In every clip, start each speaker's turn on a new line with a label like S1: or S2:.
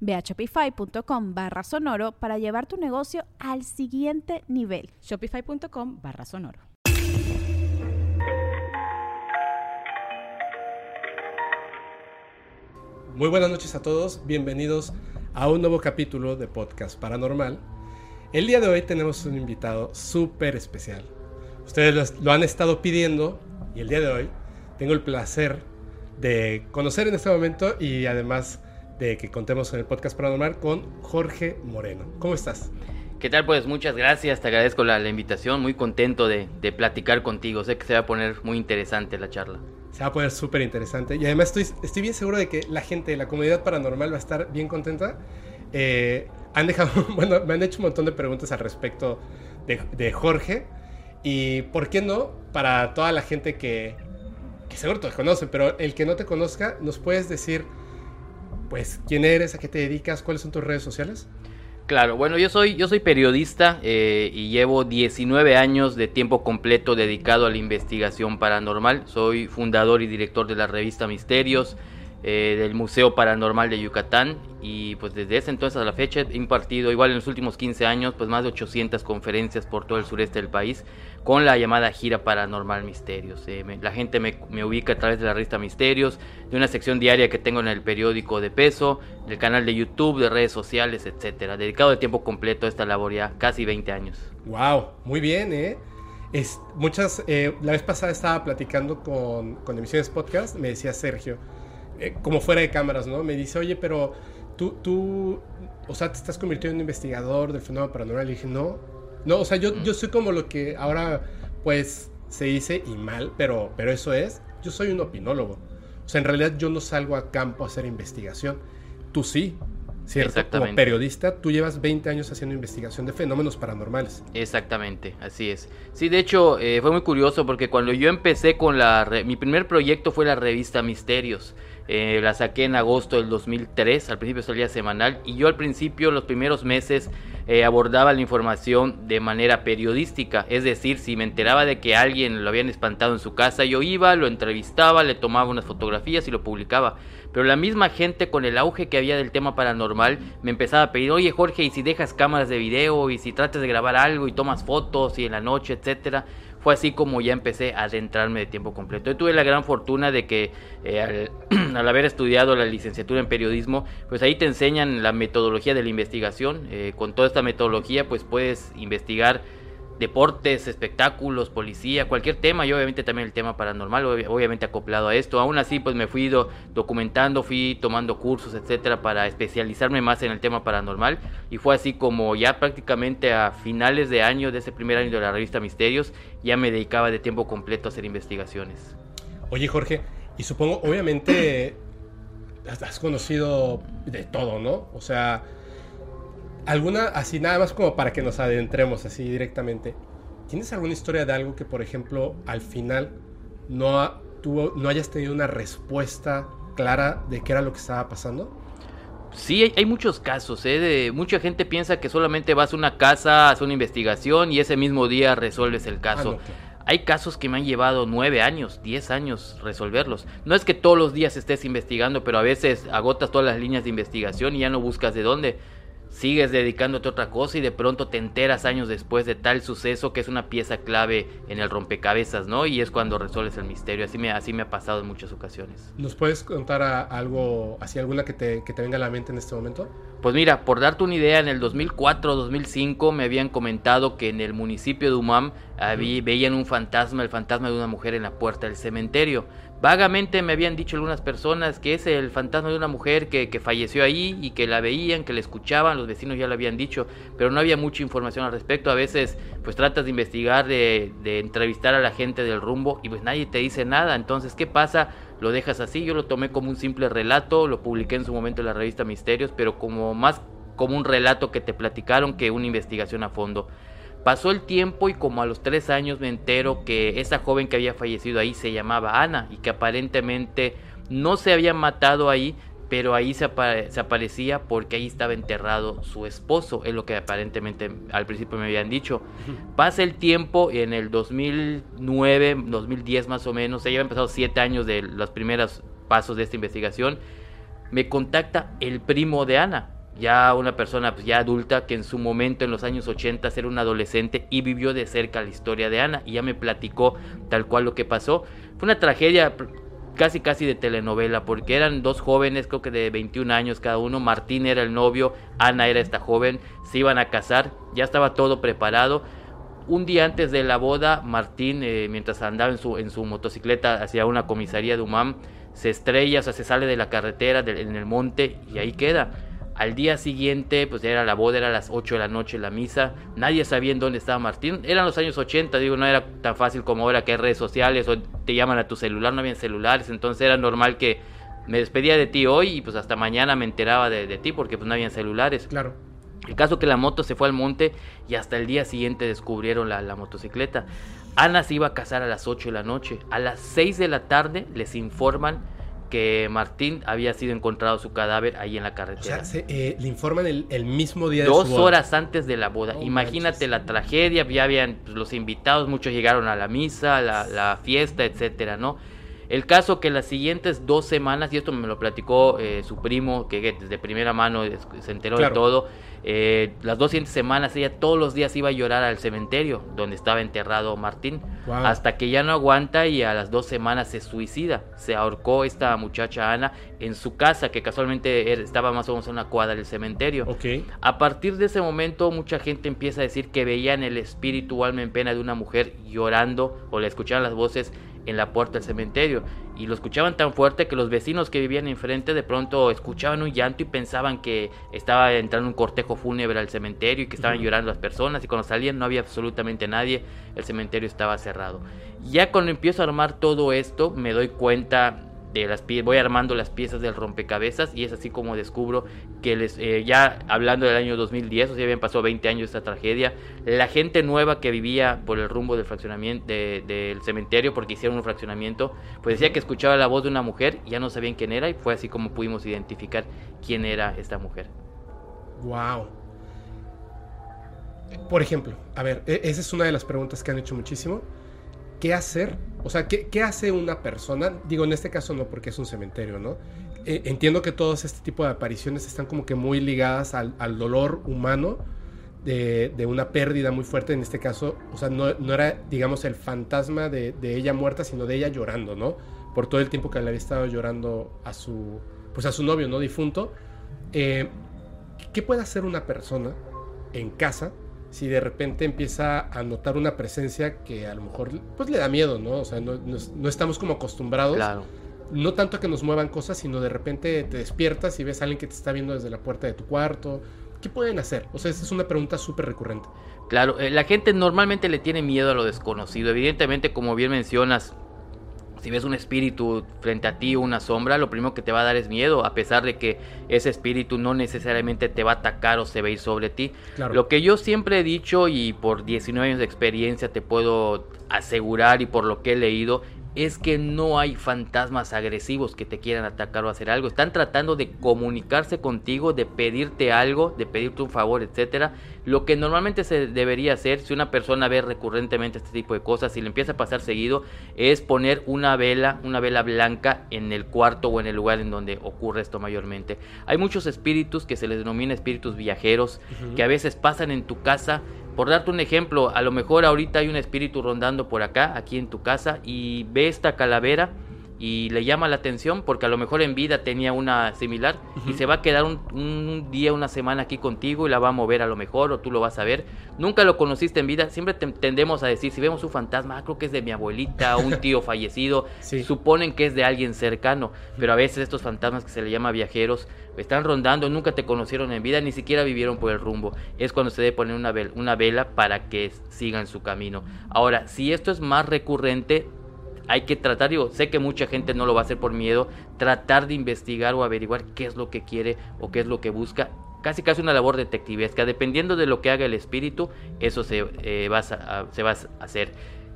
S1: Ve a shopify.com barra sonoro para llevar tu negocio al siguiente nivel.
S2: Shopify.com barra sonoro.
S3: Muy buenas noches a todos, bienvenidos a un nuevo capítulo de Podcast Paranormal. El día de hoy tenemos un invitado súper especial. Ustedes lo han estado pidiendo y el día de hoy tengo el placer de conocer en este momento y además de que contemos en el podcast paranormal con Jorge Moreno. ¿Cómo estás?
S4: ¿Qué tal? Pues muchas gracias, te agradezco la, invitación, muy contento de, platicar contigo, sé que se va a poner muy interesante la charla.
S3: Se va a poner súper interesante y además estoy, estoy bien seguro de que la gente de la comunidad paranormal va a estar bien contenta. Eh, han dejado, bueno, me han hecho un montón de preguntas al respecto de, de Jorge y por qué no, para toda la gente que, que seguro te conoce, pero el que no te conozca, nos puedes decir pues quién eres, a qué te dedicas, cuáles son tus redes sociales.
S4: Claro, bueno, yo soy, yo soy periodista eh, y llevo 19 años de tiempo completo dedicado a la investigación paranormal. Soy fundador y director de la revista Misterios, eh, del Museo Paranormal de Yucatán y pues desde ese entonces a la fecha he impartido igual en los últimos 15 años pues más de 800 conferencias por todo el sureste del país con la llamada gira paranormal misterios eh, la gente me, ubica a través de la revista misterios de una sección diaria que tengo en el periódico de peso del canal de youtube de redes sociales etcétera. Dedicado de tiempo completo a esta labor ya casi 20 años.
S3: Wow muy bien eh. Muchas eh, la vez pasada estaba platicando con, con emisiones podcast me decía Sergio eh, como fuera de cámaras no me dice oye pero tú, tú, o sea, te estás convirtiendo en un investigador del fenómeno paranormal. Y dije, no, no, o sea, yo, yo soy como lo que ahora, pues, se dice y mal, pero, pero eso es, yo soy un opinólogo. O sea, en realidad yo no salgo a campo a hacer investigación. Tú sí, ¿cierto? Como periodista, tú llevas 20 años haciendo investigación de fenómenos paranormales.
S4: Exactamente, así es. Sí, de hecho, eh, fue muy curioso porque cuando yo empecé con la... Mi primer proyecto fue la revista Misterios. Eh, la saqué en agosto del 2003, al principio salía semanal y yo al principio, los primeros meses, eh, abordaba la información de manera periodística, es decir, si me enteraba de que alguien lo habían espantado en su casa, yo iba, lo entrevistaba, le tomaba unas fotografías y lo publicaba. Pero la misma gente con el auge que había del tema paranormal me empezaba a pedir, oye Jorge, ¿y si dejas cámaras de video y si tratas de grabar algo y tomas fotos y en la noche, etcétera? Fue así como ya empecé a adentrarme de tiempo completo. Yo tuve la gran fortuna de que eh, al, haber estudiado la licenciatura en periodismo, pues ahí te enseñan la metodología de la investigación. Eh, con toda esta metodología, pues puedes investigar deportes, espectáculos, policía, cualquier tema, y obviamente también el tema paranormal, obviamente acoplado a esto. Aún así, pues me fui documentando, fui tomando cursos, etcétera, para especializarme más en el tema paranormal. Y fue así como ya prácticamente a finales de año, de ese primer año de la revista Misterios, ya me dedicaba de tiempo completo a hacer investigaciones.
S3: Oye, Jorge, y supongo, obviamente, has conocido de todo, ¿no? O sea alguna, así nada más como para que nos adentremos así directamente. ¿Tienes alguna historia de algo que, por ejemplo, al final no, tuvo, no hayas tenido una respuesta clara de qué era lo que estaba pasando?
S4: Sí, hay, muchos casos. ¿eh? De, mucha gente piensa que solamente vas a una casa, haces una investigación y ese mismo día resuelves el caso. Ah, hay casos que me han llevado nueve años, diez años resolverlos. No es que todos los días estés investigando, pero a veces agotas todas las líneas de investigación y ya no buscas de dónde sigues dedicándote a otra cosa y de pronto te enteras años después de tal suceso que es una pieza clave en el rompecabezas, ¿no? Y es cuando resuelves el misterio. Así me, así me ha pasado en muchas ocasiones.
S3: ¿Nos puedes contar algo, así alguna que te, que te venga a la mente en este momento?
S4: Pues mira, por darte una idea, en el 2004-2005 me habían comentado que en el municipio de Umam veían un fantasma, el fantasma de una mujer en la puerta del cementerio. Vagamente me habían dicho algunas personas que es el fantasma de una mujer que, falleció ahí y que la veían, que la escuchaban, los vecinos ya lo habían dicho, pero no había mucha información al respecto. A veces pues tratas de investigar, de, de entrevistar a la gente del rumbo y pues nadie te dice nada. Entonces, ¿qué pasa? Lo dejas así, yo lo tomé como un simple relato, lo publiqué en su momento en la revista Misterios, pero como más como un relato que te platicaron que una investigación a fondo. Pasó el tiempo y como a los tres años me entero que esa joven que había fallecido ahí se llamaba Ana y que aparentemente no se había matado ahí, pero ahí se, aparecía porque ahí estaba enterrado su esposo, es lo que aparentemente al principio me habían dicho. Pasa el tiempo y en el 2009, 2010 más o menos, se llevan empezado siete años de los primeros pasos de esta investigación, me contacta el primo de Ana, ya una persona pues, ya adulta que en su momento en los años 80 era un adolescente y vivió de cerca la historia de Ana y ya me platicó tal cual lo que pasó. Fue una tragedia casi casi de telenovela porque eran dos jóvenes creo que de 21 años cada uno, Martín era el novio, Ana era esta joven, se iban a casar, ya estaba todo preparado. Un día antes de la boda, Martín, eh, mientras andaba en su, en su motocicleta hacia una comisaría de Umam, se estrella, o sea, se sale de la carretera en el monte y ahí queda al día siguiente, pues era la boda, era a las 8 de la noche la misa. Nadie sabía en dónde estaba Martín. Eran los años 80, digo, no era tan fácil como ahora que hay redes sociales o te llaman a tu celular, no había celulares. Entonces era normal que me despedía de ti hoy y pues hasta mañana me enteraba de, ti porque pues no habían celulares.
S3: Claro.
S4: El caso que la moto se fue al monte y hasta el día siguiente descubrieron la, la motocicleta. Ana se iba a casar a las 8 de la noche. A las 6 de la tarde les informan que Martín había sido encontrado su cadáver ahí en la carretera.
S3: O sea, eh, le informan el, mismo día
S4: de Dos horas antes de la boda. Imagínate la tragedia, ya habían pues, los invitados, muchos llegaron a la misa, la, la fiesta, etcétera, ¿no? El caso que las siguientes dos semanas, y esto me lo platicó eh, su primo, que desde primera mano se enteró de todo, eh, las dos siguientes semanas ella todos los días iba a llorar al cementerio donde estaba enterrado Martín, hasta que ya no aguanta y a las dos semanas se suicida. Se ahorcó esta muchacha Ana en su casa, que casualmente estaba más o menos en una cuadra del cementerio. A partir de ese momento mucha gente empieza a decir que veían el espíritu alma en pena de una mujer llorando o le escuchaban las voces en la puerta del cementerio y lo escuchaban tan fuerte que los vecinos que vivían enfrente de pronto escuchaban un llanto y pensaban que estaba entrando un cortejo fúnebre al cementerio y que estaban llorando las personas y cuando salían no había absolutamente nadie, el cementerio estaba cerrado. Ya cuando empiezo a armar todo esto me doy cuenta de las voy armando las piezas del rompecabezas y es así como descubro que les, eh, ya hablando del año 2010, o sea, habían pasado 20 años de esta tragedia, la gente nueva que vivía por el rumbo del fraccionamiento del cementerio porque hicieron un fraccionamiento, pues decía que escuchaba la voz de una mujer y ya no sabían quién era y fue así como pudimos identificar quién era esta mujer.
S3: Wow. Por ejemplo, a ver, e, esa es una de las preguntas que han hecho muchísimo. ¿Qué hacer o sea, ¿qué, hace una persona? Digo, en este caso no, porque es un cementerio, ¿no? Eh, entiendo que todos este tipo de apariciones están como que muy ligadas al, dolor humano de, una pérdida muy fuerte. En este caso, o sea, no, era, digamos, el fantasma de, ella muerta, sino de ella llorando, ¿no? Por todo el tiempo que le había estado llorando a su, pues a su novio, ¿no? Difunto. Eh, ¿Qué puede hacer una persona en casa si de repente empieza a notar una presencia que a lo mejor pues le da miedo, ¿no? O sea, no, no, estamos como acostumbrados.
S4: Claro.
S3: No tanto a que nos muevan cosas, sino de repente te despiertas y ves a alguien que te está viendo desde la puerta de tu cuarto. ¿Qué pueden hacer? O sea, esa es una pregunta súper recurrente.
S4: Claro, eh, la gente normalmente le tiene miedo a lo desconocido. Evidentemente, como bien mencionas, si ves un espíritu frente a ti o una sombra, lo primero que te va a dar es miedo, a pesar de que ese espíritu no necesariamente te va a atacar o se va a ir sobre ti. Lo que yo siempre he dicho y por 19 años de experiencia te puedo asegurar y por lo que he leído es que no hay fantasmas agresivos que te quieran atacar o hacer algo. Están tratando de comunicarse contigo, de pedirte algo, de pedirte un favor, etcétera. Lo que normalmente se debería hacer si una persona ve recurrentemente este tipo de cosas, y le empieza a pasar seguido, es poner una vela, una vela blanca en el cuarto o en el lugar en donde ocurre esto mayormente. Hay muchos espíritus que se les denomina espíritus viajeros, que a veces pasan en tu casa por darte un ejemplo, a lo mejor ahorita hay un espíritu rondando por acá, aquí en tu casa, y ve esta calavera y le llama la atención porque a lo mejor en vida tenía una similar y se va a quedar un, un, día, una semana aquí contigo y la va a mover a lo mejor o tú lo vas a ver. Nunca lo conociste en vida, siempre tendemos a decir, si vemos un fantasma, ah, creo que es de mi abuelita o un tío fallecido, suponen que es de alguien cercano, pero a veces estos fantasmas que se le llama viajeros están rondando, nunca te conocieron en vida, ni siquiera vivieron por el rumbo. Es cuando se debe poner una una vela para que sigan su camino. Ahora, si esto es más recurrente, hay que tratar, digo, sé que mucha gente no lo va a hacer por miedo, tratar de investigar o averiguar qué es lo que quiere o qué es lo que busca. Casi casi una labor detectivesca, dependiendo de lo que haga el espíritu, eso se, eh, va, a, se va a hacer.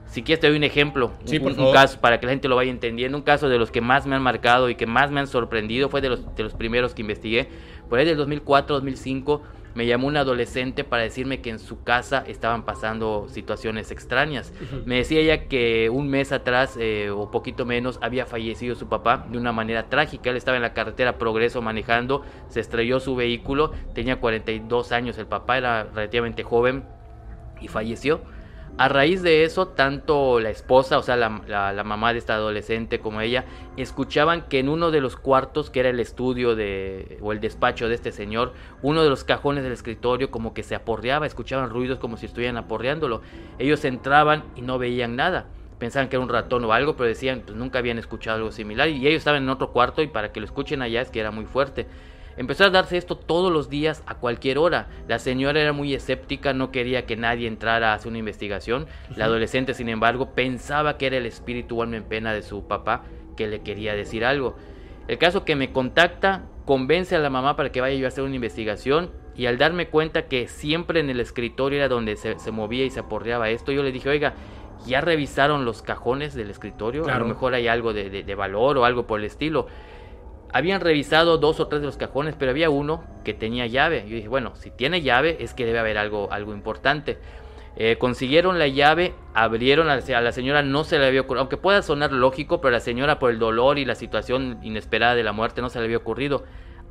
S4: Si quieres te doy un ejemplo, un, caso para que la gente lo vaya entendiendo, un caso de los que más me han marcado y que más me han sorprendido, fue de los, de los primeros que investigué, por ahí del 2004, 2005 me llamó un adolescente para decirme que en su casa estaban pasando situaciones extrañas. Me decía ella que un mes atrás eh, o poquito menos había fallecido su papá de una manera trágica. Él estaba en la carretera Progreso manejando, se estrelló su vehículo, tenía 42 años, el papá era relativamente joven y falleció. A raíz de eso, tanto la esposa, o sea, la, mamá de esta adolescente como ella, escuchaban que en uno de los cuartos, que era el estudio de, o el despacho de este señor, uno de los cajones del escritorio como que se aporreaba, escuchaban ruidos como si estuvieran aporreándolo. Ellos entraban y no veían nada. Pensaban que era un ratón o algo, pero decían, pues nunca habían escuchado algo similar. Y ellos estaban en otro cuarto y para que lo escuchen allá es que era muy fuerte. Empezó a darse esto todos los días a cualquier hora. La señora era muy escéptica, no quería que nadie entrara a hacer una investigación. La adolescente, sin embargo, pensaba que era el espíritu alma en pena de su papá que le quería decir algo. El caso que me contacta convence a la mamá para que vaya yo a hacer una investigación y al darme cuenta que siempre en el escritorio era donde se, movía y se aporreaba esto, yo le dije, oiga, ¿ya revisaron los cajones del escritorio? A lo mejor hay algo de valor o algo por el estilo. Habían revisado dos o tres de los cajones, pero había uno que tenía llave. Yo dije, bueno, si tiene llave es que debe haber algo, algo importante. Eh, consiguieron la llave, abrieron a, la señora, no se le había ocurrido, aunque pueda sonar lógico, pero a la señora por el dolor y la situación inesperada de la muerte no se le había ocurrido.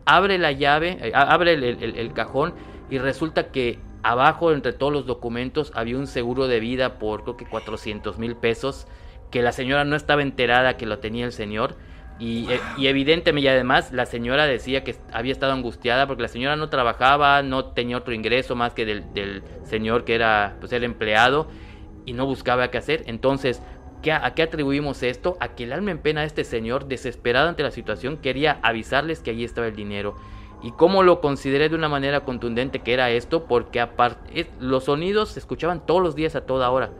S4: Abre la llave, eh, abre el, cajón y resulta que abajo entre todos los documentos había un seguro de vida por creo que 400 mil pesos, que la señora no estaba enterada que lo tenía el señor y, eh, y, evidentemente, y además, la señora decía que había estado angustiada porque la señora no trabajaba, no tenía otro ingreso más que del, señor que era pues, el empleado y no buscaba qué hacer. Entonces, ¿qué, ¿a qué atribuimos esto? A que el alma en pena de este señor, desesperado ante la situación, quería avisarles que allí estaba el dinero. ¿Y cómo lo consideré de una manera contundente que era esto? Porque aparte, los sonidos se escuchaban todos los días a toda hora.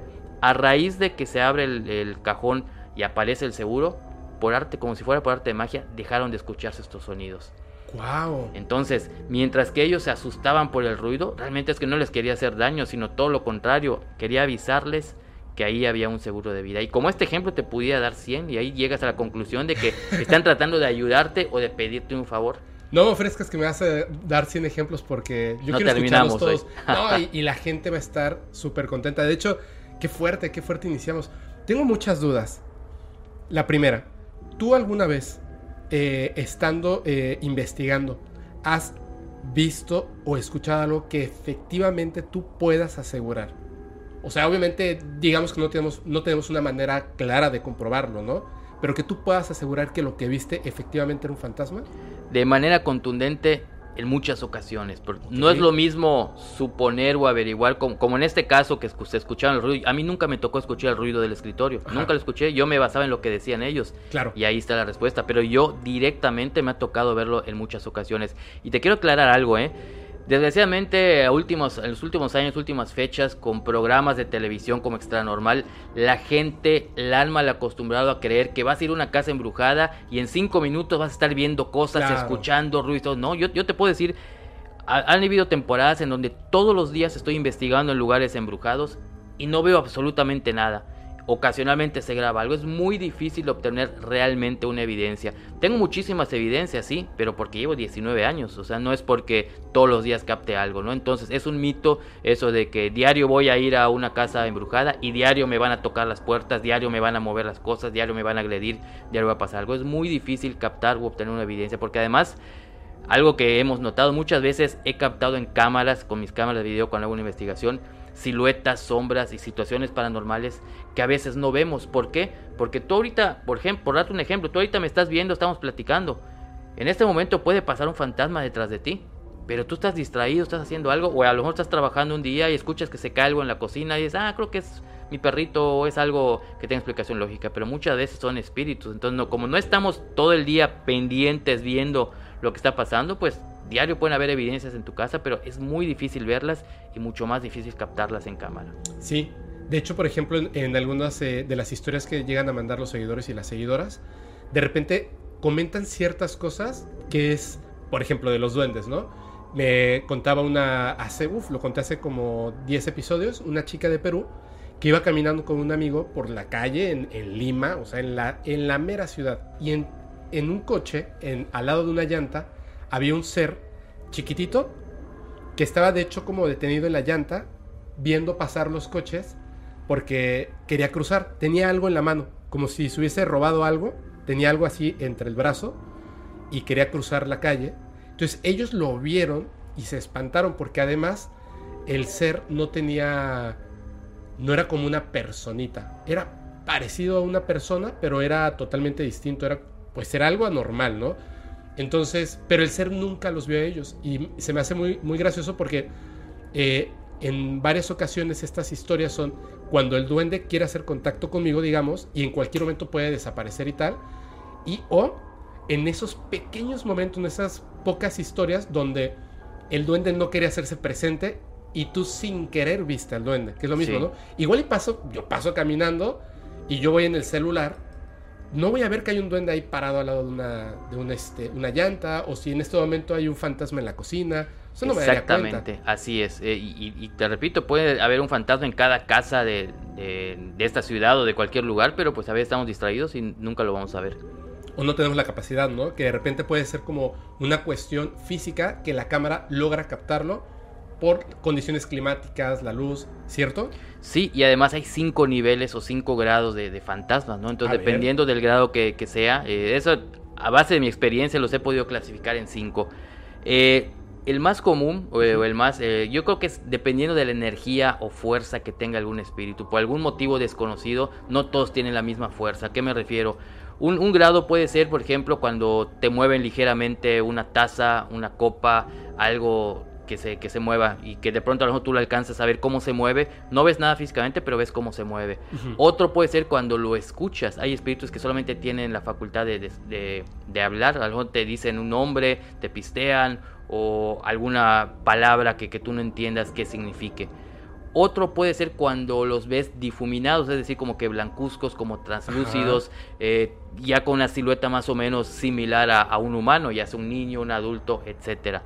S4: A raíz de que se abre el cajón y aparece el seguro, por arte, como si fuera por arte de magia, dejaron de escucharse estos sonidos.
S3: Wow.
S4: Entonces, mientras que ellos se asustaban por el ruido, realmente es que no les quería hacer daño, sino todo lo contrario, quería avisarles que ahí había un seguro de vida. Y como este ejemplo te pudiera dar 100 y ahí llegas a la conclusión de que están tratando de ayudarte o de pedirte un favor.
S3: No me ofrezcas que me vas a dar 100 ejemplos porque yo quiero escucharlos todos. no, y, y la gente va a estar súper contenta. De hecho, qué fuerte, qué fuerte iniciamos. Tengo muchas dudas. La primera, ¿Tú alguna vez, eh, estando eh, investigando, has visto o escuchado algo que efectivamente tú puedas asegurar? O sea, obviamente, digamos que no tenemos, no tenemos una manera clara de comprobarlo, ¿no? Pero que tú puedas asegurar que lo que viste efectivamente era un fantasma.
S4: De manera contundente, en muchas ocasiones. No es lo mismo suponer o averiguar, como, en este caso que se escuchaban el ruido. A mí nunca me tocó escuchar el ruido del escritorio. Nunca lo escuché. Yo me basaba en lo que decían ellos.
S3: Claro.
S4: Y ahí está la respuesta. Pero yo directamente me ha tocado verlo en muchas ocasiones. Y te quiero aclarar algo, ¿eh? Desgraciadamente, últimos, en los últimos años, últimas fechas, con programas de televisión como Extra Normal, la gente, el alma le ha acostumbrado a creer que vas a ir a una casa embrujada y en cinco minutos vas a estar viendo cosas, escuchando ruidos. No, yo, yo te puedo decir, han habido temporadas en donde todos los días estoy investigando en lugares embrujados y no veo absolutamente nada ocasionalmente se graba algo, es muy difícil obtener realmente una evidencia. Tengo muchísimas evidencias, sí, pero porque llevo 19 años, o sea, no es porque todos los días capte algo, ¿no? Entonces es un mito eso de que diario voy a ir a una casa embrujada y diario me van a tocar las puertas, diario me van a mover las cosas, diario me van a agredir, diario va a pasar algo. Es muy difícil captar o obtener una evidencia porque además... Algo que hemos notado muchas veces, he captado en cámaras, con mis cámaras de video cuando hago una investigación, siluetas, sombras y situaciones paranormales que a veces no vemos. ¿Por qué? Porque tú ahorita, por ejemplo, por darte un ejemplo, tú ahorita me estás viendo, estamos platicando. En este momento puede pasar un fantasma detrás de ti, pero tú estás distraído, estás haciendo algo, o a lo mejor estás trabajando un día y escuchas que se cae algo en la cocina y dices, ah, creo que es mi perrito o es algo que tenga explicación lógica, pero muchas veces son espíritus. Entonces, no, como no estamos todo el día pendientes viendo lo que está pasando, pues diario pueden haber evidencias en tu casa, pero es muy difícil verlas y mucho más difícil captarlas en cámara.
S3: Sí, de hecho, por ejemplo, en, algunas eh, de las historias que llegan a mandar los seguidores y las seguidoras, de repente comentan ciertas cosas que es, por ejemplo, de los duendes, ¿no? Me contaba una, hace, uff, lo conté hace como 10 episodios, una chica de Perú que iba caminando con un amigo por la calle en, Lima, o sea, en la, en la mera ciudad, y en, en un coche, en, al lado de una llanta, había un ser chiquitito que estaba de hecho como detenido en la llanta, viendo pasar los coches porque quería cruzar. Tenía algo en la mano, como si se hubiese robado algo, tenía algo así entre el brazo y quería cruzar la calle. Entonces ellos lo vieron y se espantaron porque además el ser no tenía, no era como una personita, era parecido a una persona, pero era totalmente distinto, era pues era algo anormal, ¿no? Entonces, pero el ser nunca los vio a ellos. Y se me hace muy, muy gracioso porque eh, en varias ocasiones estas historias son cuando el duende quiere hacer contacto conmigo, digamos, y en cualquier momento puede desaparecer y tal. Y o en esos pequeños momentos, en esas pocas historias donde el duende no quiere hacerse presente y tú sin querer viste al duende, que es lo mismo, ¿no? Igual y paso, yo paso caminando y yo voy en el celular no voy a ver que hay un duende ahí parado al lado de una, de una, este, una llanta, o si en este momento hay un fantasma en la cocina. Eso no
S4: Exactamente, así es. Eh, y, te repito, puede haber un fantasma en cada casa de, de, esta ciudad o de cualquier lugar, pero pues a veces estamos distraídos y nunca lo vamos a ver.
S3: O no tenemos la capacidad, ¿no? Que de repente puede ser como una cuestión física que la cámara logra captarlo por condiciones climáticas, la luz, ¿cierto?
S4: Sí, y además hay cinco niveles o cinco grados de, fantasmas, ¿no? Entonces, dependiendo del grado que, sea, eh, eso a base de mi experiencia los he podido clasificar en cinco. Eh, el más común, o, el más, eh, yo creo que es dependiendo de la energía o fuerza que tenga algún espíritu. Por algún motivo desconocido, no todos tienen la misma fuerza. ¿A qué me refiero? Un, un, grado puede ser, por ejemplo, cuando te mueven ligeramente una taza, una copa, algo que se, que se mueva y que de pronto a lo mejor tú lo alcanzas a ver cómo se mueve. No ves nada físicamente, pero ves cómo se mueve. Otro puede ser cuando lo escuchas. Hay espíritus que solamente tienen la facultad de, de, hablar. A lo mejor te dicen un nombre, te pistean o alguna palabra que, que tú no entiendas qué signifique. Otro puede ser cuando los ves difuminados, es decir, como que blancuzcos, como translúcidos, eh, ya con una silueta más o menos similar a, a, un humano, ya sea un niño, un adulto, etcétera.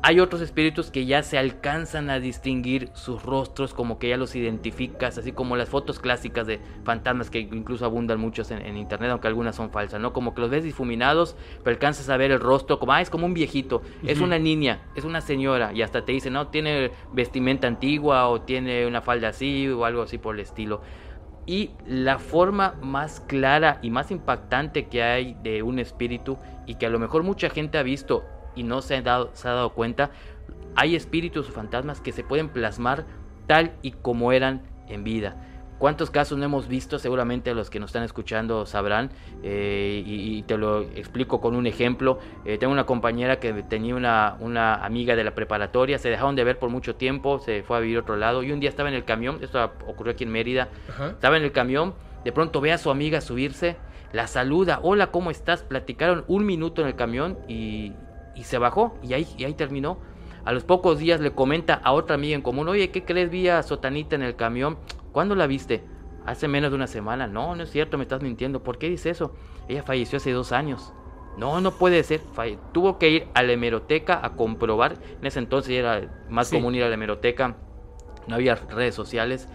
S4: Hay otros espíritus que ya se alcanzan a distinguir sus rostros, como que ya los identificas, así como las fotos clásicas de fantasmas que incluso abundan muchos en, internet, aunque algunas son falsas, ¿no? Como que los ves difuminados, pero alcanzas a ver el rostro, como, ah, es como un viejito, es una niña, es una señora, y hasta te dicen, no, tiene vestimenta antigua o tiene una falda así o algo así por el estilo. Y la forma más clara y más impactante que hay de un espíritu y que a lo mejor mucha gente ha visto y no se ha dado, se ha dado cuenta, hay espíritus o fantasmas que se pueden plasmar tal y como eran en vida. ¿Cuántos casos no hemos visto? Seguramente los que nos están escuchando sabrán. Eh, y, te lo explico con un ejemplo. Eh, tengo una compañera que tenía una, una, amiga de la preparatoria. Se dejaron de ver por mucho tiempo. Se fue a vivir a otro lado. Y un día estaba en el camión. Esto ocurrió aquí en Mérida. Estaba en el camión. De pronto ve a su amiga subirse. La saluda. Hola, ¿cómo estás? Platicaron un minuto en el camión. Y, y se bajó y ahí, y ahí terminó. A los pocos días le comenta a otra amiga en común, oye, ¿qué crees? Vi a Sotanita en el camión. ¿Cuándo la viste? Hace menos de una semana. No, no es cierto, me estás mintiendo. ¿Por qué dice eso? Ella falleció hace dos años. No, no puede ser. Tuvo que ir a la hemeroteca a comprobar. En ese entonces era más común ir a la hemeroteca. No había redes sociales.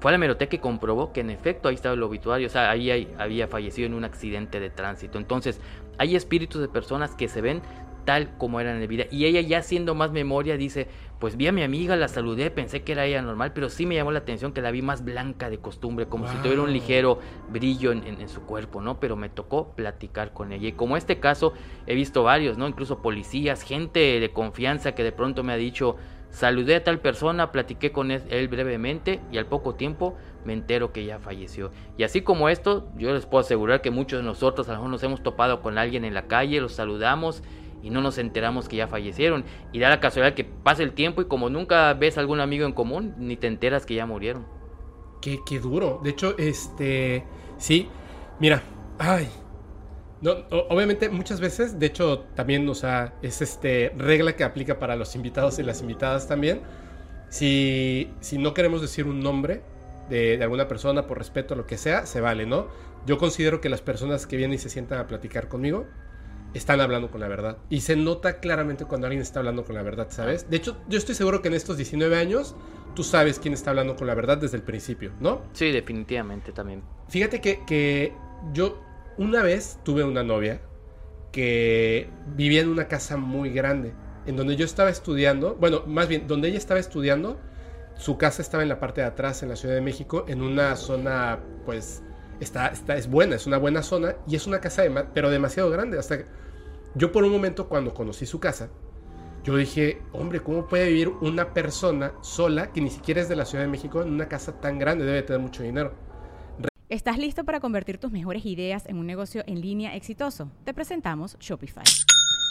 S4: Fue a la hemeroteca y comprobó que en efecto ahí estaba el obituario. O sea, ahí había fallecido en un accidente de tránsito. Entonces, hay espíritus de personas que se ven tal como era en la vida. Y ella ya haciendo más memoria dice, pues vi a mi amiga, la saludé, pensé que era ella normal, pero sí me llamó la atención que la vi más blanca de costumbre, como si tuviera un ligero brillo en, su cuerpo, ¿no? Pero me tocó platicar con ella. Y como este caso, he visto varios, ¿no? Incluso policías, gente de confianza que de pronto me ha dicho, saludé a tal persona, platiqué con él brevemente y al poco tiempo me entero que ya falleció. Y así como esto, yo les puedo asegurar que muchos de nosotros a lo mejor nos hemos topado con alguien en la calle, los saludamos y no nos enteramos que ya fallecieron. Y da la casualidad que pasa el tiempo y como nunca ves algún amigo en común, ni te enteras que ya murieron.
S3: Qué, qué duro. De hecho, este, sí, mira, ay. No, obviamente muchas veces, de hecho también, o sea, es este regla que aplica para los invitados y las invitadas también. Si, si no queremos decir un nombre, de, alguna persona por respeto a lo que sea, se vale, ¿no? Yo considero que las personas que vienen y se sientan a platicar conmigo están hablando con la verdad. Y se nota claramente cuando alguien está hablando con la verdad, ¿sabes? De hecho, yo estoy seguro que en estos 19 años tú sabes quién está hablando con la verdad desde el principio, ¿no?
S4: Sí, definitivamente también.
S3: Fíjate que, que yo una vez tuve una novia que vivía en una casa muy grande, en donde yo estaba estudiando, bueno, más bien, donde ella estaba estudiando, su casa estaba en la parte de atrás, en la Ciudad de México, en una zona, pues, está, está, es buena, es una buena zona y es una casa, pero demasiado grande. Hasta que yo por un momento cuando conocí su casa, yo dije, hombre, ¿cómo puede vivir una persona sola que ni siquiera es de la Ciudad de México en una casa tan grande? Debe tener mucho dinero.
S2: ¿Estás listo para convertir tus mejores ideas en un negocio en línea exitoso? Te presentamos Shopify.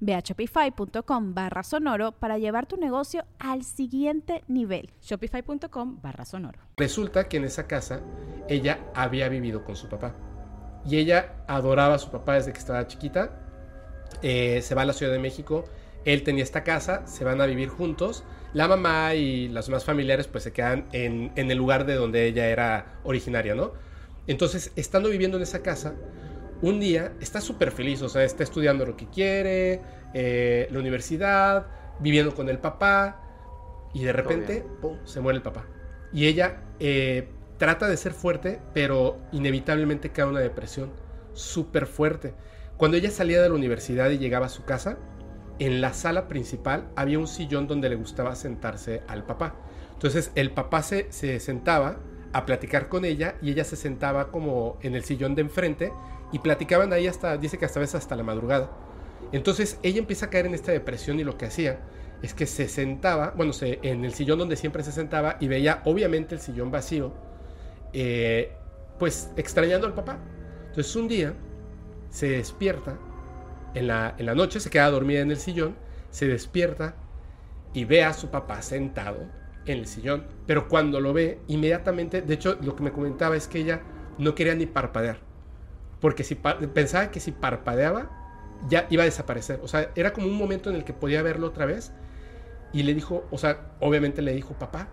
S1: Ve a shopify.com barra sonoro para llevar tu negocio al siguiente nivel.
S2: Shopify.com barra sonoro.
S3: Resulta que en esa casa ella había vivido con su papá. Y ella adoraba a su papá desde que estaba chiquita. Eh, se va a la Ciudad de México. Él tenía esta casa, se van a vivir juntos. La mamá y las demás familiares pues se quedan en, en el lugar de donde ella era originaria, ¿no? Entonces, estando viviendo en esa casa, un día está súper feliz, o sea, está estudiando lo que quiere, eh, la universidad, viviendo con el papá, y de repente, ¡pum!, se muere el papá. Y ella eh, trata de ser fuerte, pero inevitablemente cae una depresión súper fuerte. Cuando ella salía de la universidad y llegaba a su casa, en la sala principal había un sillón donde le gustaba sentarse al papá. Entonces el papá se, se sentaba a platicar con ella y ella se sentaba como en el sillón de enfrente y platicaban ahí hasta, dice que hasta vez hasta la madrugada. Entonces ella empieza a caer en esta depresión y lo que hacía es que se sentaba, bueno, se, en el sillón donde siempre se sentaba y veía obviamente el sillón vacío, eh, pues extrañando al papá. Entonces un día se despierta, en la, en la noche se queda dormida en el sillón, se despierta y ve a su papá sentado en el sillón. Pero cuando lo ve, inmediatamente, de hecho lo que me comentaba es que ella no quería ni parpadear. Porque si pensaba que si parpadeaba, ya iba a desaparecer. O sea, era como un momento en el que podía verlo otra vez. Y le dijo, o sea, obviamente le dijo papá.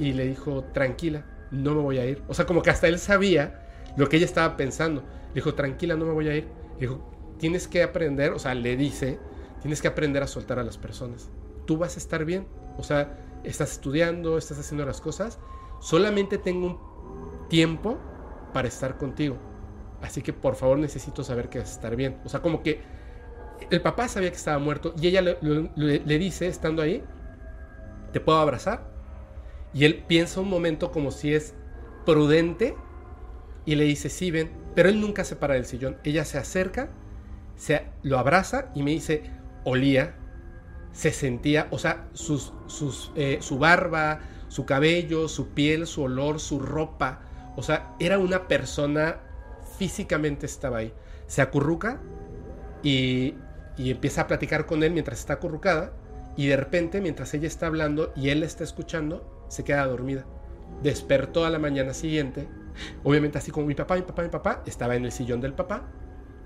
S3: Y le dijo, tranquila, no me voy a ir. O sea, como que hasta él sabía lo que ella estaba pensando. Le dijo, tranquila, no me voy a ir. Le dijo, tienes que aprender, o sea, le dice, tienes que aprender a soltar a las personas. Tú vas a estar bien. O sea, estás estudiando, estás haciendo las cosas. Solamente tengo un tiempo para estar contigo Así que por favor necesito saber que vas a estar bien. O sea, como que el papá sabía que estaba muerto y ella le, dice, estando ahí, ¿te puedo abrazar? Y él piensa un momento como si es prudente y le dice, sí, ven. Pero él nunca se para del sillón. Ella se acerca, se, lo abraza y me dice, olía, se sentía, o sea, sus, sus, eh, su barba, su cabello, su piel, su olor, su ropa. O sea, era una persona físicamente estaba ahí. Se acurruca y, empieza a platicar con él mientras está acurrucada y de repente mientras ella está hablando y él la está escuchando, se queda dormida. Despertó a la mañana siguiente, obviamente así como mi papá, mi papá, mi papá, estaba en el sillón del papá.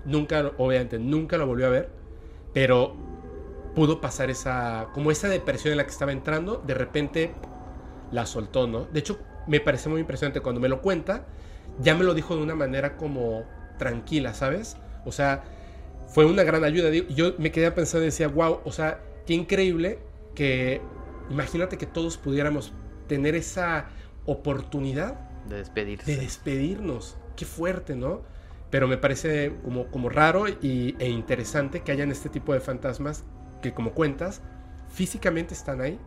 S3: Nunca, obviamente, nunca lo volvió a ver, pero pudo pasar esa, como esa depresión en la que estaba entrando, de repente la soltó, ¿no? De hecho, me parece muy impresionante cuando me lo cuenta, ya me lo dijo de una manera como tranquila, ¿sabes? O sea, fue una gran ayuda. Yo me quedé pensando y decía, wow, o sea, qué increíble que, imagínate que todos pudiéramos tener esa oportunidad
S4: de despedirse.
S3: De despedirnos. Qué fuerte, ¿no? Pero me parece como, como raro y, e interesante que hayan este tipo de fantasmas que, como cuentas, físicamente están ahí.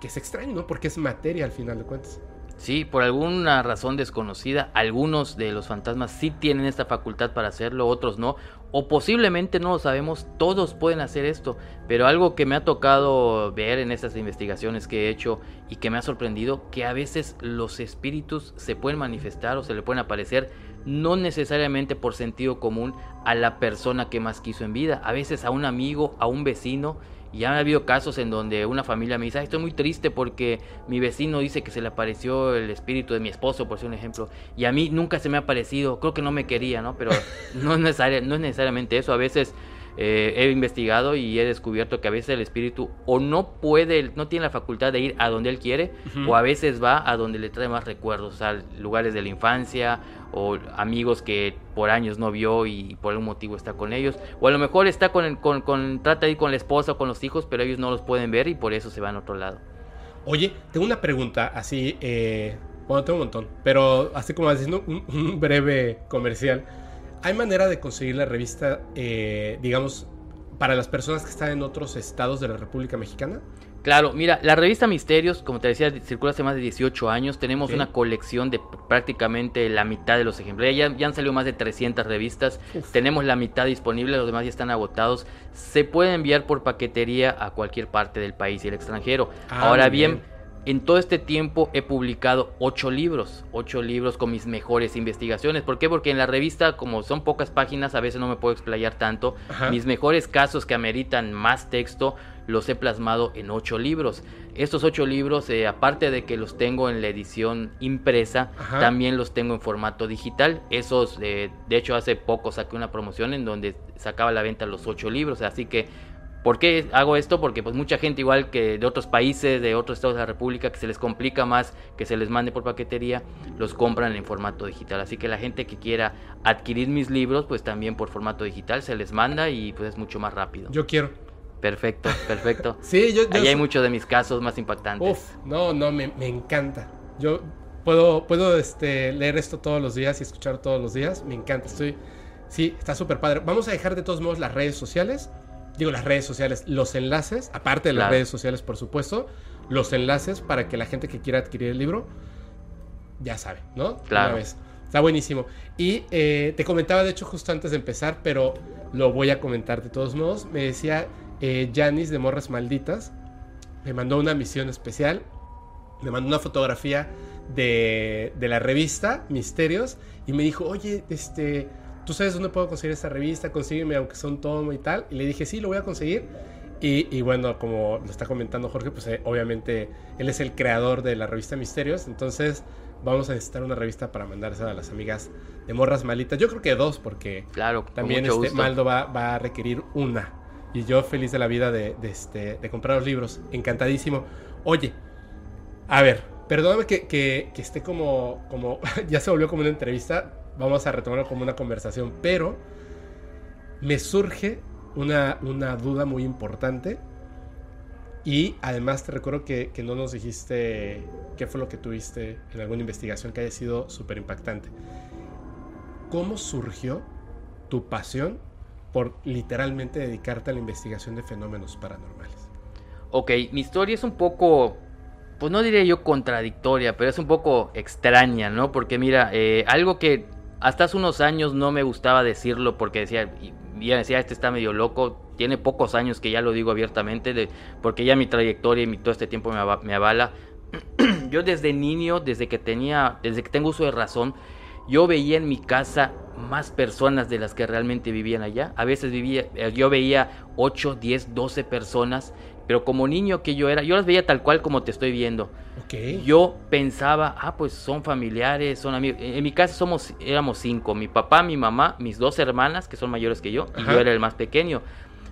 S3: Que es extraño, ¿no? Porque es materia al final de cuentas.
S4: Sí, por alguna razón desconocida, algunos de los fantasmas sí tienen esta facultad para hacerlo, otros no, o posiblemente no lo sabemos, todos pueden hacer esto, pero algo que me ha tocado ver en estas investigaciones que he hecho y que me ha sorprendido, que a veces los espíritus se pueden manifestar o se le pueden aparecer no necesariamente por sentido común a la persona que más quiso en vida, a veces a un amigo, a un vecino, y ya ha habido casos en donde una familia me dice, estoy muy triste porque mi vecino dice que se le apareció el espíritu de mi esposo, por ser un ejemplo, y a mí nunca se me ha aparecido, creo que no me quería, ¿no? Pero no es, no es necesariamente eso, a veces eh, he investigado y he descubierto que a veces el espíritu o no puede, no tiene la facultad de ir a donde él quiere, o a veces va a donde le trae más recuerdos, o sea, lugares de la infancia, o amigos que por años no vio y por algún motivo está con ellos, o a lo mejor está con, con, con trata ir con la esposa o con los hijos, pero ellos no los pueden ver y por eso se van a otro lado.
S3: Oye, tengo una pregunta así, eh, bueno, tengo un montón, pero así como haciendo un breve comercial. ¿Hay manera de conseguir la revista, eh, digamos, para las personas que están en otros estados de la República Mexicana?
S4: Claro, mira, la revista Misterios, como te decía, circula hace más de 18 años. Tenemos una colección de prácticamente la mitad de los ejemplares. Ya, ya han salido más de 300 revistas. Tenemos la mitad disponible, los demás ya están agotados. Se puede enviar por paquetería a cualquier parte del país y el extranjero. Ah, Ahora bien en todo este tiempo he publicado ocho libros, ocho libros con mis mejores investigaciones. ¿Por qué? Porque en la revista, como son pocas páginas, a veces no me puedo explayar tanto. Mis mejores casos que ameritan más texto los he plasmado en ocho libros. Estos ocho libros, eh, aparte de que los tengo en la edición impresa, también los tengo en formato digital. Esos, eh, de hecho, hace poco saqué una promoción en donde sacaba a la venta los ocho libros. Así que ¿Por qué hago esto? Porque pues mucha gente igual que de otros países, de otros estados de la República, que se les complica más que se les mande por paquetería, los compran en formato digital. Así que la gente que quiera adquirir mis libros, pues también por formato digital se les manda y pues es mucho más rápido.
S3: Yo quiero.
S4: Perfecto, perfecto.
S3: sí, yo,
S4: Ahí hay muchos de mis casos más impactantes.
S3: Uf, no, no, me, me encanta. Yo puedo, puedo este, leer esto todos los días y escuchar todos los días. Me encanta, estoy... Sí, está súper padre. Vamos a dejar de todos modos las redes sociales digo las redes sociales, los enlaces, aparte de las redes sociales por supuesto, los enlaces para que la gente que quiera adquirir el libro ya sabe, ¿no?
S4: Claro. Vez.
S3: Está buenísimo. Y eh, te comentaba, de hecho, justo antes de empezar, pero lo voy a comentar de todos modos. Me decía eh, Janis de Morras Malditas, me mandó una misión especial, me mandó una fotografía de, de la revista Misterios y me dijo, oye, este ¿tú sabes dónde puedo conseguir esta revista? Consígueme aunque sea un tomo y tal. Y le dije, sí, lo voy a conseguir. Y, bueno, como lo está comentando Jorge, pues eh, obviamente él es el creador de la revista Misterios. Entonces vamos a necesitar una revista para mandarse a las amigas de Morras Malitas. Yo creo que dos, porque
S4: claro,
S3: también este Maldo va, a requerir una. Y yo feliz de la vida de, este, de comprar los libros. Encantadísimo. Oye, a ver, perdóname que, que, que esté como, como, ya se volvió como una entrevista, vamos a retomarlo como una conversación, pero me surge una, una duda muy importante. Y además te recuerdo que, no nos dijiste qué fue lo que tuviste en alguna investigación que haya sido súper impactante. ¿Cómo surgió tu pasión por literalmente dedicarte a la investigación de fenómenos paranormales?
S4: Ok, mi historia es un poco, pues no diría yo contradictoria, pero es un poco extraña, ¿no? Porque mira, eh, algo que hasta hace unos años no me gustaba decirlo porque decía, ya decía, este está medio loco. Tiene pocos años que ya lo digo abiertamente, de, porque ya mi trayectoria y todo este tiempo me, me avala. yo desde niño, desde que tenía, desde que tengo uso de razón, yo veía en mi casa más personas de las que realmente vivían allá. A veces vivía, eh, yo veía 8, 10, 12 personas pero como niño que yo era, yo las veía tal cual como te estoy viendo. Yo pensaba, ah, pues son familiares, son amigos. En mi casa somos, éramos cinco, mi papá, mi mamá, mis dos hermanas, que son mayores que yo, y yo era el más pequeño.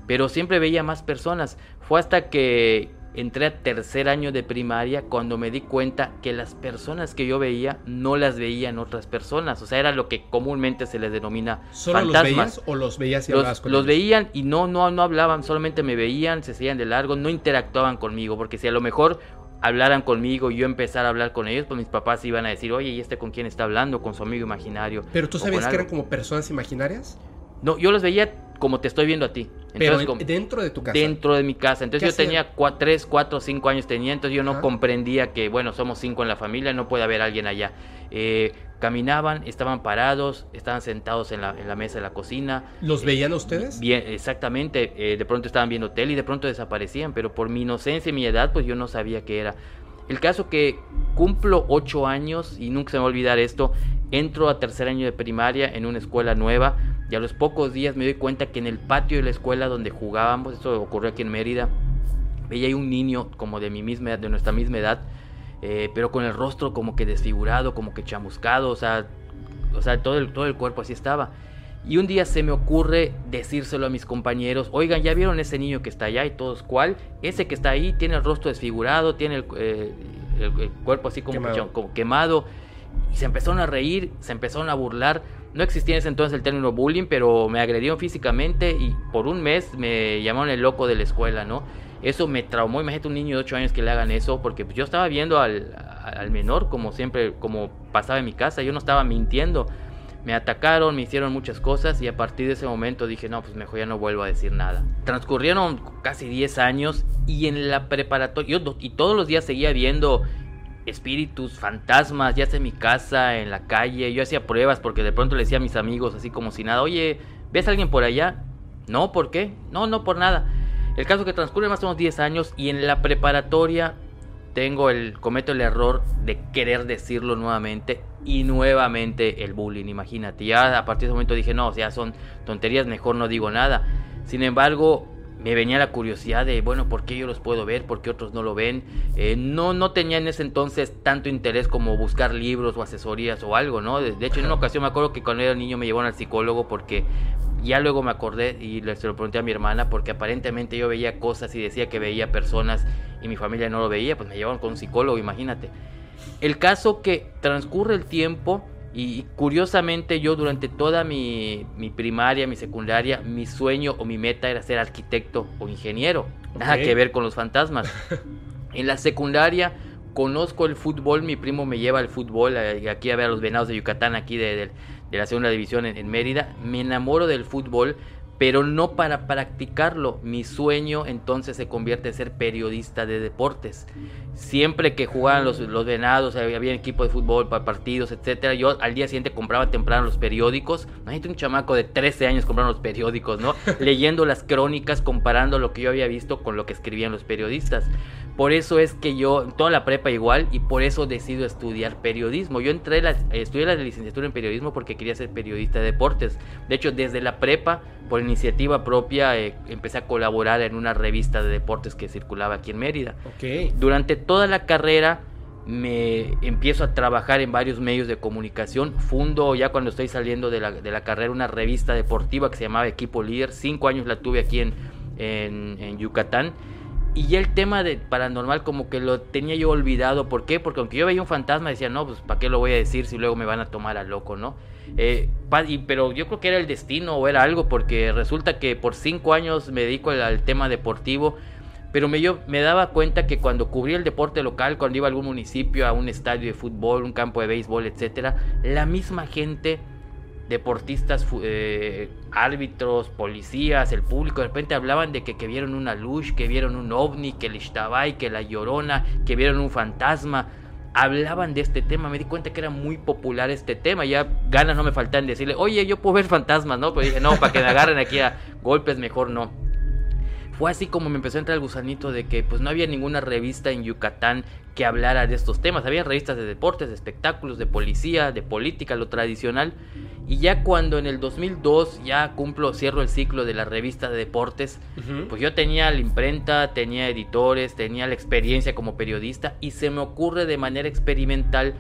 S4: pero siempre veía más personas. Fue hasta que entré a tercer año de primaria cuando me di cuenta que las personas que yo veía no las veían otras personas. O sea, era lo que comúnmente se les denomina
S3: ¿Solo
S4: fantasmas.
S3: los veías o los veías y
S4: Los,
S3: hablabas con
S4: los
S3: ellos?
S4: veían y no, no, no hablaban, solamente me veían, se seguían de largo, no interactuaban conmigo, porque si a lo mejor hablaran conmigo y yo empezar a hablar con ellos, pues mis papás iban a decir, oye, ¿y este con quién está hablando? Con su amigo imaginario.
S3: ¿Pero tú sabías que eran
S4: algo".
S3: como personas imaginarias?
S4: No, yo los veía como te estoy viendo a ti.
S3: Pero
S4: Entonces,
S3: en-
S4: como-
S3: dentro de tu casa.
S4: dentro de mi casa. Entonces
S3: ¿Qué
S4: yo tenía
S3: hacían?
S4: 3, 4, 5 años tenía, entonces yo no
S3: Ajá.
S4: comprendía que, bueno, somos cinco en la familia, no puede haber alguien allá. Eh, caminaban, estaban parados, estaban sentados en la, en la mesa de la cocina.
S3: ¿Los
S4: Eh,
S3: veían ustedes?
S4: Bien, exactamente. eh, de pronto estaban viendo tele y de pronto desaparecían, pero por mi inocencia y mi edad, pues yo no sabía qué era. El caso que cumplo ocho años y nunca se me va a olvidar esto. Entro a tercer año de primaria en una escuela nueva y a los pocos días me doy cuenta que en el patio de la escuela donde jugábamos, esto ocurrió aquí en Mérida, veía un niño como de mi misma de nuestra misma edad, eh, pero con el rostro como que desfigurado, como que chamuscado, o sea, o sea, todo el, todo el cuerpo así estaba. Y un día se me ocurre decírselo a mis compañeros, oigan, ¿ya vieron ese niño que está allá? Y todos, ¿cuál? Ese que está ahí tiene el rostro desfigurado, tiene el, eh, el- el cuerpo así como
S3: Quemado.
S4: quemado. como quemado. Y se empezaron a reír, se empezaron a burlar. No existía en ese entonces el término bullying, pero me agredieron físicamente y por un mes me llamaron el loco de la escuela, ¿no? Eso me traumó, imagínate un niño de 8 años que le hagan eso, porque pues, yo estaba viendo al, al menor como siempre, como pasaba en mi casa, yo no estaba mintiendo. Me atacaron, me hicieron muchas cosas y a partir de ese momento dije, no, pues mejor ya no vuelvo a decir nada. Transcurrieron casi 10 años y en la preparatoria, yo, y todos los días seguía viendo espíritus, fantasmas, ya sea en mi casa, en la calle. Yo hacía pruebas porque de pronto le decía a mis amigos así como si nada, oye, ¿ves a alguien por allá? No, ¿por qué? No, no por nada. El caso que transcurre más o menos 10 años y en la preparatoria tengo el cometo el error de querer decirlo nuevamente y nuevamente el bullying, imagínate. Ya a partir de ese momento dije, no, o sea, son tonterías, mejor no digo nada. Sin embargo, me venía la curiosidad de, bueno, ¿por qué yo los puedo ver? ¿Por qué otros no lo ven? Eh, no, no tenía en ese entonces tanto interés como buscar libros o asesorías o algo, ¿no? De, hecho, en una ocasión me acuerdo que cuando era niño me llevaron al psicólogo porque ya luego me acordé y se lo pregunté a mi hermana porque aparentemente yo veía cosas y decía que veía personas y mi familia no lo veía, pues me llevaron con un psicólogo, imagínate. El caso que transcurre el tiempo y curiosamente yo durante toda mi, mi primaria, mi secundaria, mi sueño o mi meta era ser arquitecto o ingeniero. Nada
S3: Ok.
S4: que ver con los fantasmas. en la secundaria conozco el fútbol, mi primo me lleva al fútbol eh, aquí a ver a los venados de Yucatán, aquí de, de- de la segunda división en, en Mérida. Me enamoro del fútbol, pero no para practicarlo. Mi sueño entonces se convierte en ser periodista de deportes. Siempre que jugaban los, los venados, había, había equipo de fútbol para partidos, etcétera. Yo al día siguiente compraba temprano los periódicos. Imagínate un chamaco de 13 años comprando los periódicos, ¿no? Leyendo las crónicas, comparando lo que yo había visto con lo que escribían los periodistas. Por eso es que yo, toda la prepa igual, y por eso decido estudiar periodismo. Yo entré, la, estudié la licenciatura en periodismo porque quería ser periodista de deportes. De hecho, desde la prepa, por iniciativa propia, eh, empecé a colaborar en una revista de deportes que circulaba aquí en Mérida.
S3: Ok.
S4: Durante toda la carrera me empiezo a trabajar en varios medios de comunicación. Fundo ya cuando estoy saliendo de la, de la carrera una revista deportiva que se llamaba Equipo Líder. Cinco años la tuve aquí en, en, en Yucatán. Y ya el tema de paranormal como que lo tenía yo olvidado. ¿Por qué? Porque aunque yo veía un fantasma decía, no, pues ¿para qué lo voy a decir si luego me van a tomar a loco, no? Eh, pero yo creo que era el destino o era algo porque resulta que por cinco años me dedico al, al tema deportivo. Pero me, yo me daba cuenta que cuando cubría el deporte local, cuando iba a algún municipio, a un estadio de fútbol, un campo de béisbol, etcétera, la misma gente, deportistas, eh, árbitros, policías, el público, de repente hablaban de que, que vieron una luz, que vieron un ovni, que el Ishtabay, que la llorona, que vieron un fantasma. Hablaban de este tema, me di cuenta que era muy popular este tema. Ya ganas no me faltan decirle, oye, yo puedo ver fantasmas, ¿no? Pero dije, no, para que me agarren aquí a golpes, mejor no fue así como me empezó a entrar el gusanito de que pues no había ninguna revista en Yucatán que hablara de estos temas. Había revistas de deportes, de espectáculos, de policía, de política, lo tradicional. Y ya cuando en el 2002 ya cumplo, cierro el ciclo de la revista de deportes, pues yo tenía la imprenta, tenía editores, tenía la experiencia como periodista y se me ocurre de manera experimental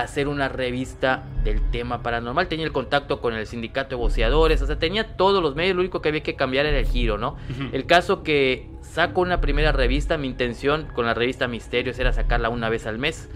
S4: hacer una revista del tema paranormal. Tenía el contacto con el sindicato de voceadores, o sea, tenía todos los medios, lo único que había que cambiar era el giro, ¿no? El caso que saco una primera revista, mi intención con la revista Misterios era sacarla una vez al mes.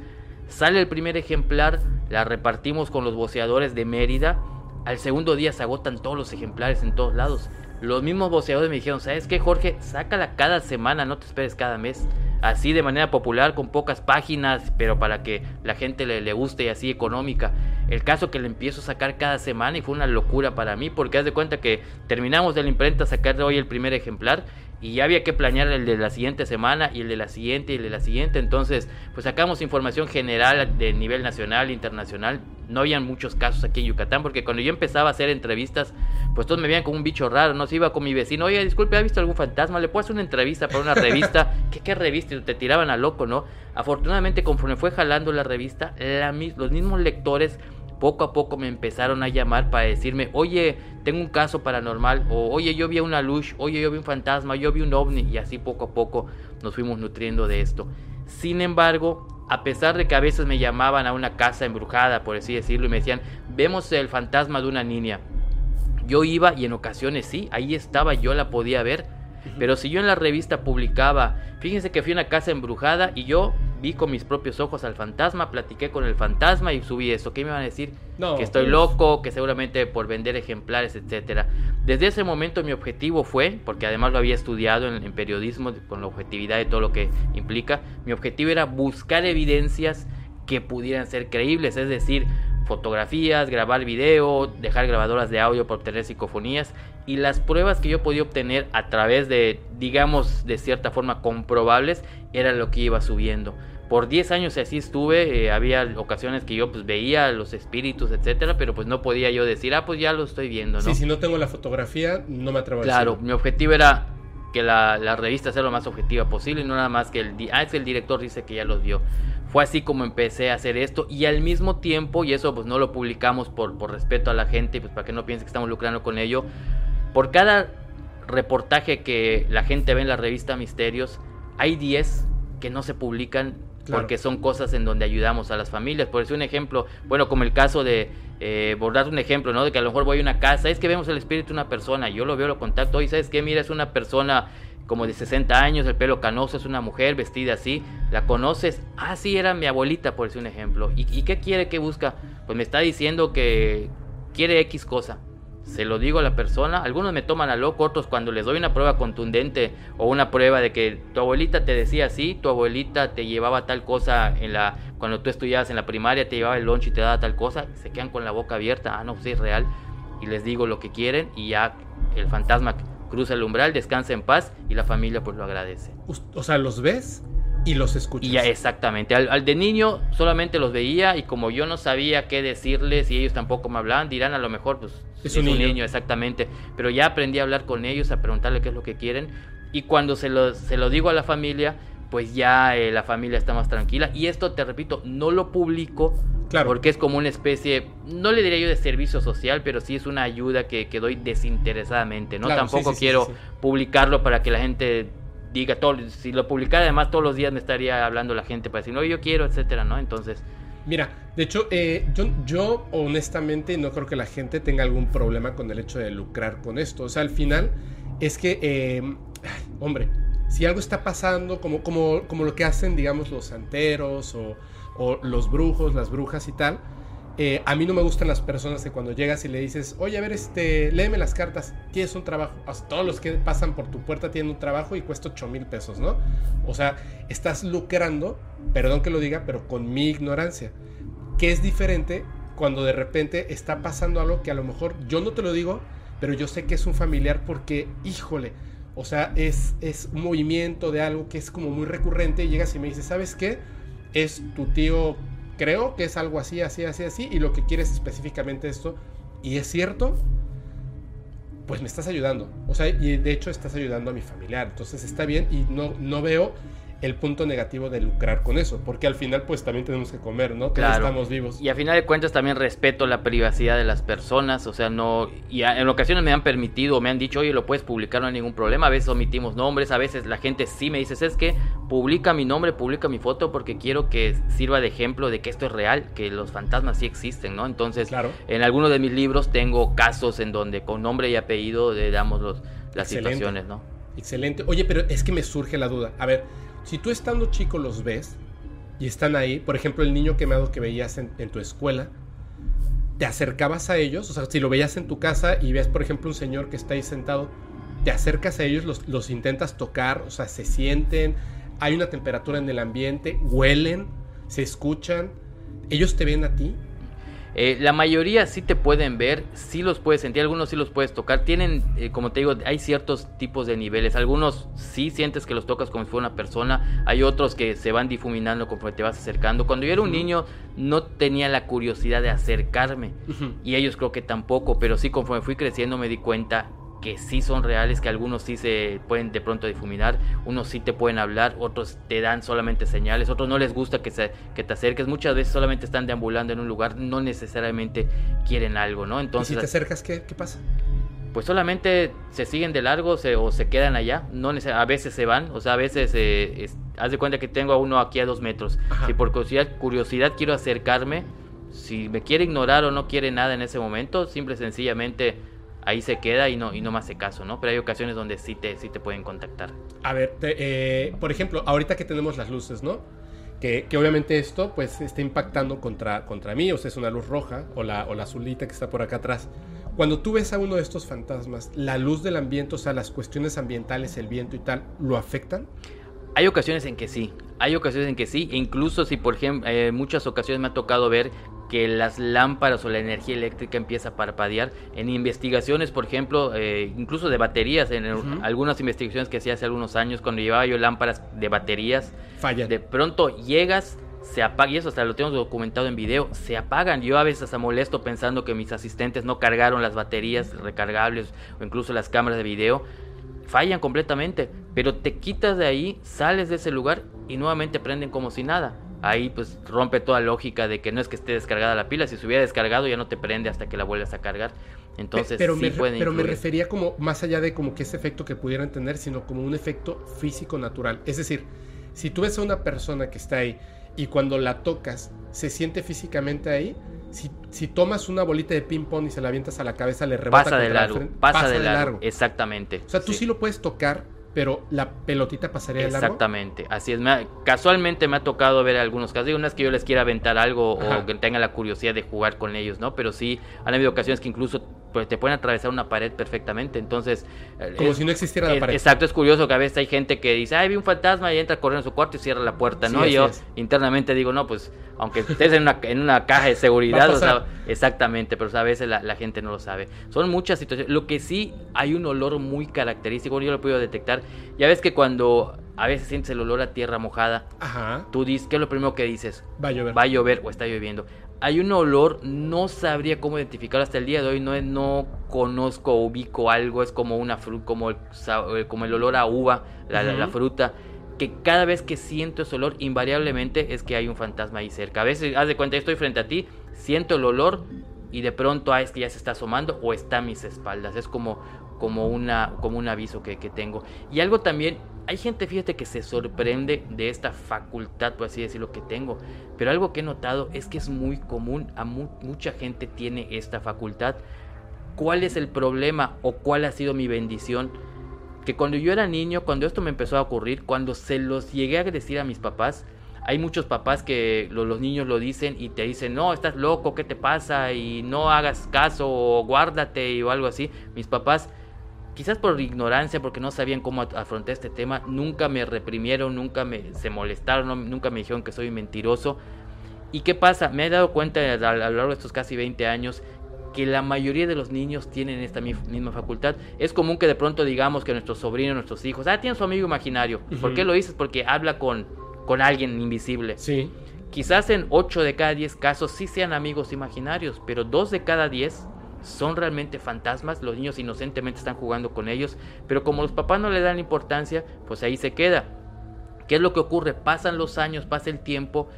S4: Sale el primer ejemplar, la repartimos con los voceadores de Mérida. Al segundo día se agotan todos los ejemplares en todos lados. Los mismos voceadores me dijeron, ¿sabes qué, Jorge? Sácala cada semana, no te esperes cada mes así de manera popular, con pocas páginas, pero para que la gente le, le, guste y así económica. El caso que le empiezo a sacar cada semana y fue una locura para mí, porque haz de cuenta que terminamos de la imprenta sacar hoy el primer ejemplar y ya había que planear el de la siguiente semana y el de la siguiente y el de la siguiente. Entonces, pues sacamos información general de nivel nacional, internacional. No habían muchos casos aquí en Yucatán, porque cuando yo empezaba a hacer entrevistas, pues todos me veían como un bicho raro, no se iba con mi vecino, oye, disculpe, ¿ha visto algún fantasma? ¿Le puedo hacer una entrevista para una revista? ¿Qué, qué revista? Y te tiraban a loco, ¿no? Afortunadamente, conforme fue jalando la revista, la, los mismos lectores poco a poco me empezaron a llamar para decirme, oye, tengo un caso paranormal, o oye, yo vi una luz, oye, yo vi un fantasma, yo vi un ovni, y así poco a poco nos fuimos nutriendo de esto. Sin embargo, a pesar de que a veces me llamaban a una casa embrujada, por así decirlo, y me decían, vemos el fantasma de una niña. Yo iba y en ocasiones sí, ahí estaba, yo la podía ver, pero si yo en la revista publicaba, fíjense que fui a una casa embrujada y yo vi con mis propios ojos al fantasma, platiqué con el fantasma y subí esto. ¿Qué me van a decir? que estoy pues. loco, que seguramente por vender ejemplares, etcétera. Desde ese momento mi objetivo fue, porque además lo había estudiado en, en, periodismo con la objetividad de todo lo que implica, mi objetivo era buscar evidencias que pudieran ser creíbles, es decir, fotografías, grabar video, dejar grabadoras de audio para obtener psicofonías y las pruebas que yo podía obtener a través de, digamos, de cierta forma comprobables, era lo que iba subiendo. Por 10 años así estuve, eh, había ocasiones que yo pues veía los espíritus, etcétera, pero pues no podía yo decir, ah, pues ya lo estoy viendo, ¿no?
S3: Sí, si no tengo la fotografía, no me atrevo
S4: a Claro, mi objetivo era que la, la, revista sea lo más objetiva posible y no nada más que el, ah, es que el director dice que ya los vio. Fue así como empecé a hacer esto y al mismo tiempo, y eso pues no lo publicamos por, por respeto a la gente, pues para que no piense que estamos lucrando con ello, por cada reportaje que la gente ve en la revista Misterios, hay 10 que no se publican porque son cosas en donde ayudamos a las familias. Por decir un ejemplo, bueno, como el caso de, eh, por dar un ejemplo, ¿no? De que a lo mejor voy a una casa, es que vemos el espíritu de una persona, yo lo veo, lo contacto, oye, ¿sabes qué? Mira, es una persona como de 60 años, el pelo canoso, es una mujer vestida así, ¿la conoces? Ah, sí, era mi abuelita, por decir un ejemplo. ¿Y, ¿Y qué quiere, qué busca? Pues me está diciendo que quiere X cosa se lo digo a la persona. Algunos me toman a loco, otros cuando les doy una prueba contundente o una prueba de que tu abuelita te decía así, tu abuelita te llevaba tal cosa en la cuando tú estudiabas en la primaria, te llevaba el lunch y te daba tal cosa, se quedan con la boca abierta, ah, no, sí es real. Y les digo lo que quieren y ya el fantasma cruza el umbral, descansa en paz y la familia pues lo agradece.
S3: O sea, ¿los ves? Y los escuchas.
S4: Y ya, exactamente. Al, de niño solamente los veía y como yo no sabía qué decirles y ellos tampoco me hablaban, dirán a lo mejor, pues es, un, niño. exactamente. Pero ya aprendí a hablar con ellos, a preguntarle qué es lo que quieren. Y cuando se lo, se lo digo a la familia, pues ya eh, la familia está más tranquila. Y esto, te repito, no lo publico claro. porque es como una especie, no le diría yo de servicio social, pero sí es una ayuda que, que doy desinteresadamente. ¿no? Tampoco quiero publicarlo para que la gente diga todo, si lo publicara además todos los días me estaría hablando la gente para decir, no, yo quiero, etcétera, ¿no? Entonces...
S3: Mira, de hecho, eh, yo, yo honestamente no creo que la gente tenga algún problema con el hecho de lucrar con esto. O sea, al final es que, eh, hombre, si algo está pasando, como, como, como lo que hacen, digamos, los santeros o, o los brujos, las brujas y tal, eh, a mí no me gustan las personas que cuando llegas y le dices, oye, a ver, este, léeme las cartas, tienes un trabajo. todos los que pasan por tu puerta tienen un trabajo y cuesta 8 mil pesos, ¿no? O sea, estás lucrando, perdón que lo diga, pero con mi ignorancia. Que es diferente cuando de repente está pasando algo que a lo mejor yo no te lo digo, pero yo sé que es un familiar porque, híjole, o sea, es, es un movimiento de algo que es como muy recurrente y llegas y me dices, ¿sabes qué? Es tu tío creo que es algo así, así, así, así, y lo que quieres específicamente esto, y es cierto, pues me estás ayudando. O sea, y de hecho estás ayudando a mi familiar. Entonces está bien y no, no veo el punto negativo de lucrar con eso, porque al final pues también tenemos que comer, ¿no? Claro. estamos vivos.
S4: Y a final de cuentas también respeto la privacidad de las personas, o sea, no y en ocasiones me han permitido, me han dicho, "Oye, lo puedes publicar, no hay ningún problema." A veces omitimos nombres, a veces la gente sí me dice, "Es que publica mi nombre, publica mi foto porque quiero que sirva de ejemplo de que esto es real, que los fantasmas sí existen, ¿no? Entonces,
S3: Claro.
S4: en algunos de mis libros tengo casos en donde con nombre y apellido le damos los, las
S3: Excelente.
S4: situaciones, ¿no?
S3: Excelente. Oye, pero es que me surge la duda. A ver, si tú estando chico los ves y están ahí, por ejemplo, el niño quemado que veías en, tu escuela, ¿te acercabas a ellos? O sea, si lo veías en tu casa y ves, por ejemplo, un señor que está ahí sentado, ¿te acercas a ellos, los, los intentas tocar? O sea, se sienten, hay una temperatura en el ambiente, huelen, se escuchan, ellos te ven a ti.
S4: Eh, la mayoría sí te pueden ver, sí los puedes sentir, algunos sí los puedes tocar. Tienen, eh, como te digo, hay ciertos tipos de niveles. Algunos sí sientes que los tocas como si fuera una persona, hay otros que se van difuminando conforme te vas acercando. Cuando yo era un niño no tenía la curiosidad de acercarme y ellos creo que tampoco, pero sí conforme fui creciendo me di cuenta que sí son reales, que algunos sí se pueden de pronto difuminar, unos sí te pueden hablar, otros te dan solamente señales, otros no les gusta que, se, que te acerques, muchas veces solamente están deambulando en un lugar, no necesariamente quieren algo, ¿no?
S3: y si
S4: Entonces,
S3: te acercas, ¿qué, qué pasa?
S4: pues solamente se siguen de largo se- o se quedan allá, no a veces se van, o sea, a veces, eh, es- haz de cuenta que tengo a uno aquí a dos metros,
S3: Ajá.
S4: si por curiosidad, curiosidad quiero acercarme, si me quiere ignorar o no quiere nada en ese momento, simple y sencillamente ahí se queda y no, y no me hace caso, ¿no? Pero hay ocasiones donde sí te, sí te pueden contactar.
S3: A ver, te- eh, por ejemplo, ahorita que tenemos las luces, ¿no? Que, que obviamente esto pues está impactando contra, contra mí, o sea, es una luz roja o la, o la azulita que está por acá atrás. Cuando tú ves a uno de estos fantasmas, la luz del ambiente, o sea, las cuestiones ambientales, el viento y tal, ¿lo afectan?
S4: Hay ocasiones en que sí, hay ocasiones en que sí, incluso si por ejemplo, en muchas ocasiones me ha tocado ver que las lámparas o la energía eléctrica empieza a parpadear. En investigaciones, por ejemplo, eh, incluso de baterías, en el- algunas investigaciones que hacía hace algunos años, cuando llevaba yo lámparas de baterías,
S3: Fallan.
S4: de pronto llegas, se apaga, y eso hasta lo tenemos documentado en video, se apagan. Yo a veces hasta molesto pensando que mis asistentes no cargaron las baterías recargables o incluso las cámaras de video. Fallan completamente, pero te quitas de ahí, sales de ese lugar y nuevamente prenden como si nada. Ahí pues rompe toda lógica de que no es que esté descargada la pila, si se hubiera descargado ya no te prende hasta que la vuelvas a cargar. Entonces
S3: pero
S4: sí
S3: me,
S4: pueden
S3: pero me refería como más allá de como que ese efecto que pudieran tener, sino como un efecto físico natural. Es decir, si tú ves a una persona que está ahí y cuando la tocas se siente físicamente ahí, si, si tomas una bolita de ping pong y se la avientas a la cabeza, le rebota
S4: Pasa de
S3: contra la
S4: largo,
S3: frente,
S4: pasa, de largo, exactamente.
S3: O sea, tú sí. lo puedes tocar, pero la pelotita pasaría de largo.
S4: Exactamente, así es. Me ha- casualmente me ha tocado ver algunos casos. Digo, no es que yo les quiera aventar algo
S3: Ajá.
S4: o que tenga la curiosidad de jugar con ellos, ¿no? Pero sí han habido ocasiones que incluso pues, te pueden atravesar una pared perfectamente. Entonces, eh,
S3: Como
S4: es-
S3: si no existiera la
S4: es-
S3: pared.
S4: Exacto, es curioso que a veces hay gente que dice, ay, vi un fantasma y entra corriendo a su cuarto y cierra la puerta, ¿no? y yo
S3: es.
S4: internamente digo, no, pues, aunque estés en una, en una caja de seguridad, o sea, exactamente, pero o sea, a veces la, la gente no lo sabe. Son muchas situaciones. Lo que sí hay un olor muy característico, yo lo he podido Ya ves que cuando a veces sientes el olor a tierra mojada,
S3: Ajá,
S4: tú dices, ¿qué es lo primero que dices?
S3: va a llover.
S4: Va a llover o está lloviendo. Hay un olor, no sabría cómo identificarlo hasta el día de hoy, no, no conozco o ubico algo, es como una fruta, como, el sa- eh, como el olor a uva, la, la- la
S3: Ujú.
S4: fruta, que cada vez que siento ese olor, invariablemente es que hay un fantasma ahí cerca. A veces, haz de cuenta, estoy frente a ti, siento el olor y de pronto ah, es que ya se está asomando o está a mis espaldas. Es como, como, una, como un aviso que, tengo. Y algo también, hay gente, fíjate, que se sorprende de esta facultad, por así decirlo, que tengo. Pero algo que he notado es que es muy común, a mu- mucha gente tiene esta facultad. ¿Cuál es el problema o cuál ha sido mi bendición? Que cuando yo era niño, cuando esto me empezó a ocurrir, cuando se los llegué a decir a mis papás, hay muchos papás que lo- los niños lo dicen y te dicen, no, estás loco, ¿qué te pasa? Y no hagas caso o guárdate o algo así. Mis papás, quizás por ignorancia, porque no sabían cómo afrontar este tema, nunca me reprimieron, nunca me, se molestaron, nunca me dijeron que soy mentiroso. ¿Y qué pasa? Me he dado cuenta a, a lo largo de estos casi 20 años que la mayoría de los niños tienen esta mi- misma facultad. Es común que de pronto digamos que nuestros sobrinos, nuestros hijos, ah, tienen su amigo imaginario. ¿Por
S3: Ujú.
S4: qué lo dices? Porque habla con, con alguien invisible.
S3: Sí,
S4: Quizás en 8 de cada 10 casos sí sean amigos imaginarios, pero 2 de cada 10 son realmente fantasmas. Los niños inocentemente están jugando con ellos, pero como los papás no le dan importancia, pues ahí se queda. ¿Qué es lo que ocurre? Pasan los años, pasa el tiempo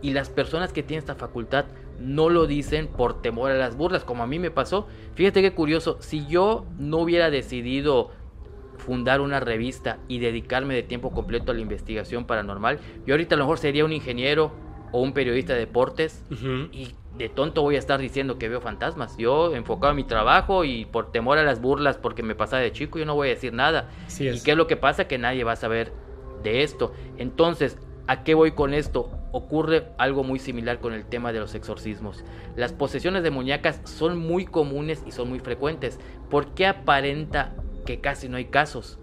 S4: y las personas que tienen esta facultad no lo dicen por temor a las burlas, como a mí me pasó. Fíjate qué curioso, si yo no hubiera decidido fundar una revista y dedicarme de tiempo completo a la investigación paranormal, yo ahorita a lo mejor sería un ingeniero o un periodista de deportes y de tonto voy a estar diciendo que veo fantasmas. Yo enfocado en mi trabajo y por temor a las burlas porque me pasaba de chico, yo no voy a decir nada. ¿Y qué es lo que pasa? Que nadie va a saber de esto. Entonces, ¿a qué voy con esto? Ocurre algo muy similar con el tema de los exorcismos. Las posesiones de muñecas son muy comunes y son muy frecuentes. ¿Por qué aparenta que casi no hay casos?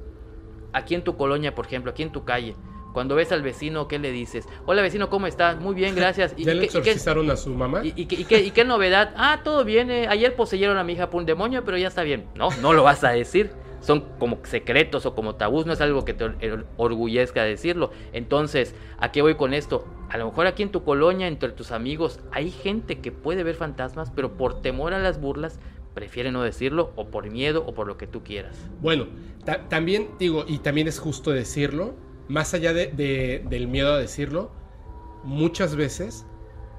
S4: Aquí en tu colonia, por ejemplo, aquí en tu calle, cuando ves al vecino, ¿qué le dices? Hola vecino, ¿cómo estás? Muy bien, gracias.
S3: ¿Ya le exorcizaron a su mamá?
S4: ¿Y, qué, novedad? Ah, todo bien. Eh. Ayer poseyeron a mi hija por un demonio, pero ya está bien. No, no lo vas a decir. Son como secretos o como tabús, no es algo que te orgullezca decirlo. Entonces, ¿a qué voy con esto? A lo mejor aquí en tu colonia, entre tus amigos, hay gente que puede ver fantasmas, pero por temor a las burlas, prefiere no decirlo o por miedo o por lo que tú quieras.
S3: Bueno, también digo, y también es justo decirlo, más allá de, del miedo a decirlo, muchas veces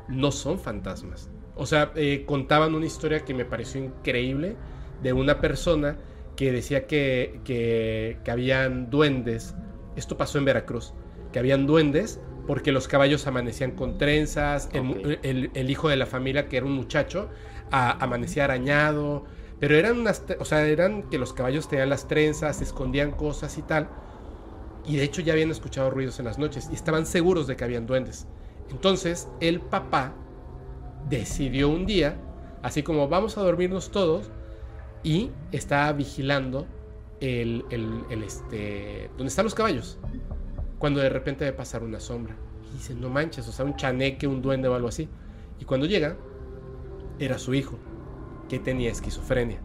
S3: no son fantasmas. O sea, eh, contaban una historia que me pareció increíble de una persona que decía que, que, habían duendes. Esto pasó en Veracruz. Que habían duendes porque los caballos amanecían con trenzas. El, hijo de la familia, que era un muchacho, amanecía arañado. Pero eran unas, o sea, eran que los caballos tenían las trenzas, escondían cosas y tal y de hecho ya habían escuchado ruidos en las noches y estaban seguros de que habían duendes. Entonces el papá decidió un día, así como vamos a dormirnos todos, y estaba vigilando el, el, este, donde están los caballos, cuando de repente ve pasar una sombra. Y dice, no manches, o sea, un chaneque, un duende o algo así. Y cuando llega, era su hijo, que tenía esquizofrenia.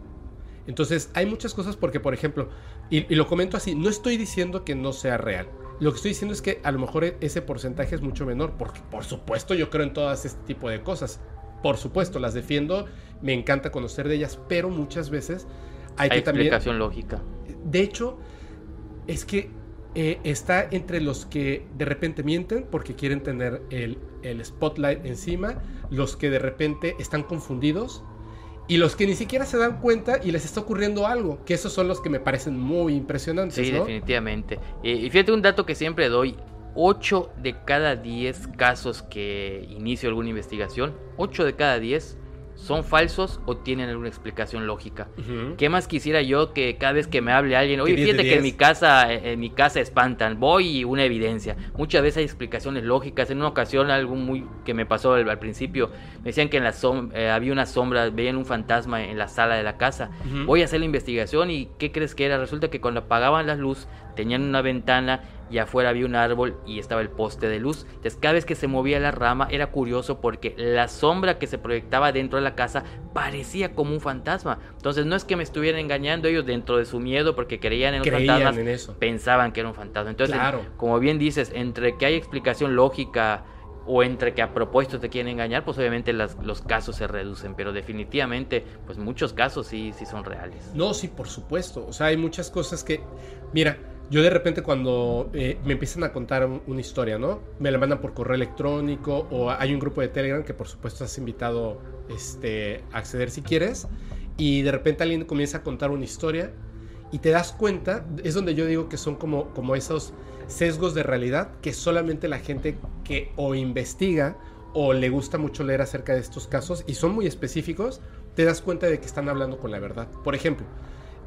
S3: Entonces hay muchas cosas porque, por ejemplo, y, lo comento así, no estoy diciendo que no sea real. Lo que estoy diciendo es que a lo mejor e, ese porcentaje es mucho menor, porque por supuesto yo creo en todas este tipo de cosas. Por supuesto, las defiendo, me encanta conocer de ellas, pero muchas veces hay, que también...
S4: explicación lógica.
S3: De hecho, es que eh, está entre los que de repente mienten porque quieren tener el, el spotlight encima, los que de repente están confundidos y los que ni siquiera se dan cuenta y les está ocurriendo algo, que esos son los que me parecen muy impresionantes.
S4: Sí, definitivamente. y fíjate un dato que siempre doy, 8 de cada 10 casos que inicio alguna investigación, 8 de cada 10 son falsos o tienen alguna explicación lógica. ¿Qué más quisiera yo que cada vez que me hable alguien, oye, fíjate que en mi casa, en mi casa espantan, voy y una evidencia. Muchas veces hay explicaciones lógicas. En una ocasión, algo muy que me pasó al, principio, me decían que en la eh, había una sombra, veían un fantasma en la sala de la casa. Voy a hacer la investigación y ¿qué crees que era? Resulta que cuando apagaban la luz, tenían una ventana y afuera había un árbol y estaba el poste de luz. Entonces cada vez que se movía la rama era curioso porque la sombra que se proyectaba dentro de la casa parecía como un fantasma. Entonces no es que me estuvieran engañando ellos dentro de su miedo porque creían en los fantasmas, pensaban que era un fantasma. Entonces, como bien dices, entre que hay explicación lógica o entre que a propósito te quieren engañar, pues obviamente los casos se reducen, pero definitivamente, pues muchos casos sí, sí son reales.
S3: No, sí, por supuesto. O sea, hay muchas cosas que, mira, yo de repente cuando eh, me empiezan a contar una historia, ¿no? Me la mandan por correo electrónico o hay un grupo de Telegram que por supuesto has invitado este, a acceder si quieres. Y de repente alguien comienza a contar una historia y te das cuenta, es donde yo digo que son como, como esos sesgos de realidad que solamente la gente que o investiga o le gusta mucho leer acerca de estos casos y son muy específicos, te das cuenta de que están hablando con la verdad. Por ejemplo,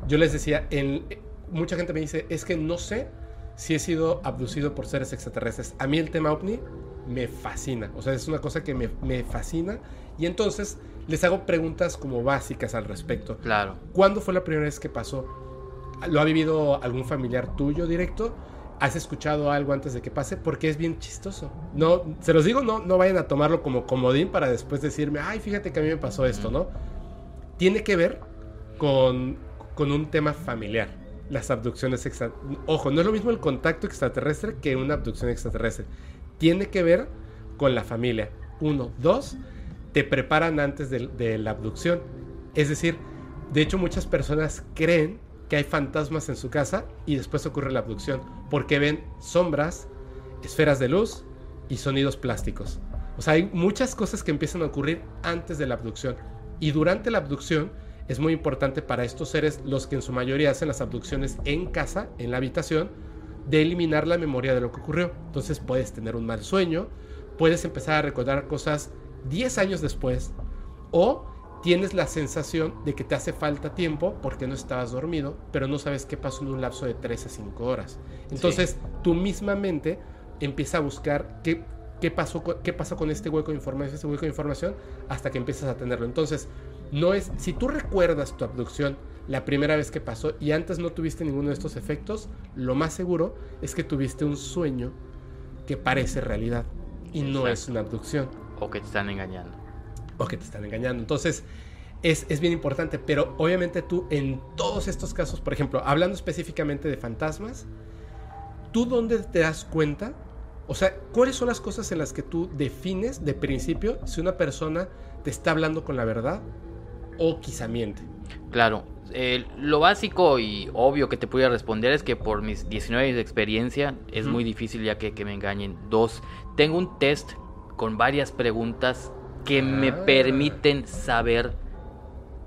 S3: yo les decía, en, mucha gente me dice, es que no sé si he sido abducido por seres extraterrestres. A mí el tema ovni me fascina, o sea, es una cosa que me, me fascina y entonces les hago preguntas como básicas al respecto.
S4: Claro.
S3: ¿Cuándo fue la primera vez que pasó? ¿Lo ha vivido algún familiar tuyo directo? ¿Has escuchado algo antes de que pase? Porque es bien chistoso. No, se los digo, no, no vayan a tomarlo como comodín para después decirme, ay, fíjate que a mí me pasó esto, ¿no? Tiene que ver con, con un tema familiar las abducciones extraterrestres. Ojo, no es lo mismo el contacto extraterrestre que una abducción extraterrestre. Tiene que ver con la familia. Uno. Dos, te preparan antes de, la abducción. Es decir, de hecho muchas personas creen que hay fantasmas en su casa y después ocurre la abducción porque ven sombras, esferas de luz y sonidos plásticos. O sea, hay muchas cosas que empiezan a ocurrir antes de la abducción y durante la abducción es muy importante para estos seres, los que en su mayoría hacen las abducciones en casa, en la habitación, de eliminar la memoria de lo que ocurrió. Entonces puedes tener un mal sueño, puedes empezar a recordar cosas 10 años después o tienes la sensación de que te hace falta tiempo porque no estabas dormido, pero no sabes qué pasó en un lapso de 3 a 5 horas. Entonces, tu misma mente empieza a buscar qué, qué, pasó, qué pasó con este hueco de información, este hueco de información, hasta que empiezas a tenerlo. Entonces, no es, si tú recuerdas tu abducción la primera vez que pasó y antes no tuviste ninguno de estos efectos, lo más seguro es que tuviste un sueño que parece realidad y no es una abducción.
S4: O que te están engañando.
S3: O que te están engañando. Entonces, es, es, bien importante, pero obviamente tú en todos estos casos, por ejemplo, hablando específicamente de fantasmas, ¿tú dónde te das cuenta? O sea, ¿cuáles son las cosas en las que tú defines de principio si una persona te está hablando con la verdad o quizá miente?
S4: Claro, eh, lo básico y obvio que te pudiera responder es que por mis 19 años de experiencia es muy difícil ya que, que, me engañen. Dos, tengo un test con varias preguntas que me
S3: Ah.
S4: permiten saber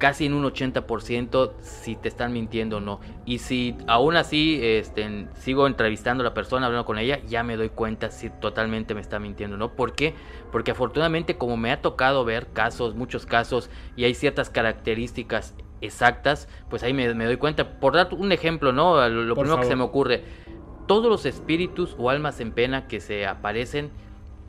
S4: casi en un 80% si te están mintiendo o no. Y si aún así este, sigo entrevistando a la persona, hablando con ella, ya me doy cuenta si totalmente me está mintiendo o no. ¿Por qué? Porque afortunadamente como me ha tocado ver casos, muchos casos, y hay ciertas características exactas, pues ahí me, me doy cuenta. Por dar un ejemplo, ¿no? Lo, lo primero que se me ocurre. Todos los espíritus o almas en pena que se aparecen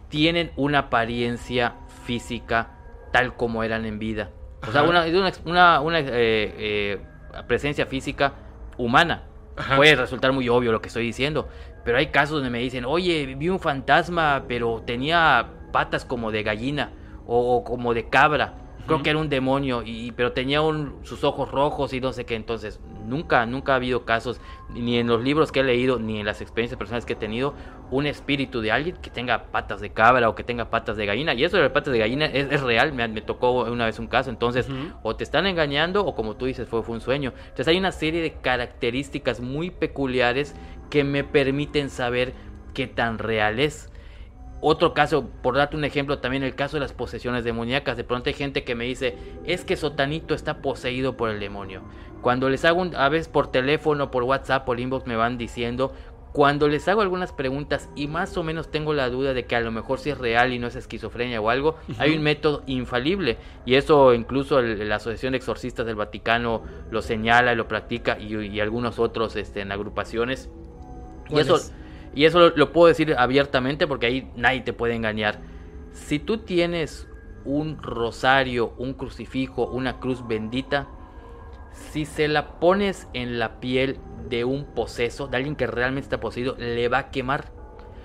S4: tienen una apariencia física tal como eran en vida. O sea, una, una, una- una, eh, eh, presencia física humana.
S3: Ajá.
S4: Puede resultar muy obvio lo que estoy diciendo, pero hay casos donde me dicen, oye, vi un fantasma, pero tenía patas como de gallina o, o como de cabra. Creo que era un demonio, y, pero tenía un- sus ojos rojos y no sé qué. Entonces, nunca, nunca ha habido casos, ni en los libros que he leído, ni en las experiencias personales que he tenido, un espíritu de alguien que tenga patas de cabra o que tenga patas de gallina. Y eso de las patas de gallina es, es real, me, me tocó una vez un caso. Entonces, o te están engañando o como tú dices, fue, fue un sueño. Entonces hay una serie de características muy peculiares que me permiten saber qué tan real es. Otro caso, por darte un ejemplo, también el caso de las posesiones demoníacas. De pronto hay gente que me dice, es que Sotanito está poseído por el demonio. Cuando les hago, un- a veces por teléfono, por WhatsApp, por inbox, me van diciendo, cuando les hago algunas preguntas y más o menos tengo la duda de que a lo mejor sí es real y no es esquizofrenia o algo, hay un método infalible. Y eso incluso el- la Asociación de Exorcistas del Vaticano lo señala y lo practica y, y algunos otros este, en agrupaciones. Y
S3: ¿Cuál
S4: eso,
S3: es?
S4: Y eso lo, puedo decir abiertamente porque ahí nadie te puede engañar. Si tú tienes un rosario, un crucifijo, una cruz bendita, si se la pones en la piel de un poseso, de alguien que realmente está poseído, le va a quemar.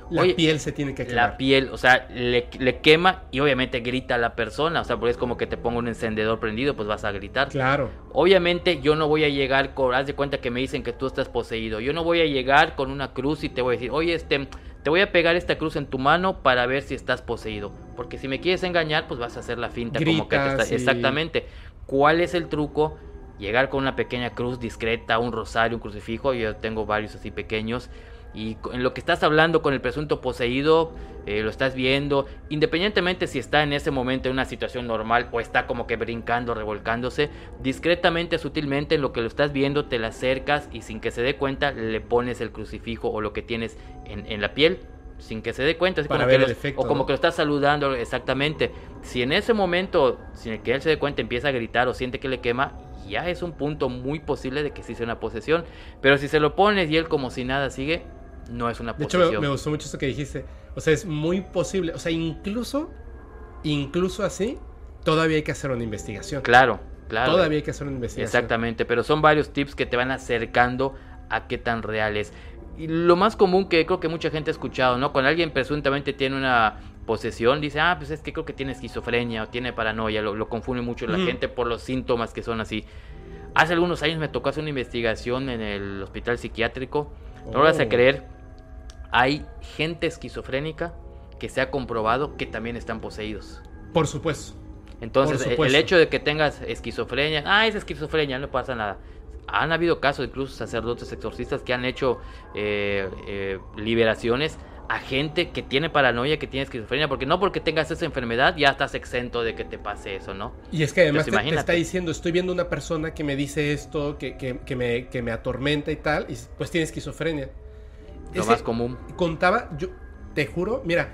S3: La
S4: Oye,
S3: piel se tiene que quemar.
S4: La piel, o sea, le, le quema y obviamente grita a la persona. O sea, porque es como que te ponga un encendedor prendido, pues vas a gritar.
S3: Claro.
S4: Obviamente yo no voy a llegar con, haz de cuenta que me dicen que tú estás poseído. Yo no voy a llegar con una cruz y te voy a decir, oye, este, te voy a pegar esta cruz en tu mano para ver si estás poseído. Porque si me quieres engañar, pues vas a hacer la finta como que te está...
S3: y-
S4: Exactamente. ¿Cuál es el truco? Llegar con una pequeña cruz discreta, un rosario, un crucifijo. Yo tengo varios así pequeños. Y en lo que estás hablando con el presunto poseído, eh, lo estás viendo, independientemente si está en ese momento en una situación normal o está como que brincando, revolcándose, discretamente, sutilmente, en lo que lo estás viendo, te le acercas y sin que se dé cuenta, le pones el crucifijo o lo que tienes en, en la piel. Sin que se dé cuenta,
S3: Para
S4: como
S3: ver
S4: que
S3: el
S4: los-
S3: efecto,
S4: o como
S3: ¿no?
S4: que lo estás saludando exactamente. Si en ese momento, sin que él se dé cuenta, empieza a gritar o siente que le quema, ya es un punto muy posible de que sí sea una posesión. Pero si se lo pones y él como si nada sigue, no es una
S3: De hecho, me, me gustó mucho eso que dijiste. O sea, es muy posible. O sea, incluso, incluso así, todavía hay que hacer una investigación.
S4: Claro, claro.
S3: Todavía hay que hacer una investigación.
S4: Exactamente, pero son varios tips que te van acercando a qué tan real es. Y lo más común que creo que mucha gente ha escuchado, ¿no? Cuando alguien presuntamente tiene una posesión, dice, ah, pues es que creo que tiene esquizofrenia o tiene paranoia, lo, lo confunde mucho la gente por los síntomas que son así. Hace algunos años me tocó hacer una investigación en el hospital psiquiátrico. No lo vas a
S3: Oh.
S4: creer, hay gente esquizofrénica que se ha comprobado que también están poseídos.
S3: Por supuesto.
S4: Entonces,
S3: Por
S4: el- hecho de que tengas esquizofrenia, ah, es esquizofrenia, no pasa nada. Han habido casos, incluso sacerdotes exorcistas, que han hecho eh, eh, liberaciones a gente que tiene paranoia, que tiene esquizofrenia, porque no porque tengas esa enfermedad ya estás exento de que te pase eso, ¿no?
S3: Y es que además
S4: Entonces,
S3: te, está diciendo, estoy viendo una persona que me dice esto, que, que- que me, que me atormenta y tal, y pues tiene esquizofrenia.
S4: Lo
S3: Ese-
S4: más común.
S3: contaba, yo te juro, mira,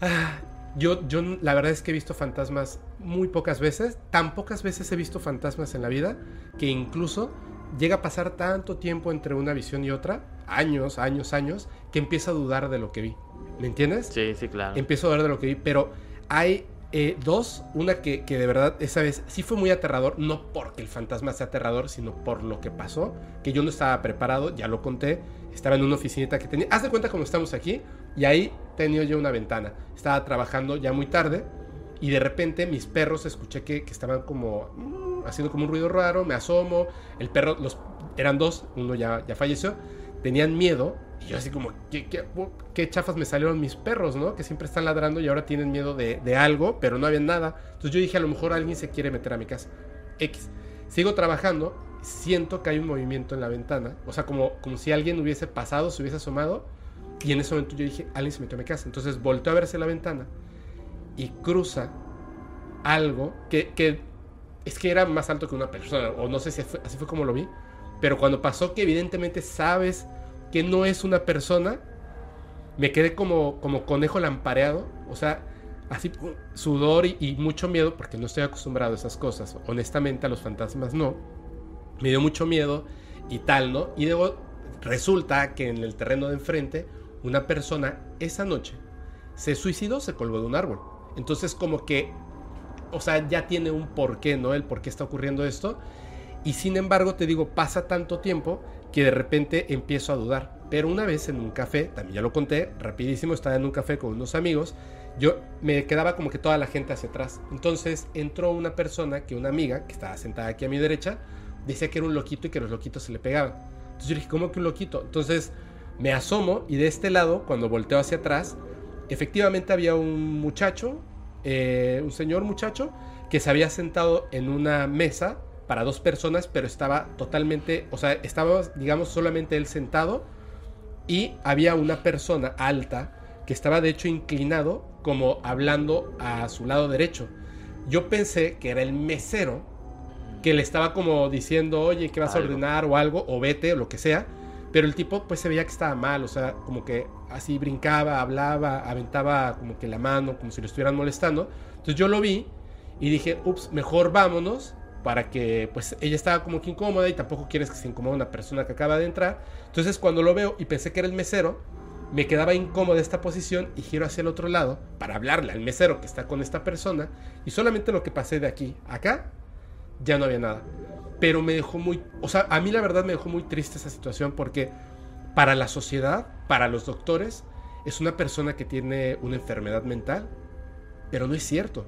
S3: ah, yo, yo la verdad es que he visto fantasmas muy pocas veces, tan pocas veces he visto fantasmas en la vida, que incluso llega a pasar tanto tiempo entre una visión y otra, años, años, años, que empiezo a dudar de lo que vi. ¿Me entiendes?
S4: Sí, sí, claro.
S3: empiezo a ver de lo que vi, pero hay eh, dos, una que, que de verdad esa vez sí fue muy aterrador, no porque el fantasma sea aterrador, sino por lo que pasó, que yo no estaba preparado, ya lo conté, estaba en una oficinita que tenía, haz de cuenta como estamos aquí, y ahí tenía yo una ventana, estaba trabajando ya muy tarde, y de repente mis perros escuché que, estaban como mm, haciendo como un ruido raro, me asomo, el perro, los, eran dos, uno ya, ya falleció, tenían miedo, y yo así como, ¿qué, qué, qué chafas me salieron mis perros, ¿no? Que siempre están ladrando y ahora tienen miedo de, de algo, pero no había nada. Entonces yo dije, a lo mejor alguien se quiere meter a mi casa. X. Sigo trabajando, siento que hay un movimiento en la ventana, o sea, como, como si alguien hubiese pasado, se hubiese asomado, y en ese momento yo dije, alguien se metió a mi casa. Entonces volteo a verse la ventana y cruza algo que, que es que era más alto que una persona, o no sé si fue- así fue como lo vi, pero cuando pasó que evidentemente sabes que no es una persona, me quedé como, como conejo lampareado, o sea, así sudor y, y mucho miedo, porque no estoy acostumbrado a esas cosas, honestamente a los fantasmas no, me dio mucho miedo y tal, ¿no? Y luego resulta que en el terreno de enfrente, una persona esa noche se suicidó, se colgó de un árbol. Entonces como que, o sea, ya tiene un porqué, ¿no? El por qué está ocurriendo esto. Y sin embargo, te digo, pasa tanto tiempo que de repente empiezo a dudar. Pero una vez en un café, también ya lo conté, rapidísimo, estaba en un café con unos amigos, yo me quedaba como que toda la gente hacia atrás. Entonces entró una persona, que una amiga, que estaba sentada aquí a mi derecha, decía que era un loquito y que los loquitos se le pegaban. Entonces yo dije, ¿cómo que un loquito? Entonces me asomo y de este lado, cuando volteo hacia atrás, efectivamente había un muchacho, eh, un señor muchacho, que se había sentado en una mesa para dos personas, pero estaba totalmente, o sea, estaba, digamos, solamente él sentado y había una persona alta que estaba de hecho inclinado como hablando a su lado derecho. Yo pensé que era el mesero que le estaba como diciendo, oye, ¿qué vas a ordenar o algo? O vete o lo que sea. Pero el tipo pues se veía que estaba mal, o sea, como que así brincaba, hablaba, aventaba como que la mano, como si lo estuvieran molestando. Entonces yo lo vi y dije, ups, mejor vámonos para que pues ella estaba como que incómoda y tampoco quieres que se incomode una persona que acaba de entrar. Entonces cuando lo veo y pensé que era el mesero, me quedaba incómoda esta posición y giro hacia el otro lado para hablarle al mesero que está con esta persona y solamente lo que pasé de aquí a acá ya no había nada. Pero me dejó muy, o sea, a mí la verdad me dejó muy triste esa situación porque para la sociedad, para los doctores, es una persona que tiene una enfermedad mental, pero no es cierto.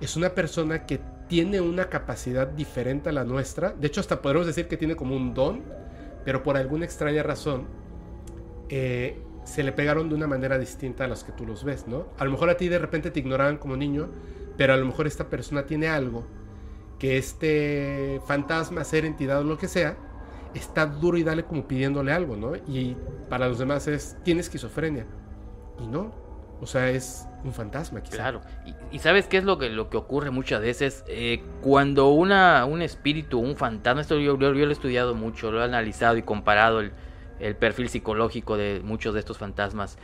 S3: Es una persona que tiene una capacidad diferente a la nuestra. De hecho, hasta podemos decir que tiene como un don, pero por alguna extraña razón eh, se le pegaron de una manera distinta a las que tú los ves, ¿no? A lo mejor a ti de repente te ignoraban como niño, pero a lo mejor esta persona tiene algo que este fantasma, ser entidad o lo que sea, está duro y dale como pidiéndole algo, ¿no? Y para los demás es, tiene esquizofrenia. Y no, o sea, es un fantasma, quizá.
S4: Claro. Y, sabes qué es lo que, lo que ocurre muchas veces? Eh, cuando una, un espíritu, un fantasma, esto yo lo he estudiado mucho, lo he analizado y comparado el, el perfil psicológico de muchos de estos fantasmas.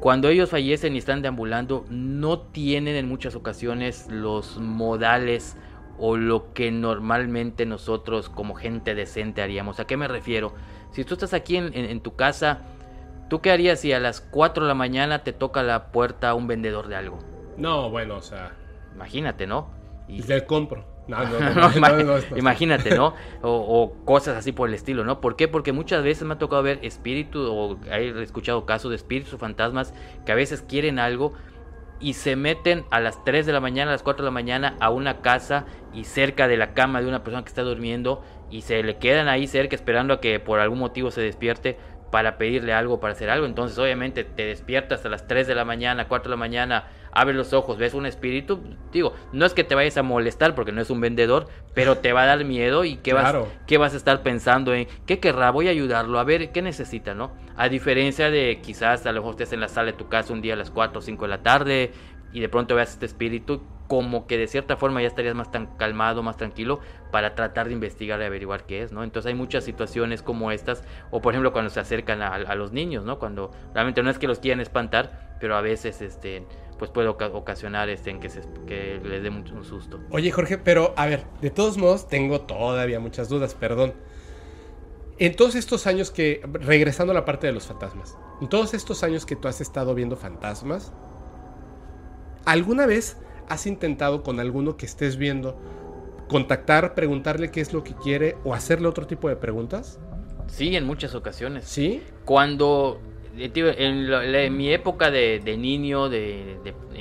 S4: Cuando ellos fallecen y están deambulando, no tienen en muchas ocasiones los modales o lo que normalmente nosotros como gente decente haríamos. ¿A qué me refiero? Si tú estás aquí en, en- en tu casa, ¿tú qué harías si a las 4 de la mañana te toca la puerta un vendedor de algo?
S3: No, bueno, o sea,
S4: Imagínate, ¿no? Y-
S3: le compro. No, no, no,
S4: No,
S3: no,
S4: ima-
S3: no, no, no.
S4: imagínate, ¿no? O, o cosas así por el estilo, ¿no? ¿Por qué? Porque muchas veces me ha tocado ver espíritus o he escuchado casos de espíritus o fantasmas que a veces quieren algo y se meten a las 3 de la mañana, a las 4 de la mañana a una casa y cerca de la cama de una persona que está durmiendo y se le quedan ahí cerca esperando a que por algún motivo se despierte para pedirle algo, para hacer algo. Entonces obviamente te despiertas a las 3 de la mañana, 4 de la mañana abres los ojos, ves un espíritu, digo, no es que te vayas a molestar porque no es un vendedor, pero te va a dar miedo y qué, vas, qué vas a estar pensando en qué querrá, voy a ayudarlo, a ver qué necesita, ¿no? A diferencia de quizás a lo mejor estés en la sala de tu casa un día a las 4 o 5 de la tarde y de pronto veas este espíritu, como que de cierta forma ya estarías más tan calmado, más tranquilo para tratar de investigar y averiguar qué es, ¿no? Entonces hay muchas situaciones como estas, o por ejemplo cuando se acercan a, los niños, ¿no? Cuando realmente no es que los quieran espantar, pero a veces este pues puede ocasionar este en que, les dé mucho susto.
S3: Oye Jorge, pero a ver, de todos modos tengo todavía muchas dudas, perdón. En todos estos años que, regresando a la parte de los fantasmas, en todos estos años que tú has estado viendo fantasmas, ¿alguna vez has intentado con alguno que estés viendo contactar, preguntarle qué es lo que quiere o hacerle otro tipo de preguntas?
S4: Sí, en muchas ocasiones.
S3: ¿Sí?
S4: Cuando en, mi época de, niño, de,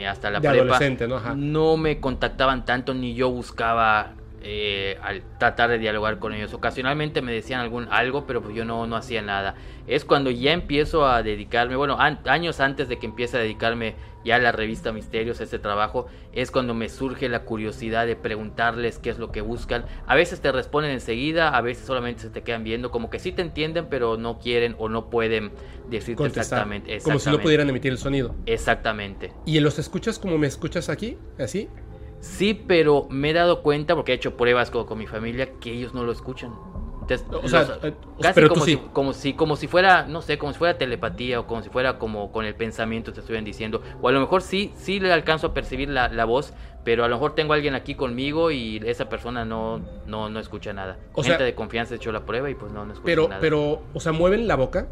S4: hasta la
S3: de adolescente, ¿no?
S4: no me contactaban tanto ni yo buscaba eh, al tratar de dialogar con ellos. Ocasionalmente me decían algún algo, pero pues yo no, no hacía nada. Es cuando ya empiezo a dedicarme, bueno, años antes de que empiece a dedicarme ya a la revista Misterios, a este trabajo, es cuando me surge la curiosidad de preguntarles qué es lo que buscan. A veces te responden enseguida, a veces solamente se te quedan viendo, como que sí te entienden, pero no quieren o no pueden decirte exactamente,
S3: Como si no pudieran emitir el sonido.
S4: Exactamente.
S3: ¿Y los escuchas como me escuchas aquí? ¿Así?
S4: Sí, pero me he dado cuenta, porque he hecho pruebas con, mi familia, que ellos no lo escuchan.
S3: o sea, eh,
S4: casi pero como, si, como, si, como si fuera, no sé, como si fuera telepatía o como si fuera como con el pensamiento te estuvieran diciendo. O a lo mejor sí, sí le alcanzo a percibir la, voz, pero a lo mejor tengo a alguien aquí conmigo y esa persona no, no, no escucha nada. O Gente de confianza he hecho la prueba y pues no, no escucha
S3: pero,
S4: nada.
S3: Pero, o sea, mueven la boca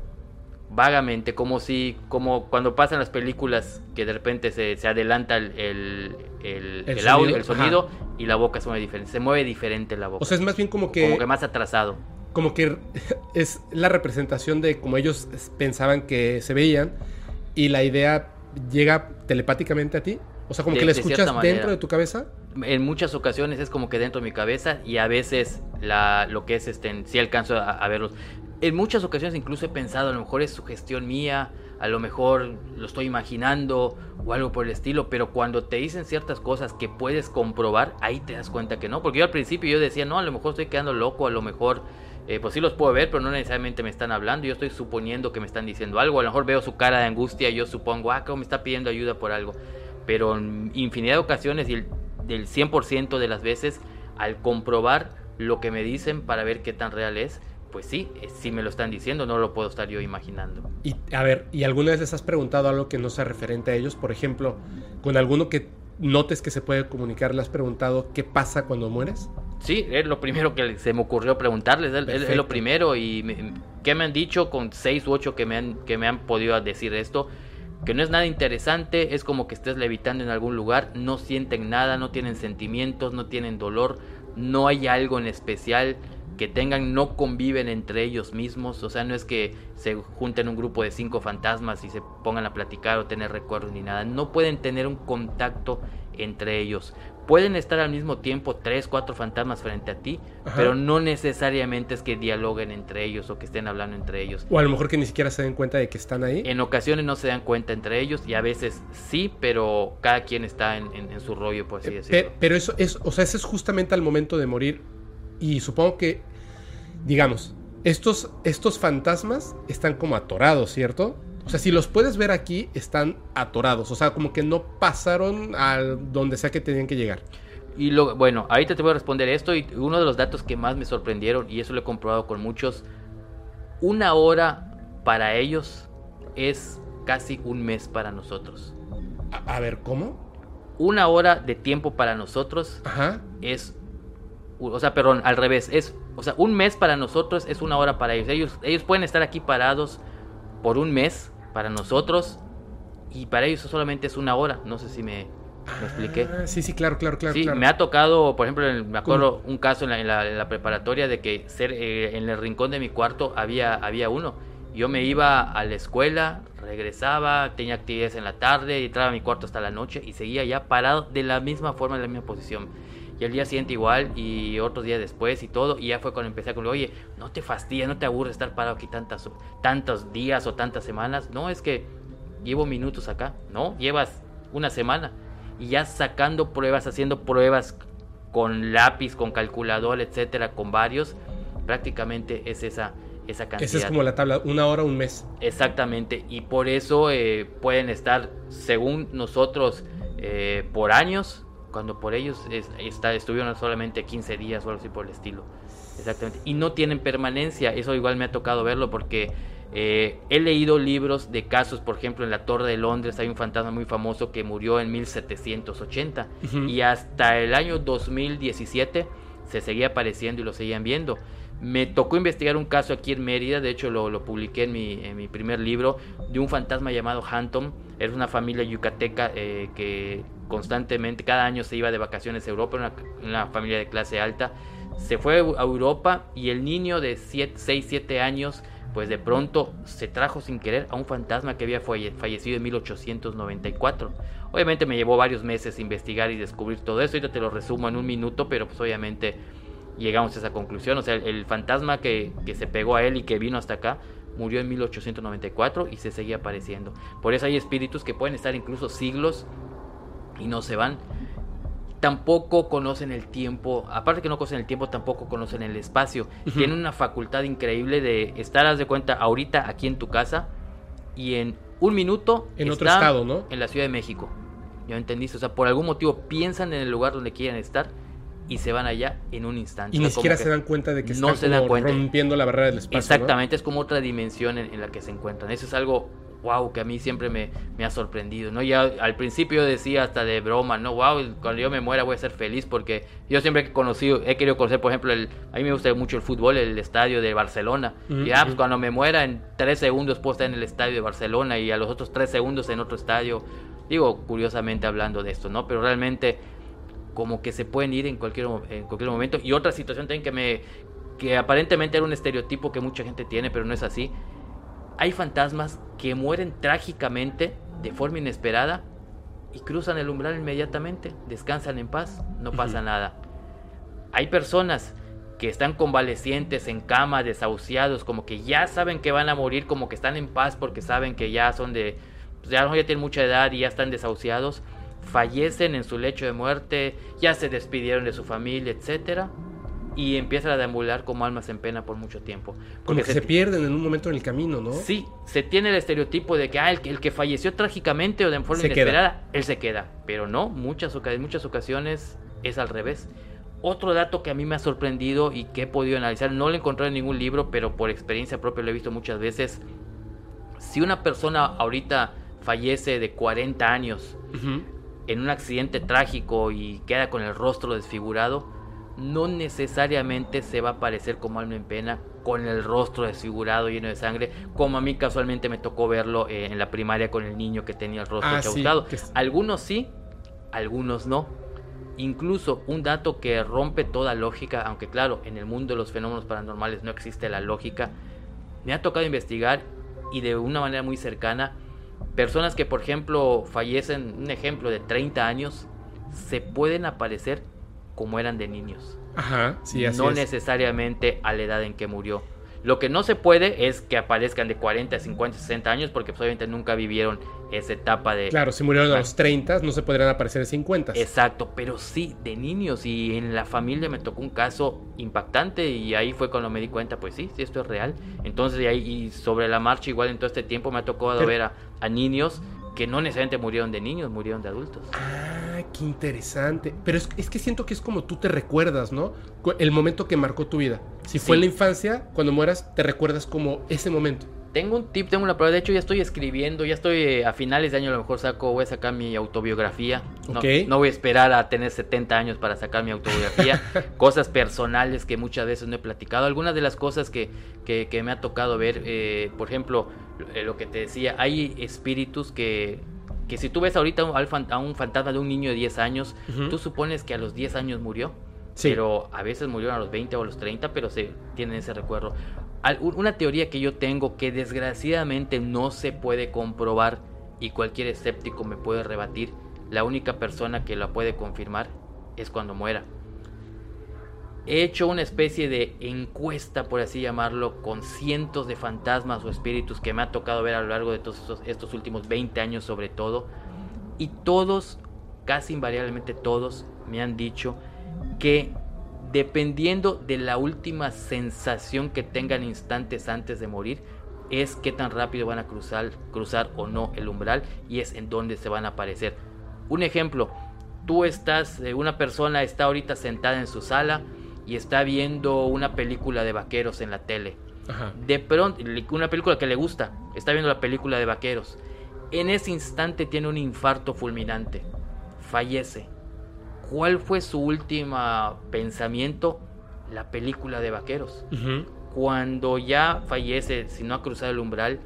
S4: vagamente, como si, como cuando pasan las películas que de repente se, se adelanta el, el, el, audio, el sonido y la boca se mueve diferente, se mueve diferente la boca.
S3: O sea, es más bien como que...
S4: Como que más atrasado.
S3: Como que es la representación de como ellos pensaban que se veían y la idea llega telepáticamente a ti. O sea, como que la escuchas dentro de tu cabeza.
S4: En muchas ocasiones es como que dentro de mi cabeza y a veces la, lo que es este, sí alcanzo a, a verlos en muchas ocasiones incluso he pensado, a lo mejor es sugestión mía, a lo mejor lo estoy imaginando o algo por el estilo, pero cuando te dicen ciertas cosas que puedes comprobar, ahí te das cuenta que no, porque yo al principio yo decía, no, a lo mejor estoy quedando loco, a lo mejor, eh, pues sí los puedo ver, pero no necesariamente me están hablando, yo estoy suponiendo que me están diciendo algo, a lo mejor veo su cara de angustia, yo supongo, ah, como me está pidiendo ayuda por algo, pero en infinidad de ocasiones y el, del 100% de las veces, al comprobar lo que me dicen para ver qué tan real es, pues sí, eh, si me lo están diciendo, no lo puedo estar yo imaginando.
S3: Y a ver, ¿y alguna vez les has preguntado algo que no sea referente a ellos? Por ejemplo, con alguno que notes que se puede comunicar, ¿le has preguntado qué pasa cuando mueres?
S4: Sí, es lo primero que se me ocurrió preguntarles, es, lo primero. ¿Y qué me han dicho con seis u ocho que me, han, que me han podido decir esto? Que no es nada interesante, es como que estés levitando en algún lugar, no sienten nada, no tienen sentimientos, no tienen dolor, no hay algo en especial que tengan no conviven entre ellos mismos, o sea, no es que se junten un grupo de cinco fantasmas y se pongan a platicar o tener recuerdos ni nada, no pueden tener un contacto entre ellos. Pueden estar al mismo tiempo tres, cuatro fantasmas frente a ti, pero no necesariamente es que dialoguen entre ellos o que estén hablando entre ellos.
S3: O a lo mejor que ni siquiera se den cuenta de que están ahí.
S4: En ocasiones no se dan cuenta entre ellos y a veces sí, pero cada quien está en, su rollo, por así eh, decirlo.
S3: Pero, eso es, o sea, ese es justamente al momento de morir y supongo que digamos, estos, estos fantasmas están como atorados, ¿cierto? O sea, si los puedes ver aquí, están atorados. O sea, como que no pasaron a donde sea que tenían que llegar.
S4: Y lo, bueno, ahorita te voy a responder esto. Y uno de los datos que más me sorprendieron, y eso lo he comprobado con muchos, una hora para ellos es casi un mes para nosotros.
S3: A, ver, ¿cómo?
S4: Una hora de tiempo para nosotros es o sea, perdón, al revés, es, o sea, un mes para nosotros es una hora para ellos. Ellos, ellos pueden estar aquí parados por un mes para nosotros y para ellos solamente es una hora. No sé si me, me expliqué.
S3: Ah, sí, sí, claro, claro, claro.
S4: Sí, me ha tocado, por ejemplo, me acuerdo un caso en la, preparatoria de que ser, eh, en el rincón de mi cuarto había, había uno. Yo me iba a la escuela, regresaba, tenía actividades en la tarde, entraba a mi cuarto hasta la noche y seguía ya parado de la misma forma, en la misma posición y el día siguiente igual y otros días después y todo y ya fue cuando empecé a con oye no te fastidia no te aburre estar parado aquí tantas tantos días o tantas semanas no es que llevo minutos acá no llevas una semana. Y ya sacando pruebas, haciendo pruebas con lápiz, con calculador, etcétera, con varios, prácticamente es esa, esa cantidad.
S3: Esa es como la tabla, una hora, un mes.
S4: Exactamente, y por eso eh, pueden estar, según nosotros, eh, por años, cuando por ellos está, estuvieron solamente 15 días o algo así por el estilo. Exactamente. Y no tienen permanencia, eso igual me ha tocado verlo porque eh, he leído libros de casos, por ejemplo, en la Torre de Londres hay un fantasma muy famoso que murió en 1780 y hasta el año 2017 se seguía apareciendo y lo seguían viendo. Me tocó investigar un caso aquí en Mérida, de hecho lo, publiqué en mi, primer libro, de un fantasma llamado Hantom. Era una familia yucateca eh, que constantemente, cada año se iba de vacaciones a Europa, una, una familia de clase alta. Se fue a Europa y el niño de 6, 7 años pues de pronto se trajo sin querer a un fantasma que había fallecido en 1894. Obviamente me llevó varios meses investigar y descubrir todo eso, ahorita te lo resumo en un minuto, pero pues obviamente llegamos a esa conclusión, o sea, el, fantasma que, que, se pegó a él y que vino hasta acá murió en 1894 y se seguía apareciendo. Por eso hay espíritus que pueden estar incluso siglos y no se van tampoco conocen el tiempo, aparte que no conocen el tiempo, tampoco conocen el espacio. Tienen una facultad increíble de estar, haz de cuenta, ahorita aquí en tu casa y en un minuto
S3: en otro estado, ¿no?
S4: En la Ciudad de México. ¿Ya entendiste? O sea, por algún motivo piensan en el lugar donde quieren estar y se van allá en un instante.
S3: Y ni siquiera se dan cuenta de que no están rompiendo la barrera del espacio.
S4: Exactamente, es como otra dimensión en, la que se encuentran. Eso es algo wow, que a mí siempre me, ha sorprendido, ¿no? Ya al principio decía hasta de broma, ¿no? Wow, cuando yo me muera voy a ser feliz porque yo siempre he conocido, he querido conocer, por ejemplo, el, a mí me gusta mucho el fútbol, el estadio de Barcelona. y ah, pues cuando me muera en tres segundos puedo estar en el estadio de Barcelona y a los otros tres segundos en otro estadio. Digo, curiosamente hablando de esto, ¿no? Pero realmente como que se pueden ir en cualquier, en cualquier momento. Y otra situación también que me, que aparentemente era un estereotipo que mucha gente tiene, pero no es así hay fantasmas que mueren trágicamente de forma inesperada y cruzan el umbral inmediatamente, descansan en paz, no pasa nada. Hay personas que están convalecientes en cama, desahuciados, como que ya saben que van a morir, como que están en paz porque saben que ya son de, pues ya, ya tienen mucha edad y ya están desahuciados, fallecen en su lecho de muerte, ya se despidieron de su familia, etcétera, y empiezan a deambular como almas en pena por mucho tiempo.
S3: Porque se, pierden en un momento en el camino, ¿no?
S4: Sí, se tiene el estereotipo de que ah, el, que falleció trágicamente o de forma inesperada, él se queda. Pero no, muchas, en muchas ocasiones es al revés. Otro dato que a mí me ha sorprendido y que he podido analizar, no lo he encontrado en ningún libro, pero por experiencia propia lo he visto muchas veces. Si una persona ahorita fallece de 40 años en un accidente trágico y queda con el rostro desfigurado, no necesariamente se va a aparecer como alma en pena con el rostro desfigurado lleno de sangre, como a mí casualmente me tocó verlo eh, en la primaria con el niño que tenía el rostro ah, Algunos sí, algunos no. Incluso un dato que rompe toda lógica, aunque claro, en el mundo de los fenómenos paranormales no existe la lógica, me ha tocado investigar y de una manera muy cercana, personas que por ejemplo fallecen, un ejemplo de 30 años, se pueden aparecer como eran de niños.
S3: Ajá, sí, así
S4: No necesariamente a la edad en que murió. Lo que no se puede es que aparezcan de 40, 50, 60 años porque pues, obviamente nunca vivieron esa etapa de...
S3: Claro, si murieron a los 30 no se podrían aparecer de 50.
S4: Exacto, pero sí de niños y en la familia me tocó un caso impactante y ahí fue cuando me di cuenta, pues sí, sí, esto es real. Entonces y, ahí, y sobre la marcha igual en todo este tiempo me ha tocado ver a, a niños que no necesariamente murieron de niños, murieron de adultos.
S3: Ah, qué interesante. Pero es, que siento que es como tú te recuerdas, ¿no? El momento que marcó tu vida. Si fue en la infancia, cuando mueras, te recuerdas como ese momento.
S4: Tengo un tip, tengo una prueba. De hecho, ya estoy escribiendo, ya estoy eh, a finales de año. A lo mejor saco, voy a sacar mi autobiografía. No, no voy a esperar a tener 70 años para sacar mi autobiografía. cosas personales que muchas veces no he platicado. Algunas de las cosas que, que, me ha tocado ver, eh, por ejemplo, eh, lo que te decía, hay espíritus que, que si tú ves ahorita a un fantasma de un niño de 10 años, tú supones que a los 10 años murió. Pero a veces murieron a los 20 o a los 30, pero se tienen ese recuerdo. Una teoría que yo tengo que desgraciadamente no se puede comprobar y cualquier escéptico me puede rebatir, la única persona que la puede confirmar es cuando muera. He hecho una especie de encuesta, por así llamarlo, con cientos de fantasmas o espíritus que me ha tocado ver a lo largo de todos estos, últimos 20 años sobre todo. Y todos, casi invariablemente todos, me han dicho que dependiendo de la última sensación que tengan instantes antes de morir, es qué tan rápido van a cruzar, cruzar o no el umbral y es en dónde se van a aparecer. Un ejemplo, tú estás, eh, una persona está ahorita sentada en su sala y está viendo una película de vaqueros en la tele. De pronto, una película que le gusta, está viendo la película de vaqueros. En ese instante tiene un infarto fulminante, fallece. ¿Cuál fue su último pensamiento? La película de vaqueros. Cuando ya fallece, si no ha cruzado el umbral,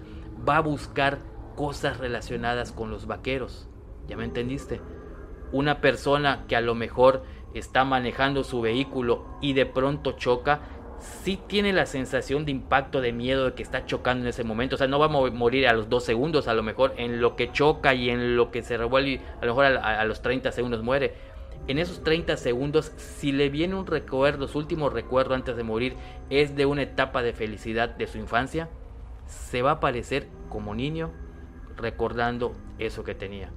S4: va a buscar cosas relacionadas con los vaqueros. ¿Ya me entendiste? Una persona que a lo mejor está manejando su vehículo y de pronto choca, sí tiene la sensación de impacto, de miedo de que está chocando en ese momento. O sea, no va a morir a los dos segundos, a lo mejor en lo que choca y en lo que se revuelve, a lo mejor a, los 30 segundos muere. En esos 30 segundos, si le viene un recuerdo, su último recuerdo antes de morir es de una etapa de felicidad de su infancia, se va a aparecer como niño recordando eso que tenía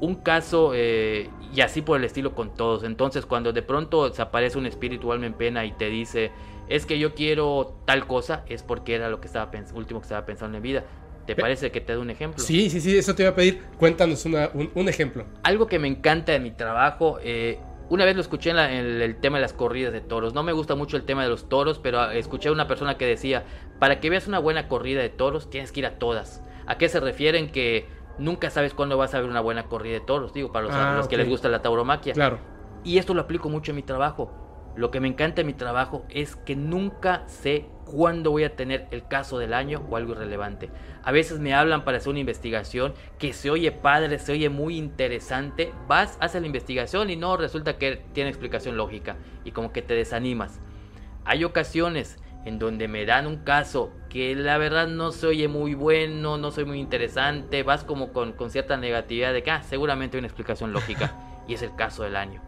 S4: un caso eh, y así por el estilo con todos. Entonces cuando de pronto se aparece un espíritu alma en pena y te dice, es que yo quiero tal cosa, es porque era lo que estaba último que estaba pensando en vida. ¿Te parece que te dé un ejemplo?
S3: Sí, sí, sí, eso te iba a pedir. Cuéntanos un, ejemplo.
S4: Algo que me encanta de mi trabajo, eh, una vez lo escuché en, el tema de las corridas de toros. No me gusta mucho el tema de los toros, pero escuché a una persona que decía, para que veas una buena corrida de toros, tienes que ir a todas. ¿A qué se refieren? Que nunca sabes cuándo vas a ver una buena corrida de toros, digo, para los, ah, que les gusta la tauromaquia.
S3: Claro.
S4: Y esto lo aplico mucho en mi trabajo. Lo que me encanta en mi trabajo es que nunca sé cuándo voy a tener el caso del año o algo irrelevante. A veces me hablan para hacer una investigación que se oye padre, se oye muy interesante. Vas, haces la investigación y no resulta que tiene explicación lógica y como que te desanimas. Hay ocasiones en donde me dan un caso que la verdad no se oye muy bueno, no soy muy interesante, vas como con, cierta negatividad de que ah, seguramente hay una explicación lógica y es el caso del año.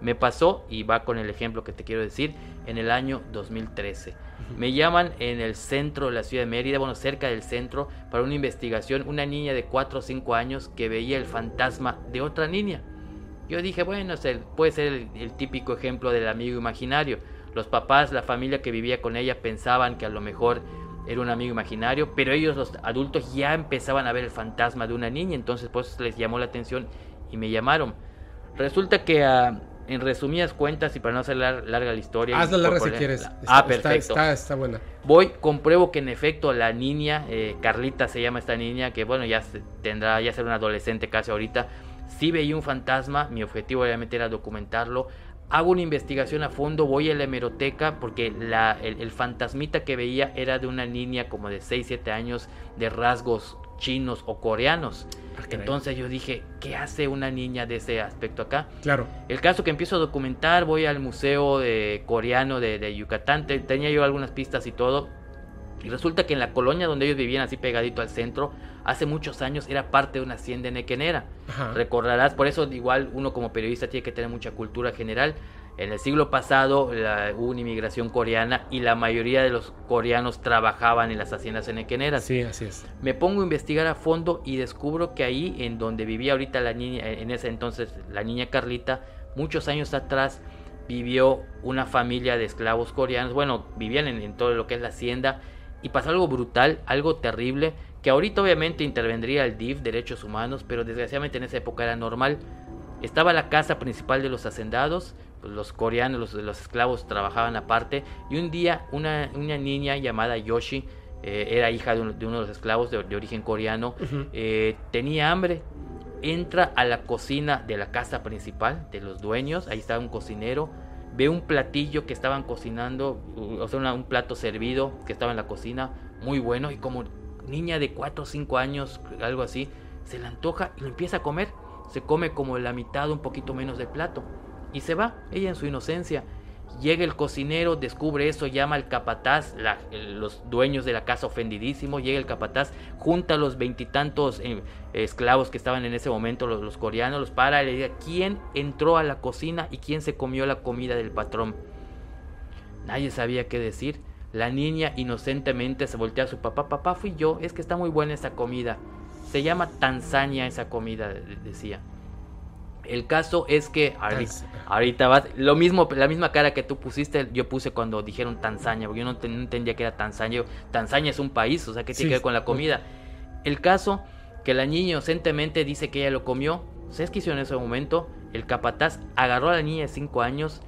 S4: Me pasó, y va con el ejemplo que te quiero decir, en el año 2013. Me llaman en el centro de la ciudad de Mérida, bueno, cerca del centro, para una investigación, una niña de 4 o 5 años que veía el fantasma de otra niña. Yo dije, bueno, puede ser el típico ejemplo del amigo imaginario los papás, la familia que vivía con ella pensaban que a lo mejor era un amigo imaginario, pero ellos los adultos ya empezaban a ver el fantasma de una niña, entonces pues les llamó la atención y me llamaron. Resulta que ah, en resumidas cuentas y para no hacer larga la historia,
S3: hazla larga si quieres.
S4: ah, perfecto.
S3: Está, buena.
S4: Voy, compruebo que en efecto la niña, eh, Carlita se llama esta niña, que bueno ya tendrá ya ser una adolescente casi ahorita, sí veía un fantasma. Mi objetivo obviamente era documentarlo hago una investigación a fondo, voy a la hemeroteca porque la, el, fantasmita que veía era de una niña como de 6, 7 años de rasgos chinos o coreanos. Entonces yo dije, ¿qué hace una niña de ese aspecto acá?
S3: Claro.
S4: El caso que empiezo a documentar, voy al museo de, coreano de, de Yucatán, tenía yo algunas pistas y todo. Y resulta que en la colonia donde ellos vivían, así pegadito al centro, hace muchos años era parte de una hacienda nequenera. Recordarás, por eso igual uno como periodista tiene que tener mucha cultura general. En el siglo pasado hubo una inmigración coreana y la mayoría de los coreanos trabajaban en las haciendas nequeneras.
S3: Sí, así es.
S4: Me pongo a investigar a fondo y descubro que ahí, en donde vivía ahorita la niña, en ese entonces la niña Carlita, muchos años atrás vivió una familia de esclavos coreanos. Bueno, vivían en, en todo lo que es la hacienda y pasó algo brutal, algo terrible que ahorita obviamente intervendría el DIF, Derechos Humanos, pero desgraciadamente en esa época era normal. Estaba la casa principal de los hacendados, los coreanos, los, los, esclavos trabajaban aparte, y un día una, una niña llamada Yoshi, eh, era hija de, uno de los esclavos de, origen coreano, eh, tenía hambre, entra a la cocina de la casa principal de los dueños, ahí estaba un cocinero, ve un platillo que estaban cocinando, o sea, un plato servido que estaba en la cocina, muy bueno, y como niña de 4 o 5 años, algo así, se la antoja y lo empieza a comer. Se come como la mitad, un poquito menos del plato. Y se va, ella en su inocencia. Llega el cocinero, descubre eso, llama al capataz, los dueños de la casa ofendidísimo, llega el capataz, junta a los veintitantos eh, esclavos que estaban en ese momento, los, los coreanos, los para y le dice, ¿quién entró a la cocina y quién se comió la comida del patrón? Nadie sabía qué decir. La niña inocentemente se voltea a su papá, papá fui yo, es que está muy buena esta comida. Se llama Tanzania esa comida, de- decía. El caso es que ahorita, ahorita vas, lo mismo, la misma cara que tú pusiste, yo puse cuando dijeron Tanzania, porque yo no, te- no entendía que era Tanzania. Tanzania es un país, o sea, ¿qué tiene
S3: Sí,
S4: que ver con la comida? El caso que la niña inocentemente dice que ella lo comió. ¿Sabes qué hizo en ese momento? El capataz agarró a la niña de 5 años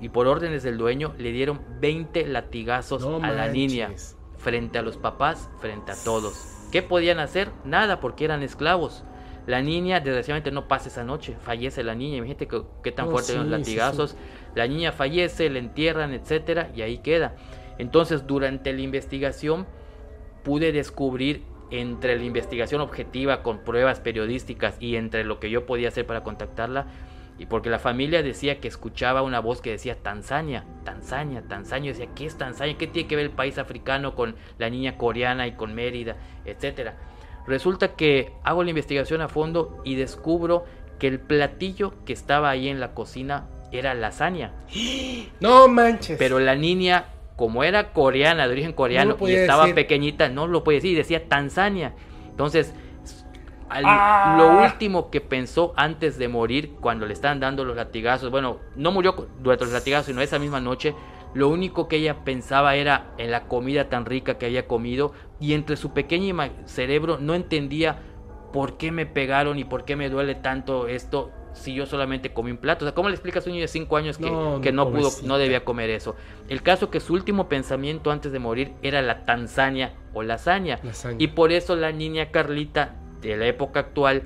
S4: y por órdenes del dueño le dieron 20 latigazos
S3: No
S4: a la niña frente a los papás, frente a todos. ¿Qué podían hacer? Nada, porque eran esclavos. La niña, desgraciadamente, no pasa esa noche. Fallece la niña. Imagínate qué, qué tan
S3: Oh,
S4: fuertes
S3: sí,
S4: los
S3: sí, sí.
S4: latigazos. La niña fallece, la entierran, etcétera, y ahí queda. Entonces, durante la investigación, pude descubrir entre la investigación objetiva con pruebas periodísticas y entre lo que yo podía hacer para contactarla, y porque la familia decía que escuchaba una voz que decía Tanzania, Tanzania, Tanzania, decía, ¿qué es Tanzania? ¿Qué tiene que ver el país africano con la niña coreana y con Mérida, etcétera? Resulta que hago la investigación a fondo y descubro que el platillo que estaba ahí en la cocina era lasaña.
S3: No manches.
S4: Pero la niña, como era coreana, de origen coreano, y
S3: podía
S4: estaba
S3: decir.
S4: pequeñita, no lo podía decir, y decía Tanzania. Entonces, al-
S3: Ah.
S4: lo último que pensó antes de morir, cuando le estaban dando los latigazos, bueno, no murió durante los latigazos, sino esa misma noche, lo único que ella pensaba era en la comida tan rica que había comido, y entre su pequeño cerebro no entendía por qué me pegaron y por qué me duele tanto esto si yo solamente comí un plato. O sea, ¿cómo le explicas a un niño de 5 años que
S3: No,
S4: que
S3: no,
S4: no pudo, no debía comer eso? El caso que su último pensamiento antes de morir era la Tanzania o lasaña.
S3: Lasaña.
S4: Y por eso la niña Carlita de la época actual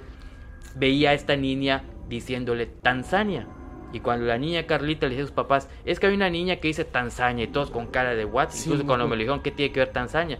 S4: veía a esta niña diciéndole Tanzania. Y cuando la niña Carlita le dice a sus papás, es que hay una niña que dice Tanzania y todos con cara de what.
S3: Sí,
S4: Incluso cuando me lo dijeron, ¿qué tiene que ver Tanzania?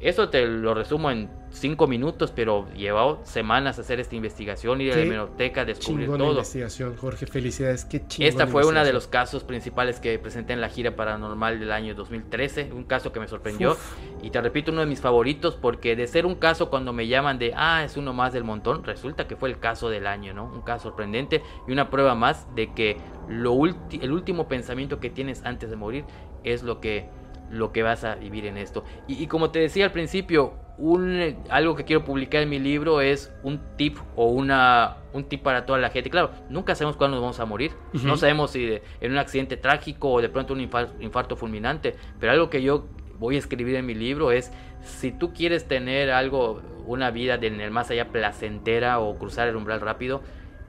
S4: Eso te lo resumo en cinco minutos, pero llevó semanas hacer esta investigación, ir a la hemeroteca, descubrir todo.
S3: investigación, Jorge. Felicidades. Qué chingona
S4: Esta fue uno de los casos principales que presenté en la gira paranormal del año 2013, un caso que me sorprendió
S3: Uf.
S4: y te repito uno de mis favoritos porque de ser un caso cuando me llaman de ah es uno más del montón, resulta que fue el caso del año, ¿no? Un caso sorprendente y una prueba más de que lo el último pensamiento que tienes antes de morir es lo que lo que vas a vivir en esto. Y, y como te decía al principio, un, algo que quiero publicar en mi libro es un tip o una, un tip para toda la gente. Claro, nunca sabemos cuándo nos vamos a morir. No sabemos si de- en un accidente trágico o de pronto un infar- infarto fulminante. Pero algo que yo voy a escribir en mi libro es, si tú quieres tener algo, una vida en el más allá placentera o cruzar el umbral rápido,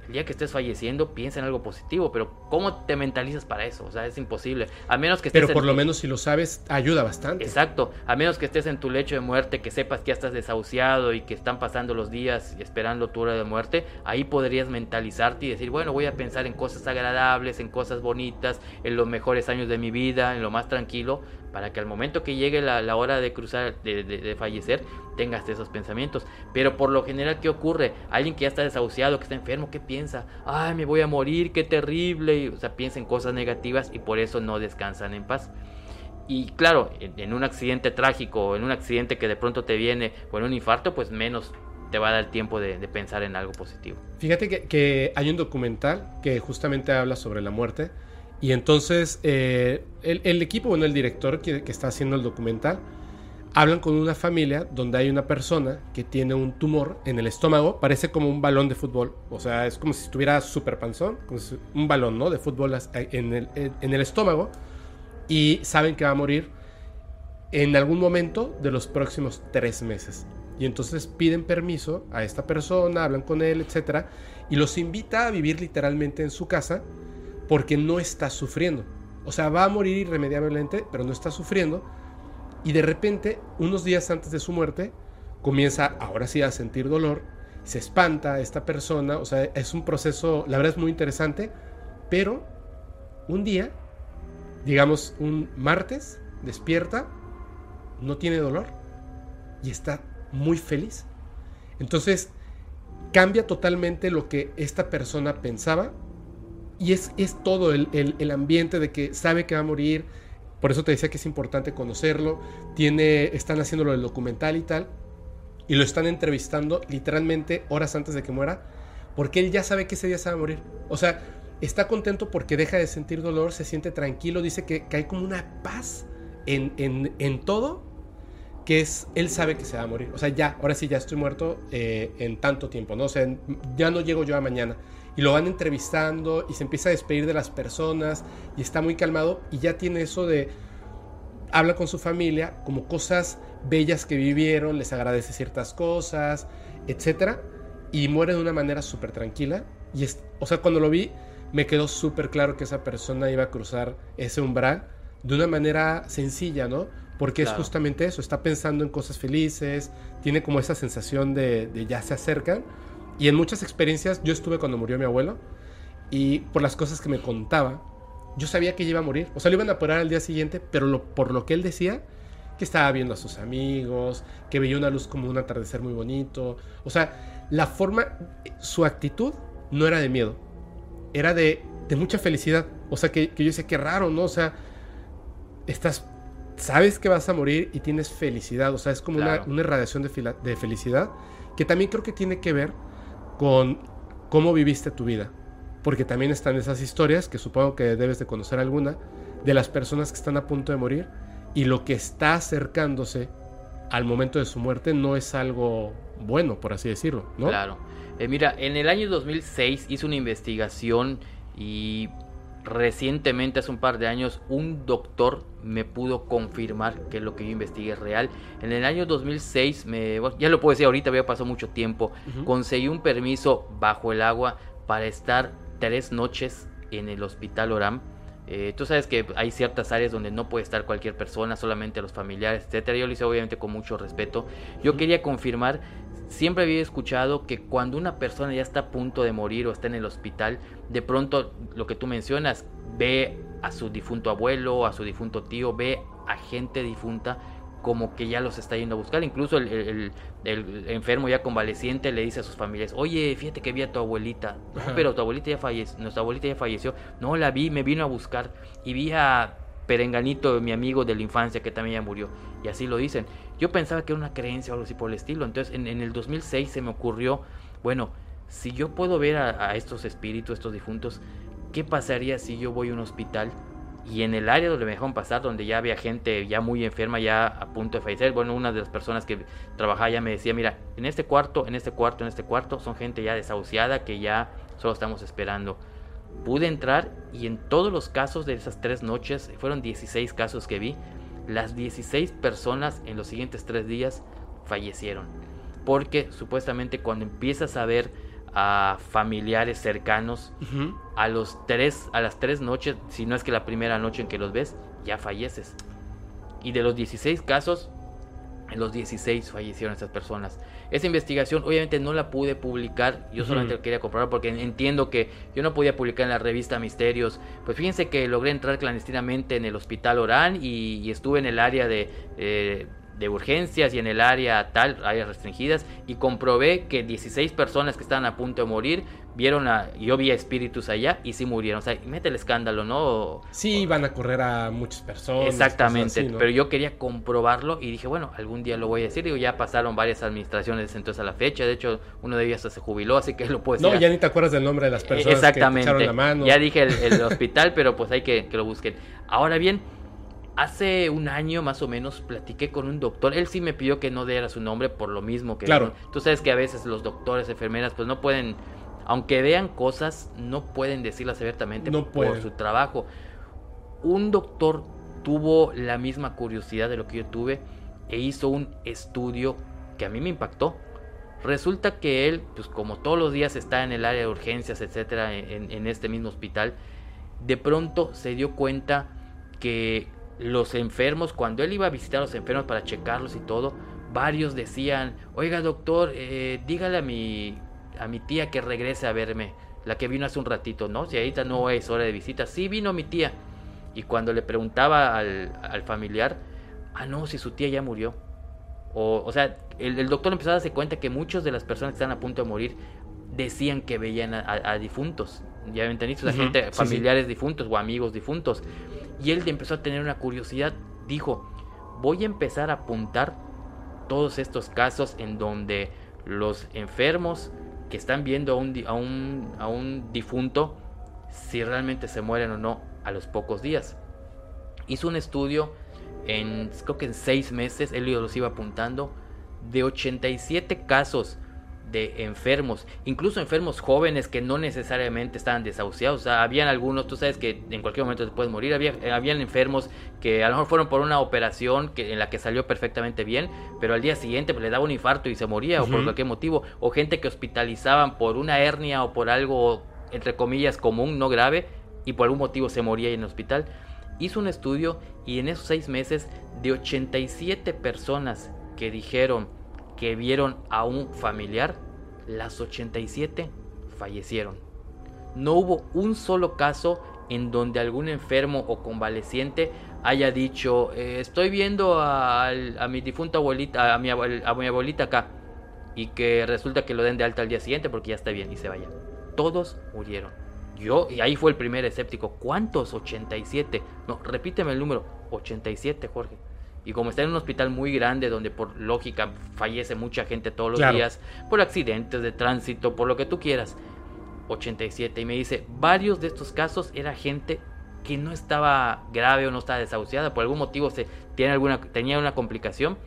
S4: el día que estés falleciendo, piensa en algo positivo. Pero ¿cómo te mentalizas para eso? O sea, es imposible. A menos que estés
S3: Pero
S4: en
S3: por lo menos si lo sabes, ayuda bastante.
S4: Exacto, a menos que estés en tu lecho de muerte, que sepas que ya estás desahuciado y que están pasando los días esperando tu hora de muerte, ahí podrías mentalizarte y decir, bueno, voy a pensar en cosas agradables, en cosas bonitas, en los mejores años de mi vida, en lo más tranquilo, para que al momento que llegue la, hora de cruzar, de, fallecer, tengas esos pensamientos. Pero por lo general, ¿qué ocurre? Alguien que ya está desahuciado, que está enfermo, ¿qué piensa? Ay, me voy a morir, qué terrible. Y, o sea, piensa en cosas negativas y por eso no descansan en paz. Y claro, en, un accidente trágico, en un accidente que de pronto te viene, o en un infarto, pues menos te va a dar tiempo de, pensar en algo positivo.
S3: Fíjate que hay un documental que justamente habla sobre la muerte. Y entonces eh, el, equipo, bueno, el director que, está haciendo el documental, hablan con una familia donde hay una persona que tiene un tumor en el estómago, parece como un balón de fútbol, o sea, es como si estuviera súper panzón, un balón, ¿no? De fútbol as- en el, en el estómago, y saben que va a morir en algún momento de los próximos tres meses. Y entonces piden permiso a esta persona, hablan con él, etc. Y los invita a vivir literalmente en su casa porque no está sufriendo. O sea, va a morir irremediablemente, pero no está sufriendo. Y de repente, unos días antes de su muerte, comienza ahora sí a sentir dolor. Se espanta esta persona. O sea, es un proceso, la verdad es muy interesante. Pero un día, digamos un martes, despierta, no tiene dolor y está muy feliz. Entonces, cambia totalmente lo que esta persona pensaba y es, es todo el, el- el ambiente de que sabe que va a morir. Por eso te decía que es importante conocerlo. Tiene, están haciendo del documental y tal. Y lo están entrevistando literalmente horas antes de que muera. Porque él ya sabe que ese día se va a morir. O sea, está contento porque deja de sentir dolor, se siente tranquilo. Dice que, que hay como una paz en, en, en todo que es, él sabe que se va a morir. O sea, ya, ahora sí, ya estoy muerto eh, en tanto tiempo, ¿no? O sea, ya no llego yo a mañana. Y lo van entrevistando y se empieza a despedir de las personas y está muy calmado y ya tiene eso de, habla con su familia como cosas bellas que vivieron, les agradece ciertas cosas, etcétera, y muere de una manera súper tranquila. Y es, o sea, cuando lo vi, me quedó súper claro que esa persona iba a cruzar ese umbral de una manera sencilla, ¿no? Porque es justamente eso, está pensando en cosas felices, tiene como esa sensación de, de, ya se acercan. Y en muchas experiencias, yo estuve cuando murió mi abuelo, y por las cosas que me contaba, yo sabía que iba a morir. O sea, lo iban a operar al día siguiente, pero por lo que él decía, que estaba viendo a sus amigos, que veía una luz como un atardecer muy bonito. O sea, la forma, su actitud no era de miedo, era de, de mucha felicidad. O sea, que, que yo decía, qué raro, ¿no? O sea, estás sabes que vas a morir y tienes felicidad. O sea, es como una, una, irradiación de, de, felicidad que también creo que tiene que ver con cómo viviste tu vida. Porque también están esas historias, que supongo que debes de conocer alguna, de las personas que están a punto de morir y lo que está acercándose al momento de su muerte no es algo bueno, por así decirlo, ¿no?
S4: Claro. Eh, mira, en el año 2006 hice una investigación y recientemente, hace un par de años, un doctor me pudo confirmar que lo que yo investigué es real. En el año 2006, me, ya lo puedo decir ahorita, había pasado mucho tiempo, conseguí un permiso bajo el agua para estar tres noches en el hospital Oram. Eh, tú sabes que hay ciertas áreas donde no puede estar cualquier persona, solamente los familiares, etcétera. Yo lo hice obviamente con mucho respeto. Yo quería confirmar, siempre había escuchado que cuando una persona ya está a punto de morir o está en el hospital, de pronto lo que tú mencionas, ve a su difunto abuelo, a su difunto tío, ve a gente difunta como que ya los está yendo a buscar. Incluso el, enfermo ya convaleciente le dice a sus familias, oye, fíjate que vi a tu abuelita. pero tu abuelita ya falleció, nuestra abuelita ya falleció. No, la vi, me vino a buscar. Y vi a Perenganito, mi amigo de la infancia, que también ya murió. Y así lo dicen. Yo pensaba que era una creencia o algo así por el estilo. Entonces, en, el 2006 se me ocurrió, bueno, si yo puedo ver a, a estos espíritus, estos difuntos, ¿qué pasaría si yo voy a un hospital y en el área donde me dejaron pasar, donde ya había gente ya muy enferma, ya a punto de fallecer, bueno, una de las personas que trabajaba ya me decía, mira, en este cuarto, en este cuarto, en este cuarto, son gente ya desahuciada que ya solo estamos esperando. Pude entrar y en todos los casos de esas tres noches, fueron 16 casos que vi, las 16 personas en los siguientes tres días fallecieron. Porque supuestamente cuando empiezas a ver a familiares cercanos. A los tres, a las tres noches, si no es que la primera noche en que los ves, ya falleces. Y de los 16 casos, en los 16 fallecieron estas personas. Esa investigación obviamente no la pude publicar, yo solamente quería comprobar porque entiendo que yo no podía publicar en la revista Misterios. Pues fíjense que logré entrar clandestinamente en el hospital Orán y, estuve en el área de... Eh, de urgencias y en el área tal, áreas restringidas, y comprobé que 16 personas que estaban a punto de morir vieron a, yo vi a espíritus allá y sí murieron. O sea, mete el escándalo, ¿no?
S3: Sí, iban a correr a muchas personas.
S4: Exactamente, pero yo quería comprobarlo y dije, bueno, algún día lo voy a decir. Digo, ya pasaron varias administraciones entonces a la fecha. De hecho, uno de ellos se jubiló, así que lo puedo decir.
S3: No, ya ni te acuerdas del nombre de las personas
S4: Exactamente.
S3: que la mano.
S4: Ya dije el, el hospital, pero pues hay que, que lo busquen. Ahora bien, Hace un año más o menos platiqué con un doctor. Él sí me pidió que no diera su nombre por lo mismo que.
S3: Claro.
S4: Tú sabes que a veces los doctores, enfermeras, pues no pueden. Aunque vean cosas, no pueden decirlas abiertamente por su trabajo. Un doctor tuvo la misma curiosidad de lo que yo tuve e hizo un estudio que a mí me impactó. Resulta que él, pues como todos los días está en el área de urgencias, etcétera, en, en este mismo hospital, de pronto se dio cuenta que los enfermos, cuando él iba a visitar a los enfermos para checarlos y todo, varios decían, oiga doctor, eh, dígale a mi, a mi tía que regrese a verme, la que vino hace un ratito, ¿no? Si ahorita no es hora de visita, sí vino mi tía. Y cuando le preguntaba al, al familiar, ah, no, si su tía ya murió. O, o sea, el, doctor empezó a darse cuenta que muchas de las personas que están a punto de morir decían que veían a, difuntos. Ya me entendiste, la gente, familiares difuntos o amigos difuntos. Y él empezó a tener una curiosidad. Dijo, voy a empezar a apuntar todos estos casos en donde los enfermos que están viendo a un, a un, a un difunto, si realmente se mueren o no a los pocos días. Hizo un estudio en creo que en seis meses, él los iba apuntando, de 87 casos de enfermos, incluso enfermos jóvenes que no necesariamente estaban desahuciados. O sea, habían algunos, tú sabes que en cualquier momento se puede morir. Había, eh, habían enfermos que a lo mejor fueron por una operación que, en la que salió perfectamente bien, pero al día siguiente pues, le daba un infarto y se moría, o por cualquier motivo. O gente que hospitalizaban por una hernia o por algo, entre comillas, común, no grave, y por algún motivo se moría en el hospital. Hizo un estudio y en esos seis meses, de 87 personas que dijeron que vieron a un familiar, las 87 fallecieron. No hubo un solo caso en donde algún enfermo o convaleciente haya dicho, eh, estoy viendo a, mi difunta abuelita, a mi, a mi abuelita acá, y que resulta que lo den de alta al día siguiente porque ya está bien y se vaya. Todos murieron. Yo, y ahí fue el primer escéptico, ¿cuántos? 87. No, repíteme el número, 87, Jorge. Y como está en un hospital muy grande donde por lógica fallece mucha gente todos los días, por accidentes de tránsito, por lo que tú quieras, 87. Y me dice, varios de estos casos era gente que no estaba grave o no estaba desahuciada, por algún motivo se, tiene alguna, tenía una complicación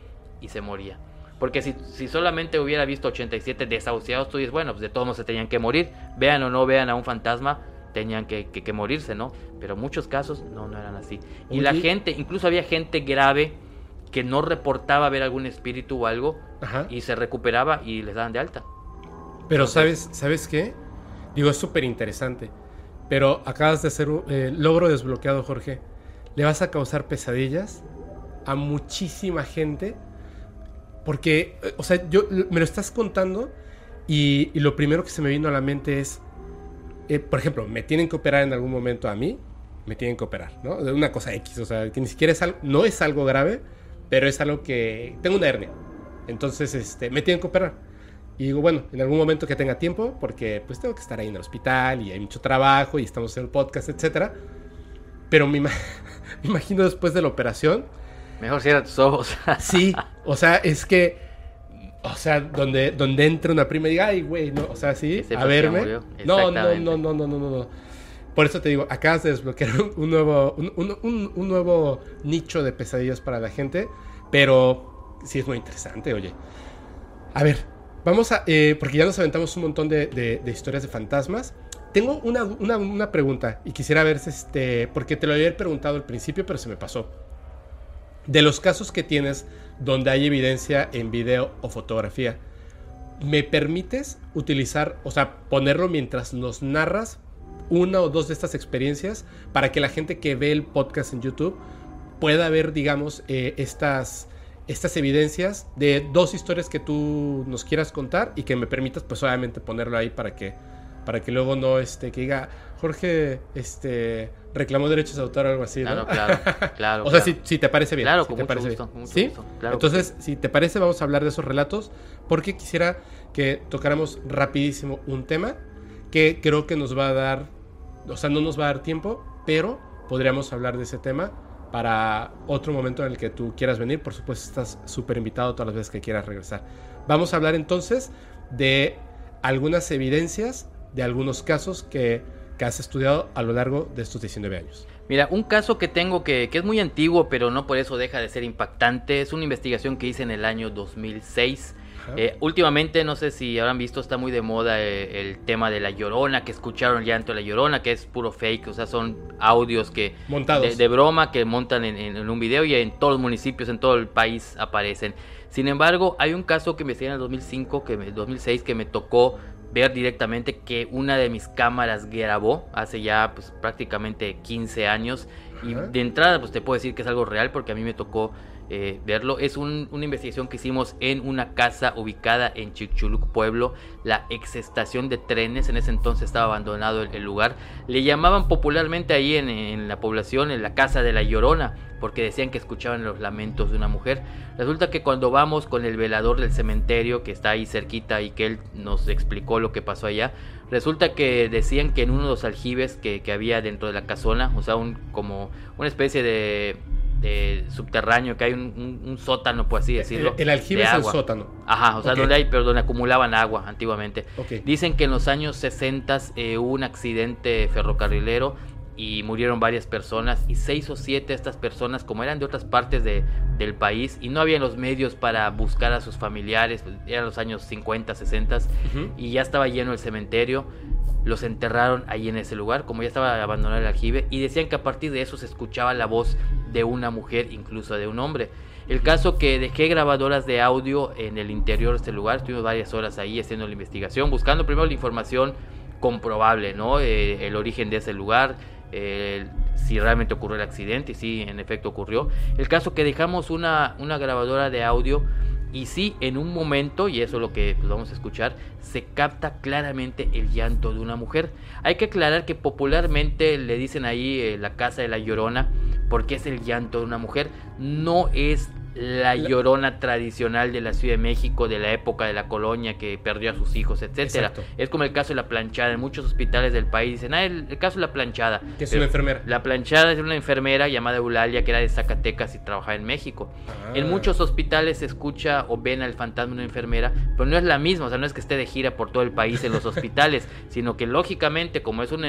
S4: y se moría. Porque si, si solamente hubiera visto 87 desahuciados, tú dices, bueno, pues de todos modos se tenían que morir, vean o no vean a un fantasma, tenían que, que, morirse, ¿no? Pero muchos casos no, no eran así. Y la gente, incluso había gente grave que no reportaba ver algún espíritu o algo y se recuperaba y les daban de alta.
S3: Pero sabes, ¿sabes qué? Digo, es súper interesante. Pero acabas de hacer un eh, logro desbloqueado, Jorge. Le vas a causar pesadillas a muchísima gente. Porque, eh, o sea, yo me lo estás contando y, lo primero que se me vino a la mente es, eh, por ejemplo, me tienen que operar en algún momento a mí, me tienen que operar, ¿no? De una cosa X, o sea, que ni siquiera es algo, no es algo grave, pero es algo que tengo una hernia. Entonces, este, me tienen que operar. Y digo, bueno, en algún momento que tenga tiempo, porque pues tengo que estar ahí en el hospital y hay mucho trabajo y estamos en el podcast, etcétera. Pero me, imagino después de la operación.
S4: Mejor cierra tus ojos.
S3: sí, o sea, es que, o sea, donde, donde entra una prima y diga, ay, güey, no, o sea, sí, a verme. No, no, no, no, no, no, no. Por eso te digo, acabas de desbloquear un, nuevo, un, nuevo nicho de pesadillas para la gente, pero sí es muy interesante, oye. A ver, vamos a, eh, porque ya nos aventamos un montón de, historias de fantasmas. Tengo una, pregunta y quisiera ver, este, porque te lo había preguntado al principio, pero se me pasó. De los casos que tienes donde hay evidencia en video o fotografía, ¿me permites utilizar, o sea, ponerlo mientras nos narras una o dos de estas experiencias para que la gente que ve el podcast en YouTube pueda ver, digamos, eh, estas, estas evidencias de dos historias que tú nos quieras contar y que me permitas, pues obviamente, ponerlo ahí para que, para que luego no, este, que diga, Jorge, este, reclamó derechos de autor o algo así,
S4: ¿no? Claro, claro,
S3: o sea, Si, te parece bien.
S4: Claro,
S3: si
S4: te
S3: parece
S4: bien.
S3: ¿Sí? Entonces, si te parece, vamos a hablar de esos relatos porque quisiera que tocáramos rapidísimo un tema que creo que nos va a dar o sea, no nos va a dar tiempo, pero podríamos hablar de ese tema para otro momento en el que tú quieras venir. Por supuesto, estás súper invitado todas las veces que quieras regresar. Vamos a hablar entonces de algunas evidencias de algunos casos que, que has estudiado a lo largo de estos 19 años.
S4: Mira, un caso que tengo que, que, es muy antiguo, pero no por eso deja de ser impactante, es una investigación que hice en el año 2006 eh, últimamente, no sé si habrán visto, está muy de moda eh, el tema de la llorona, que escucharon el llanto de la llorona, que es puro fake, o sea, son audios que
S3: Montados.
S4: De, broma que montan en, un video y en todos los municipios, en todo el país aparecen. Sin embargo, hay un caso que me investigué en el 2005, que me, 2006, que me tocó ver directamente que una de mis cámaras grabó hace ya pues, prácticamente 15 años. Y de entrada, pues te puedo decir que es algo real porque a mí me tocó eh, verlo. Es una investigación que hicimos en una casa ubicada en Chichuluc, pueblo, la ex estación de trenes. En ese entonces estaba abandonado el, lugar. Le llamaban popularmente ahí en, en, la población, en la casa de la Llorona, porque decían que escuchaban los lamentos de una mujer. Resulta que cuando vamos con el velador del cementerio, que está ahí cerquita y que él nos explicó lo que pasó allá, resulta que decían que en uno de los aljibes que, que había dentro de la casona, o sea, un, como una especie de de subterráneo, que hay un, sótano, por así decirlo.
S3: El, aljibe es el sótano.
S4: Ajá, o sea, donde hay, pero donde acumulaban agua antiguamente. Dicen que en los años 60 eh, hubo un accidente ferrocarrilero y murieron varias personas y seis o siete de estas personas como eran de otras partes de, del país y no había los medios para buscar a sus familiares, eran los años 50, 60 y ya estaba lleno el cementerio, los enterraron ahí en ese lugar, como ya estaba abandonado el aljibe y decían que a partir de eso se escuchaba la voz de una mujer, incluso de un hombre. El caso que dejé grabadoras de audio en el interior de este lugar, estuvimos varias horas ahí haciendo la investigación, buscando primero la información comprobable, ¿no? Eh, el origen de ese lugar, si realmente ocurrió el accidente y si en efecto ocurrió. El caso que dejamos una, una grabadora de audio y sí, en un momento, y eso es lo que pues, vamos a escuchar, se capta claramente el llanto de una mujer. Hay que aclarar que popularmente le dicen ahí eh, la casa de la llorona, porque es el llanto de una mujer. No es la llorona tradicional de la Ciudad de México de la época de la colonia que perdió a sus hijos, etcétera. Es como el caso de la planchada. En muchos hospitales del país dicen, ah, el, caso de la planchada.
S3: Que es una enfermera.
S4: La planchada es una enfermera llamada Eulalia que era de Zacatecas y trabajaba en México. Ah. En muchos hospitales se escucha o ven al fantasma de una enfermera, pero no es la misma, o sea, no es que esté de gira por todo el país en los hospitales, sino que lógicamente como es un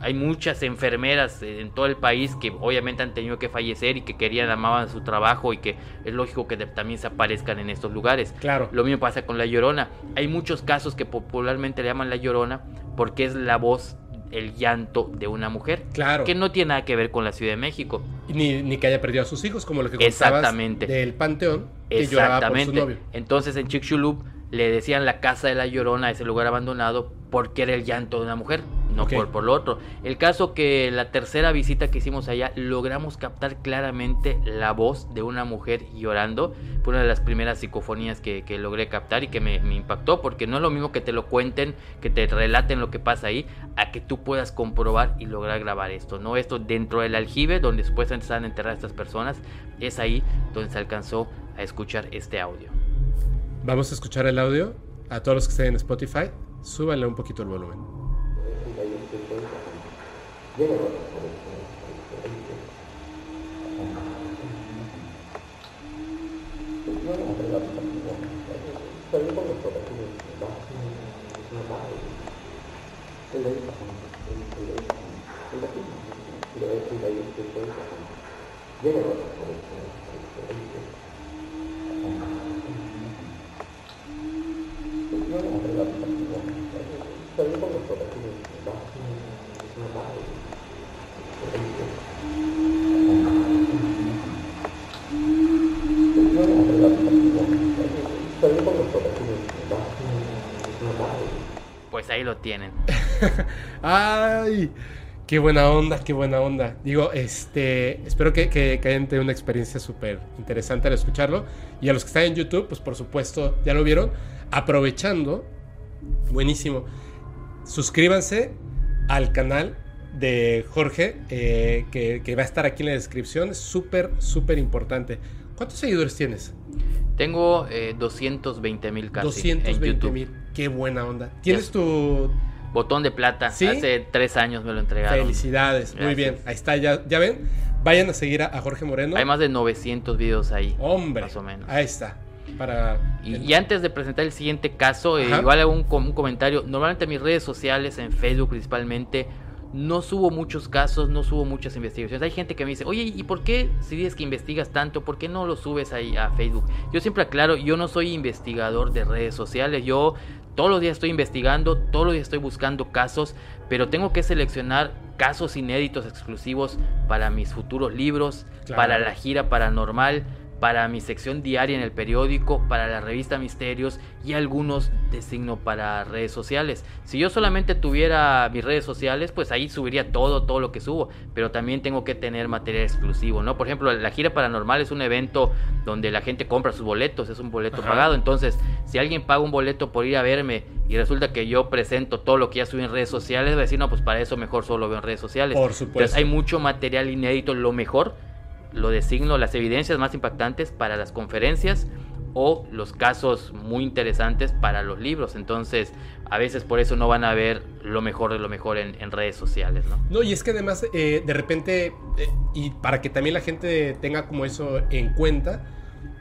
S4: hay muchas enfermeras en todo el país que obviamente han tenido que fallecer y que querían amaban su trabajo y que es lógico que también se aparezcan en estos lugares.
S3: Claro.
S4: Lo mismo pasa con la Llorona. Hay muchos casos que popularmente le llaman la Llorona porque es la voz, el llanto de una mujer.
S3: Claro.
S4: Que no tiene nada que ver con la Ciudad de México.
S3: Ni, ni que haya perdido a sus hijos, como lo que contabas
S4: Exactamente.
S3: del Panteón,
S4: que Exactamente. por su novio. Entonces en Chicxulub le decían la casa de la Llorona, ese lugar abandonado, porque era el llanto de una mujer no por, por lo otro. El caso que la tercera visita que hicimos allá logramos captar claramente la voz de una mujer llorando. Fue una de las primeras psicofonías que, logré captar y que me, impactó porque no es lo mismo que te lo cuenten, que te relaten lo que pasa ahí, a que tú puedas comprobar y lograr grabar esto. No esto dentro del aljibe donde supuestamente están enterradas estas personas, es ahí donde se alcanzó a escuchar este audio.
S3: Vamos a escuchar el audio. A todos los que estén en Spotify, súbanle un poquito el volumen.
S4: Pues ahí lo tienen.
S3: Ay, qué buena onda, qué buena onda. Digo, este, espero que, que, hayan tenido una experiencia súper interesante al escucharlo. Y a los que están en YouTube, pues por supuesto, ya lo vieron. Aprovechando, buenísimo. Suscríbanse al canal de Jorge, eh, que, va a estar aquí en la descripción. Es súper, súper importante. ¿Cuántos seguidores tienes?
S4: Tengo 220 eh, mil casi
S3: 220 mil. Qué buena onda. ¿Tienes tu
S4: botón de plata? Hace tres años me lo entregaron.
S3: Felicidades. Muy bien. Ahí está. Ya, ya ven. Vayan a seguir a, Jorge Moreno.
S4: Hay más de 900 videos ahí.
S3: Hombre.
S4: Más o menos.
S3: Ahí está. Para
S4: y, antes de presentar el siguiente caso, eh, igual hago un, un comentario. Normalmente en mis redes sociales, en Facebook principalmente, no subo muchos casos, no subo muchas investigaciones. Hay gente que me dice, oye, ¿y por qué si dices que investigas tanto, por qué no lo subes ahí a Facebook? Yo siempre aclaro, yo no soy investigador de redes sociales, yo todos los días estoy investigando, todos los días estoy buscando casos, pero tengo que seleccionar casos inéditos exclusivos para mis futuros libros, para la gira paranormal, para mi sección diaria en el periódico, para la revista Misterios y algunos de signo para redes sociales. Si yo solamente tuviera mis redes sociales, pues ahí subiría todo, todo lo que subo, pero también tengo que tener material exclusivo, ¿no? Por ejemplo, la gira paranormal es un evento donde la gente compra sus boletos, es un boleto pagado, entonces si alguien paga un boleto por ir a verme y resulta que yo presento todo lo que ya subí en redes sociales, va a decir, no, pues para eso mejor solo veo en redes sociales.
S3: Por supuesto.
S4: hay mucho material inédito, lo mejor lo designo las evidencias más impactantes para las conferencias o los casos muy interesantes para los libros. Entonces, a veces por eso no van a ver lo mejor de lo mejor en, redes sociales, ¿no?
S3: No, y es que además, eh, de repente, eh, y para que también la gente tenga como eso en cuenta,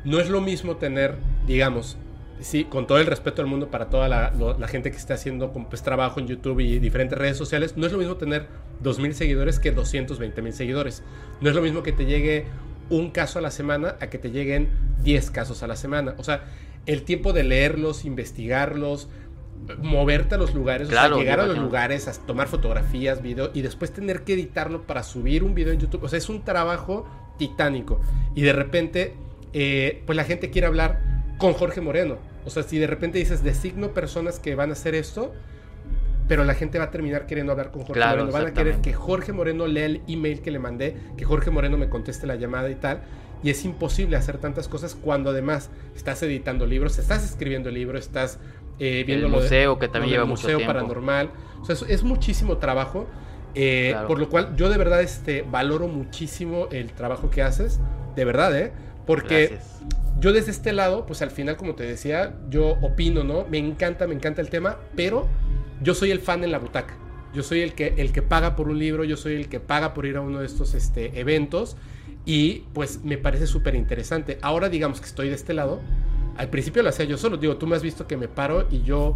S3: no es lo mismo tener, digamos, sí, con todo el respeto del mundo para toda la, lo- la gente que está haciendo pues, trabajo en YouTube y diferentes redes sociales, no es lo mismo tener 2.000 seguidores que 220.000 seguidores. No es lo mismo que te llegue un caso a la semana a que te lleguen 10 casos a la semana. O sea, el tiempo de leerlos, investigarlos, moverte a los lugares, o sea, llegar a los lugares, a tomar fotografías, video y después tener que editarlo para subir un video en YouTube. O sea, es un trabajo titánico. Y de repente, eh, pues la gente quiere hablar con Jorge Moreno. O sea, si de repente dices, designo personas que van a hacer esto, pero la gente va a terminar queriendo hablar con Jorge
S4: Claro,
S3: Moreno. Van a querer que Jorge Moreno lea el email que le mandé, que Jorge Moreno me conteste la llamada y tal. Y es imposible hacer tantas cosas cuando además estás editando libros, estás escribiendo el libro, estás eh, viendo
S4: El
S3: de-
S4: museo, que también lleva mucho
S3: museo
S4: tiempo.
S3: paranormal. O sea, es, es muchísimo trabajo. eh,
S4: Claro.
S3: Por lo cual yo de verdad este, valoro muchísimo el trabajo que haces. De verdad, ¿eh? Porque
S4: Gracias.
S3: Yo desde este lado, pues al final, como te decía, yo opino, ¿no? Me encanta, me encanta el tema, pero yo soy el fan en la butaca. Yo soy el que, el que paga por un libro, yo soy el que paga por ir a uno de estos este, eventos y pues me parece súper interesante. Ahora digamos que estoy de este lado. Al principio lo hacía yo solo, digo, tú me has visto que me paro y yo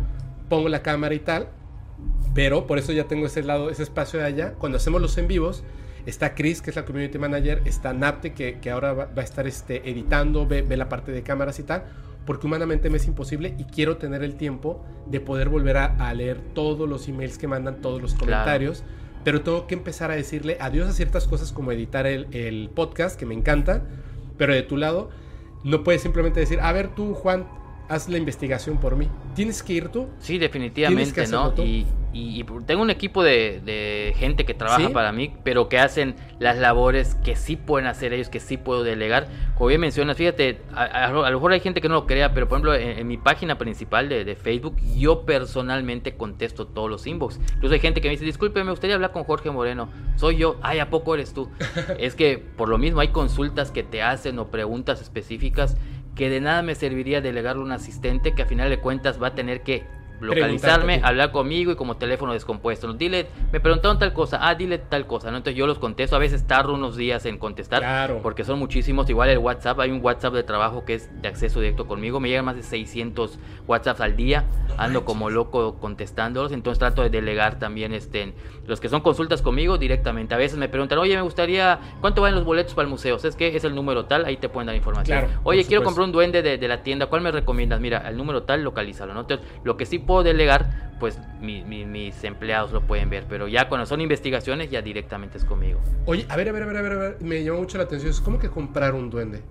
S3: pongo la cámara y tal, pero por eso ya tengo ese lado, ese espacio de allá. Cuando hacemos los en vivos, está Chris, que es la community manager, está Napte, que, que ahora va, va a estar este, editando, ve, ve la parte de cámaras y tal, porque humanamente me es imposible y quiero tener el tiempo de poder volver a, a leer todos los emails que mandan, todos los comentarios. Pero tengo que empezar a decirle adiós a ciertas cosas como editar el, el podcast, que me encanta, pero de tu lado, no puedes simplemente decir, a ver tú, Juan, haz la investigación por mí. Tienes que ir tú.
S4: Sí, definitivamente, ¿no? Y, y- y tengo un equipo de, de gente que trabaja
S3: ¿Sí?
S4: para mí, pero que hacen las labores que sí pueden hacer ellos, que sí puedo delegar. Como bien mencionas, fíjate, a, a- a lo mejor hay gente que no lo crea, pero por ejemplo, en, en mi página principal de, de Facebook, yo personalmente contesto todos los inbox. Incluso hay gente que me dice, disculpe, me gustaría hablar con Jorge Moreno. Soy yo. Ay, ¿a poco eres tú? es que por lo mismo hay consultas que te hacen o preguntas específicas que de nada me serviría delegarle a un asistente que a final de cuentas va a tener que localizarme, hablar conmigo y como teléfono descompuesto. ¿no? Dile, me preguntaron tal cosa, ah, dile tal cosa, ¿no? Entonces yo los contesto, a veces tardo unos días en contestar,
S3: Claro.
S4: porque son muchísimos. Igual el WhatsApp, hay un WhatsApp de trabajo que es de acceso directo conmigo, me llegan más de 600 WhatsApps al día, ando como loco contestándolos, entonces trato de delegar también este, los que son consultas conmigo directamente. A veces me preguntan, oye, me gustaría, ¿cuánto valen los boletos para el museo? ¿Sabes qué? Es el número tal, ahí te pueden dar información.
S3: Claro,
S4: oye, quiero comprar un duende de, de la tienda, ¿cuál me recomiendas? Mira, el número tal, localízalo, ¿no? Entonces, lo que sí puedo delegar, pues mi- mi- mis empleados lo pueden ver, pero ya cuando son investigaciones, ya directamente es conmigo.
S3: Oye, a ver, a ver, a ver, a ver, a ver, me llamó mucho la atención. Es como que comprar un duende.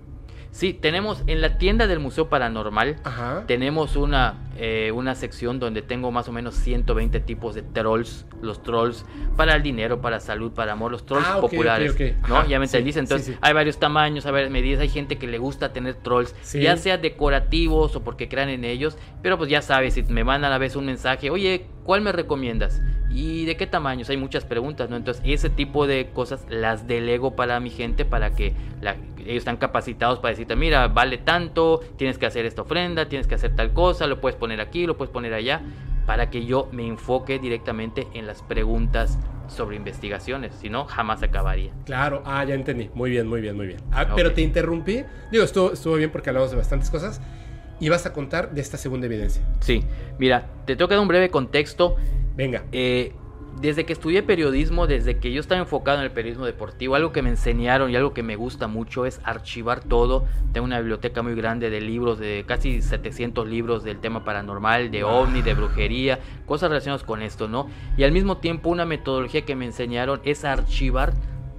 S4: Sí, tenemos en la tienda del Museo Paranormal,
S3: Ajá.
S4: tenemos una, eh, una sección donde tengo más o menos 120 tipos de trolls. Los trolls para el dinero, para salud, para amor, los trolls
S3: Ah, ok, ok,
S4: populares.
S3: ok.
S4: ¿no?
S3: Ajá,
S4: ya me
S3: sí,
S4: entendiste. Entonces,
S3: sí, sí.
S4: hay varios tamaños, hay varias medidas. Hay gente que le gusta tener trolls,
S3: Sí.
S4: ya sea decorativos o porque crean en ellos. Pero pues ya sabes, si me mandan a veces un mensaje, oye, ¿cuál me recomiendas? ¿Y de qué tamaños? Hay muchas preguntas, ¿no? Entonces, ese tipo de cosas las delego para mi gente para que la- ellos están capacitados para decirte, mira, vale tanto, tienes que hacer esta ofrenda, tienes que hacer tal cosa, lo puedes poner aquí, lo puedes poner allá, para que yo me enfoque directamente en las preguntas sobre investigaciones, si no, jamás acabaría.
S3: Claro, ah, ya entendí. Muy bien, muy bien, muy bien. Ah,
S4: Ok.
S3: Pero te interrumpí. Digo, estuvo, estuvo bien porque hablamos de bastantes cosas. Y vas a contar de esta segunda evidencia.
S4: Sí, mira, te tengo que dar un breve contexto.
S3: Venga.
S4: Eh, desde que estudié periodismo, desde que yo estaba enfocado en el periodismo deportivo, algo que me enseñaron y algo que me gusta mucho es archivar todo. Tengo una biblioteca muy grande de libros, de casi 700 libros del tema paranormal, de ovni, de brujería, cosas relacionadas con esto, ¿no? Y al mismo tiempo una metodología que me enseñaron es archivar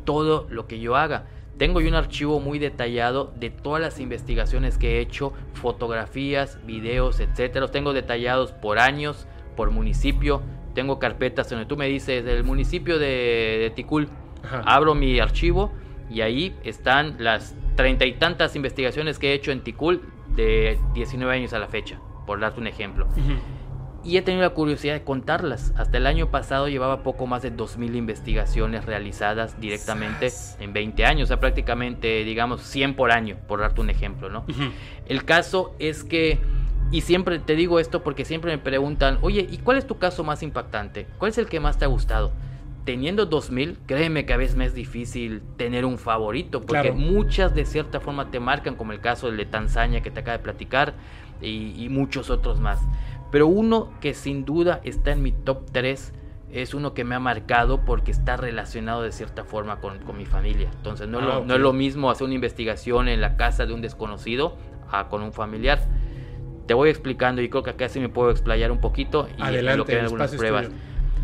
S4: todo lo que yo haga. Tengo yo un archivo muy detallado de todas las investigaciones que he hecho, fotografías, videos, etcétera. Los tengo detallados por años, por municipio. Tengo carpetas donde tú me dices del municipio de, de Ticul.
S3: Ajá.
S4: Abro mi archivo y ahí están las treinta y tantas investigaciones que he hecho en Ticul de 19 años a la fecha, por darte un ejemplo.
S3: Ujú.
S4: Y he tenido la curiosidad de contarlas. Hasta el año pasado llevaba poco más de 2.000 investigaciones realizadas directamente
S3: Sas.
S4: en 20 años, o sea, prácticamente, digamos, 100 por año, por darte un ejemplo, ¿no?
S3: Ujú.
S4: El caso es que, y siempre te digo esto porque siempre me preguntan, oye, ¿y cuál es tu caso más impactante? ¿Cuál es el que más te ha gustado? teniendo 2000, créeme que a veces me es difícil tener un favorito, porque muchas de cierta forma te marcan, como el caso de Tanzania que te acaba de platicar, y, muchos otros más. Pero uno que sin duda está en mi top 3 es uno que me ha marcado porque está relacionado de cierta forma con, mi familia. Entonces no, es lo, ah, no, es lo, mismo hacer una investigación en la casa de un desconocido a con un familiar. Te voy explicando y creo que acá sí me puedo explayar un poquito y
S3: Adelante, lo que algunas pruebas.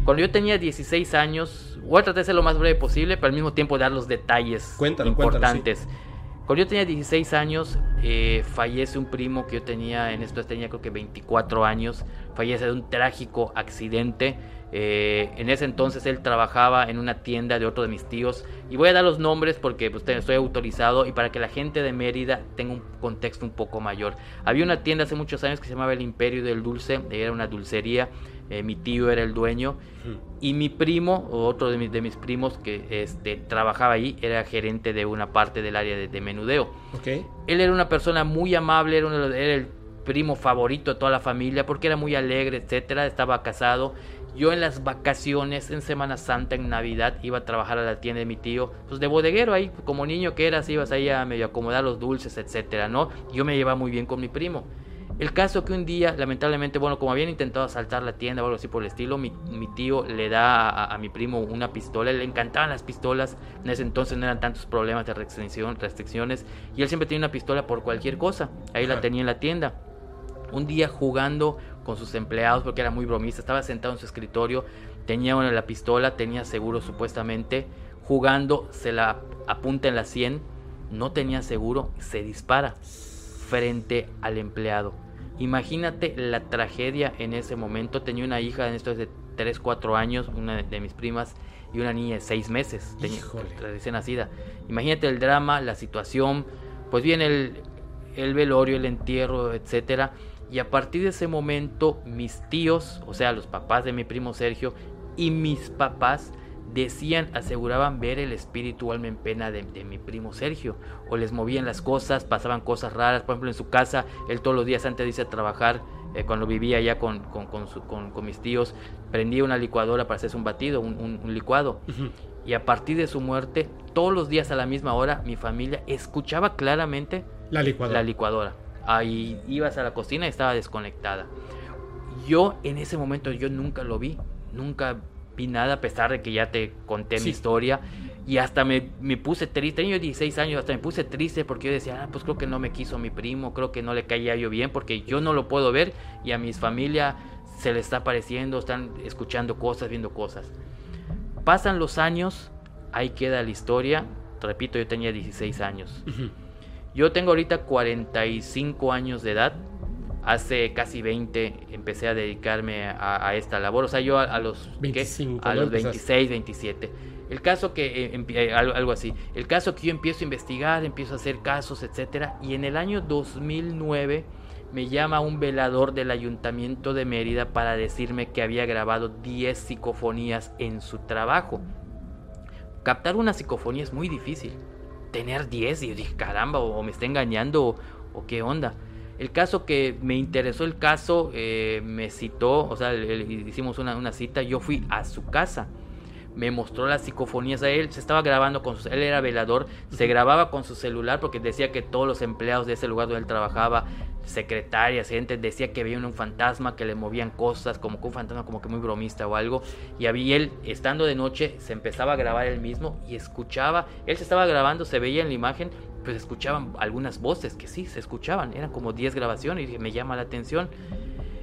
S4: Cuando yo tenía 16 años, voy a tratar de ser lo más breve posible, pero al mismo tiempo dar los detalles importantes. Cuando yo tenía 16 años, eh, fallece un primo que yo tenía, en esto tenía creo que 24 años, fallece de un trágico accidente. Eh, en ese entonces él trabajaba en una tienda de otro de mis tíos. Y voy a dar los nombres porque pues, estoy autorizado y para que la gente de Mérida tenga un contexto un poco mayor. Había una tienda hace muchos años que se llamaba El Imperio del Dulce, era una dulcería eh, mi tío era el dueño y mi primo, otro de mis, de mis primos que este, trabajaba ahí, era gerente de una parte del área de, menudeo. Él era una persona muy amable, era, era, el primo favorito de toda la familia porque era muy alegre, etcétera, estaba casado. Yo en las vacaciones, en Semana Santa, en Navidad, iba a trabajar a la tienda de mi tío, pues de bodeguero ahí, como niño que eras, ibas ahí a medio acomodar los dulces, etcétera, ¿no? Yo me llevaba muy bien con mi primo. El caso que un día, lamentablemente, bueno, como habían intentado asaltar la tienda o algo así por el estilo, mi, tío le da a, mi primo una pistola, le encantaban las pistolas, en ese entonces no eran tantos problemas de restricción, restricciones, y él siempre tenía una pistola por cualquier cosa, ahí la tenía en la tienda. Un día jugando con sus empleados, porque era muy bromista, estaba sentado en su escritorio, tenía una la pistola, tenía seguro supuestamente, jugando, se la apunta en la 100, no tenía seguro, se dispara frente al empleado Imagínate la tragedia en ese momento. Tenía una hija en esto de 3, 4 años, una de mis primas, y una niña de 6 meses, tenía, recién nacida. Imagínate el drama, la situación, pues viene el, el velorio, el entierro, etcétera. Y a partir de ese momento, mis tíos, o sea, los papás de mi primo Sergio y mis papás, decían, aseguraban ver el espíritu alma en pena de, mi primo Sergio, o les movían las cosas, pasaban cosas raras, por ejemplo en su casa, él todos los días antes de irse a trabajar, eh, cuando vivía ya con, con, mis tíos, prendía una licuadora para hacerse un batido, un, licuado, y a partir de su muerte, todos los días a la misma hora, mi familia escuchaba claramente
S3: la licuadora.
S4: La licuadora. Ahí ibas a la cocina y estaba desconectada. Yo en ese momento yo nunca lo vi, nunca vi nada a pesar de que ya te conté mi historia. Y hasta me, me, puse triste, tenía 16 años, hasta me puse triste porque yo decía, ah, pues creo que no me quiso mi primo, creo que no le caía yo bien porque yo no lo puedo ver y a mis familia se le está apareciendo, están escuchando cosas, viendo cosas. Pasan los años, ahí queda la historia, repito, yo tenía 16 años. Yo tengo ahorita 45 años de edad, hace casi 20 empecé a dedicarme a, esta labor. O sea, yo a, los,
S3: 25,
S4: a los 26, 27. El caso que, eh, eh, algo así, el caso que yo empiezo a investigar, empiezo a hacer casos, etcétera, y en el año 2009 me llama un velador del ayuntamiento de Mérida para decirme que había grabado 10 psicofonías en su trabajo. Captar una psicofonía es muy difícil. Tener 10 y dije, caramba, o, me está engañando o qué onda. El caso que me interesó el caso, eh, me citó, o sea, hicimos una, una, cita, yo fui a su casa, me mostró las psicofonías a él, se estaba grabando con su, él era velador, se grababa con su celular porque decía que todos los empleados de ese lugar donde él trabajaba, secretarias, gente, decía que había un fantasma que le movían cosas, como que un fantasma como que muy bromista o algo, y había él, estando de noche, se empezaba a grabar él mismo y escuchaba, él se estaba grabando, se veía en la imagen, pues escuchaban algunas voces que sí, se escuchaban, eran como 10 grabaciones y me llama la atención.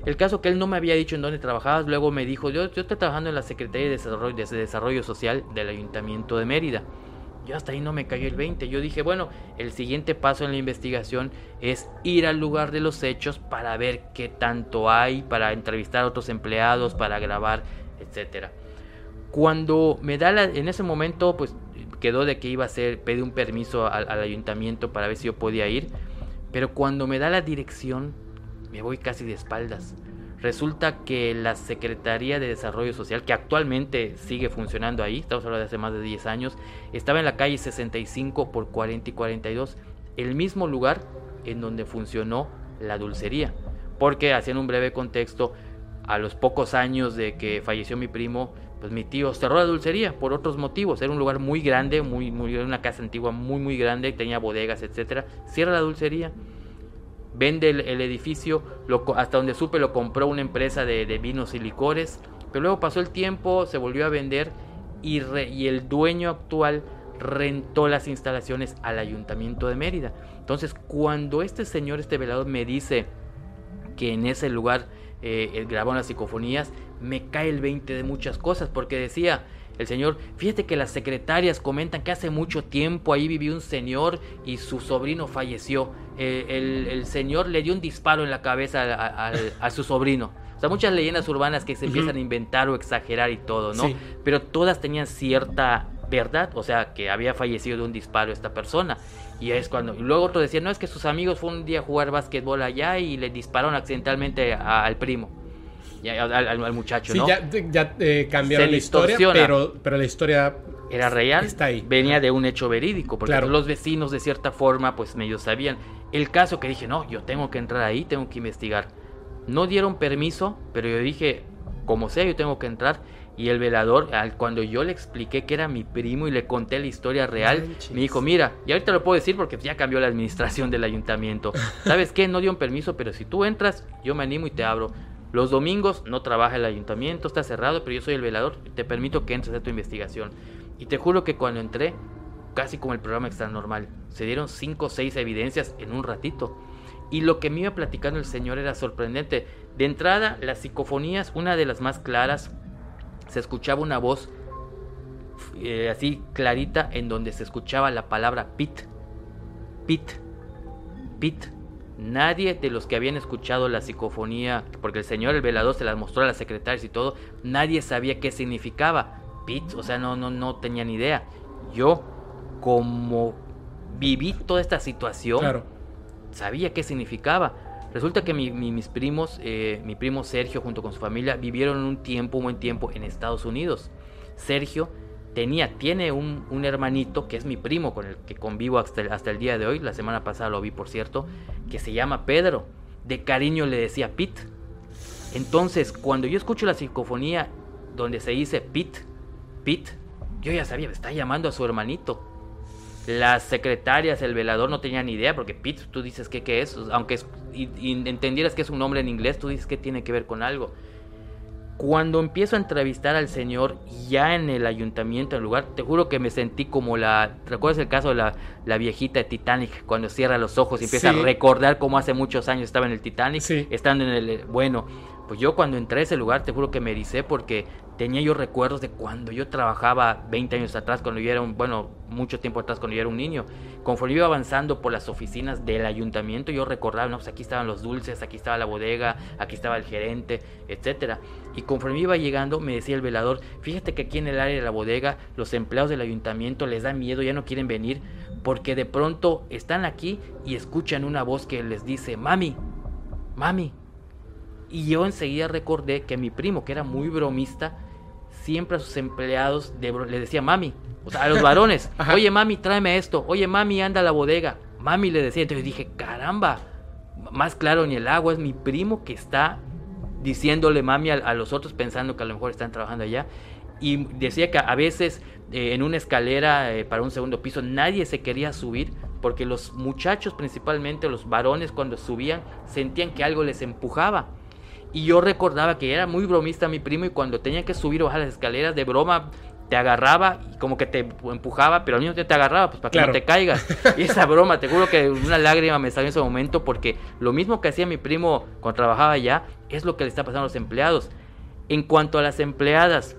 S4: El caso que él no me había dicho en dónde trabajabas, luego me dijo, yo, yo estoy trabajando en la Secretaría de Desarrollo, de Desarrollo Social del Ayuntamiento de Mérida. Yo hasta ahí no me cayó el 20. Yo dije, bueno, el siguiente paso en la investigación es ir al lugar de los hechos para ver qué tanto hay, para entrevistar a otros empleados, para grabar, etcétera. Cuando me da la, en ese momento, pues quedó de que iba a hacer, pedí un permiso al, ayuntamiento para ver si yo podía ir, pero cuando me da la dirección, me voy casi de espaldas. Resulta que la Secretaría de Desarrollo Social, que actualmente sigue funcionando ahí, estamos hablando de hace más de 10 años, estaba en la calle 65 por 40 y 42, el mismo lugar en donde funcionó la dulcería. Porque, haciendo un breve contexto, a los pocos años de que falleció mi primo, pues mi tío cerró la dulcería por otros motivos. Era un lugar muy grande, muy, una casa antigua muy, muy grande, tenía bodegas, etcétera. Cierra la dulcería, vende el, edificio, hasta donde supe lo compró una empresa de, vinos y licores, pero luego pasó el tiempo, se volvió a vender y, el dueño actual rentó las instalaciones al ayuntamiento de Mérida. Entonces, cuando este señor, este velador, me dice que en ese lugar eh, grabó las psicofonías, me cae el 20 de muchas cosas, porque decía el señor, fíjate que las secretarias comentan que hace mucho tiempo ahí vivió un señor y su sobrino falleció. Eh, el, señor le dio un disparo en la cabeza a, su sobrino. O sea, muchas leyendas urbanas que se empiezan a inventar o exagerar y todo, ¿no? Pero todas tenían cierta verdad, o sea, que había fallecido de un disparo esta persona. Y es cuando. Y luego otro decía, no, es que sus amigos fueron un día a jugar básquetbol allá y le dispararon accidentalmente al primo. Al, muchacho,
S3: sí, ya, ya eh, cambiaron la historia, pero, pero la historia
S4: era real, está ahí. venía de un hecho verídico, porque los vecinos de cierta forma, pues ellos sabían. El caso que dije, no, yo tengo que entrar ahí, tengo que investigar. No dieron permiso, pero yo dije, como sea, yo tengo que entrar. Y el velador, cuando yo le expliqué que era mi primo y le conté la historia real, me dijo, mira, y ahorita lo puedo decir porque ya cambió la administración del ayuntamiento. ¿Sabes qué? No dio un permiso, pero si tú entras, yo me animo y te abro. Los domingos no trabaja el ayuntamiento, está cerrado, pero yo soy el velador, te permito que entres a tu investigación. Y te juro que cuando entré, casi como el programa extra normal, se dieron cinco o seis evidencias en un ratito. Y lo que me iba platicando el señor era sorprendente. De entrada, las psicofonías, una de las más claras, se escuchaba una voz eh, así clarita en donde se escuchaba la palabra pit, pit, pit. Nadie de los que habían escuchado la psicofonía, porque el señor el velador se las mostró a las secretarias y todo, nadie sabía qué significaba. Pit, o sea, no, no, no tenía ni idea. Yo, como viví toda esta situación, sabía qué significaba. Resulta que mis primos, eh, mi primo Sergio junto con su familia vivieron un tiempo, un buen tiempo en Estados Unidos. Sergio tenía, tiene un, hermanito que es mi primo con el que convivo hasta el, día de hoy, la semana pasada lo vi por cierto, que se llama Pedro. De cariño le decía Pete. Entonces, cuando yo escucho la psicofonía donde se dice Pete, Pete, yo ya sabía, está llamando a su hermanito. Las secretarias, el velador no tenían ni idea, porque Pete, tú dices qué es, aunque entendieras que es un nombre en inglés, tú dices que tiene que ver con algo. Cuando empiezo a entrevistar al señor ya en el ayuntamiento, en el lugar, te juro que me sentí como la. ¿Recuerdas el caso de la, la viejita de Titanic? Cuando cierra los ojos y empieza a recordar cómo hace muchos años estaba en el Titanic, estando en el. Bueno, pues yo cuando entré a ese lugar, te juro que me ericé porque tenía yo recuerdos de cuando yo trabajaba 20 años atrás, cuando yo era un, bueno, mucho tiempo atrás, cuando yo era un niño. Conforme iba avanzando por las oficinas del ayuntamiento, yo recordaba, no, pues aquí estaban los dulces, aquí estaba la bodega, aquí estaba el gerente, etcétera. Y conforme iba llegando, me decía el velador, fíjate que aquí en el área de la bodega, los empleados del ayuntamiento les da miedo, ya no quieren venir, porque de pronto están aquí y escuchan una voz que les dice, mami, mami, y yo enseguida recordé que mi primo, que era muy bromista, siempre a sus empleados le decía mami, o sea, a los varones, oye mami, tráeme esto, oye mami, anda a la bodega, mami le decía, entonces dije, caramba, más claro ni el agua, es mi primo que está diciéndole mami a, los otros pensando que a lo mejor están trabajando allá. Y decía que a veces eh, en una escalera eh, para un segundo piso nadie se quería subir porque los muchachos principalmente, los varones cuando subían sentían que algo les empujaba. Y yo recordaba que era muy bromista mi primo y cuando tenía que subir o bajar las escaleras de broma te agarraba y como que te empujaba, pero al mismo tiempo te agarraba pues para que no te caigas. Y esa broma, te juro que una lágrima me salió en ese momento porque lo mismo que hacía mi primo cuando trabajaba allá es lo que le está pasando a los empleados. En cuanto a las empleadas,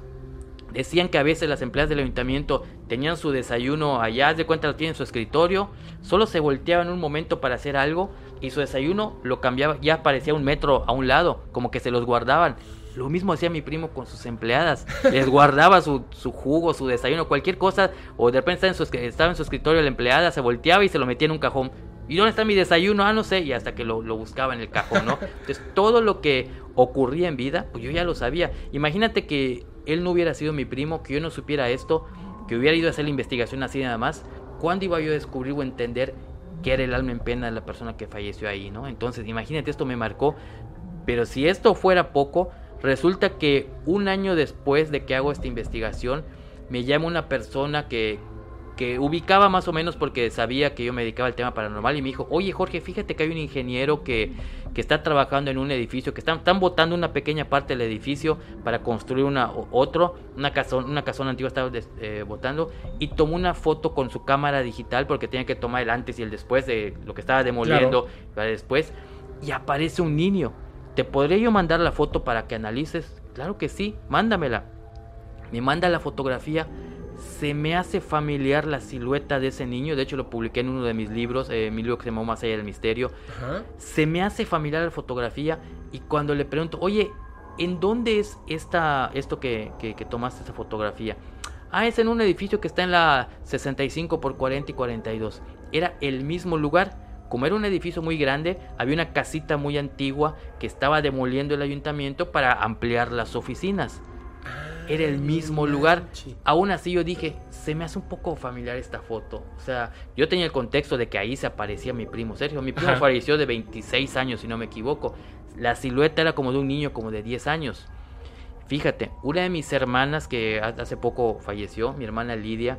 S4: decían que a veces las empleadas del ayuntamiento tenían su desayuno allá, de cuenta lo tienen en su escritorio, solo se volteaban un momento para hacer algo y su desayuno lo cambiaba, ya parecía un metro a un lado, como que se los guardaban. Lo mismo hacía mi primo con sus empleadas. Les guardaba su, su jugo, su desayuno, cualquier cosa. O de repente estaba en, su, estaba en su escritorio la empleada, se volteaba y se lo metía en un cajón. ¿Y dónde está mi desayuno? Ah, no sé. Y hasta que lo, lo, buscaba en el cajón, ¿no? Entonces, todo lo que ocurría en vida, pues yo ya lo sabía. Imagínate que él no hubiera sido mi primo, que yo no supiera esto, que hubiera ido a hacer la investigación así nada más. ¿Cuándo iba yo a descubrir o entender que era el alma en pena de la persona que falleció ahí, ¿no? Entonces, imagínate, esto me marcó. Pero si esto fuera poco, Resulta que un año después de que hago esta investigación, me llama una persona que, que ubicaba más o menos porque sabía que yo me dedicaba al tema paranormal y me dijo, oye Jorge, fíjate que hay un ingeniero que, que está trabajando en un edificio, que están, están botando una pequeña parte del edificio para construir una, otro, una casona, una casona antigua estaba eh, botando y tomó una foto con su cámara digital porque tenía que tomar el antes y el después de lo que estaba demoliendo para después y aparece un niño. ¿Te podría yo mandar la foto para que analices? Claro que sí, mándamela. Me manda la fotografía se me hace familiar la silueta de ese niño. De hecho, lo publiqué en uno de mis libros, eh, mi libro que se llamó Más allá del misterio. Se me hace familiar la fotografía y cuando le pregunto, oye, ¿en dónde es esta, esto que, que, tomaste esa fotografía? Ah, es en un edificio que está en la 65 por 40 y 42. Era el mismo lugar. Como era un edificio muy grande, había una casita muy antigua que estaba demoliendo el ayuntamiento para ampliar las oficinas era el mismo lugar. Aún así yo dije, se me hace un poco familiar esta foto. O sea, yo tenía el contexto de que ahí se aparecía mi primo Sergio. Mi primo falleció de 26 años, si no me equivoco. La silueta era como de un niño como de 10 años. Fíjate, una de mis hermanas que hace poco falleció, mi hermana Lidia,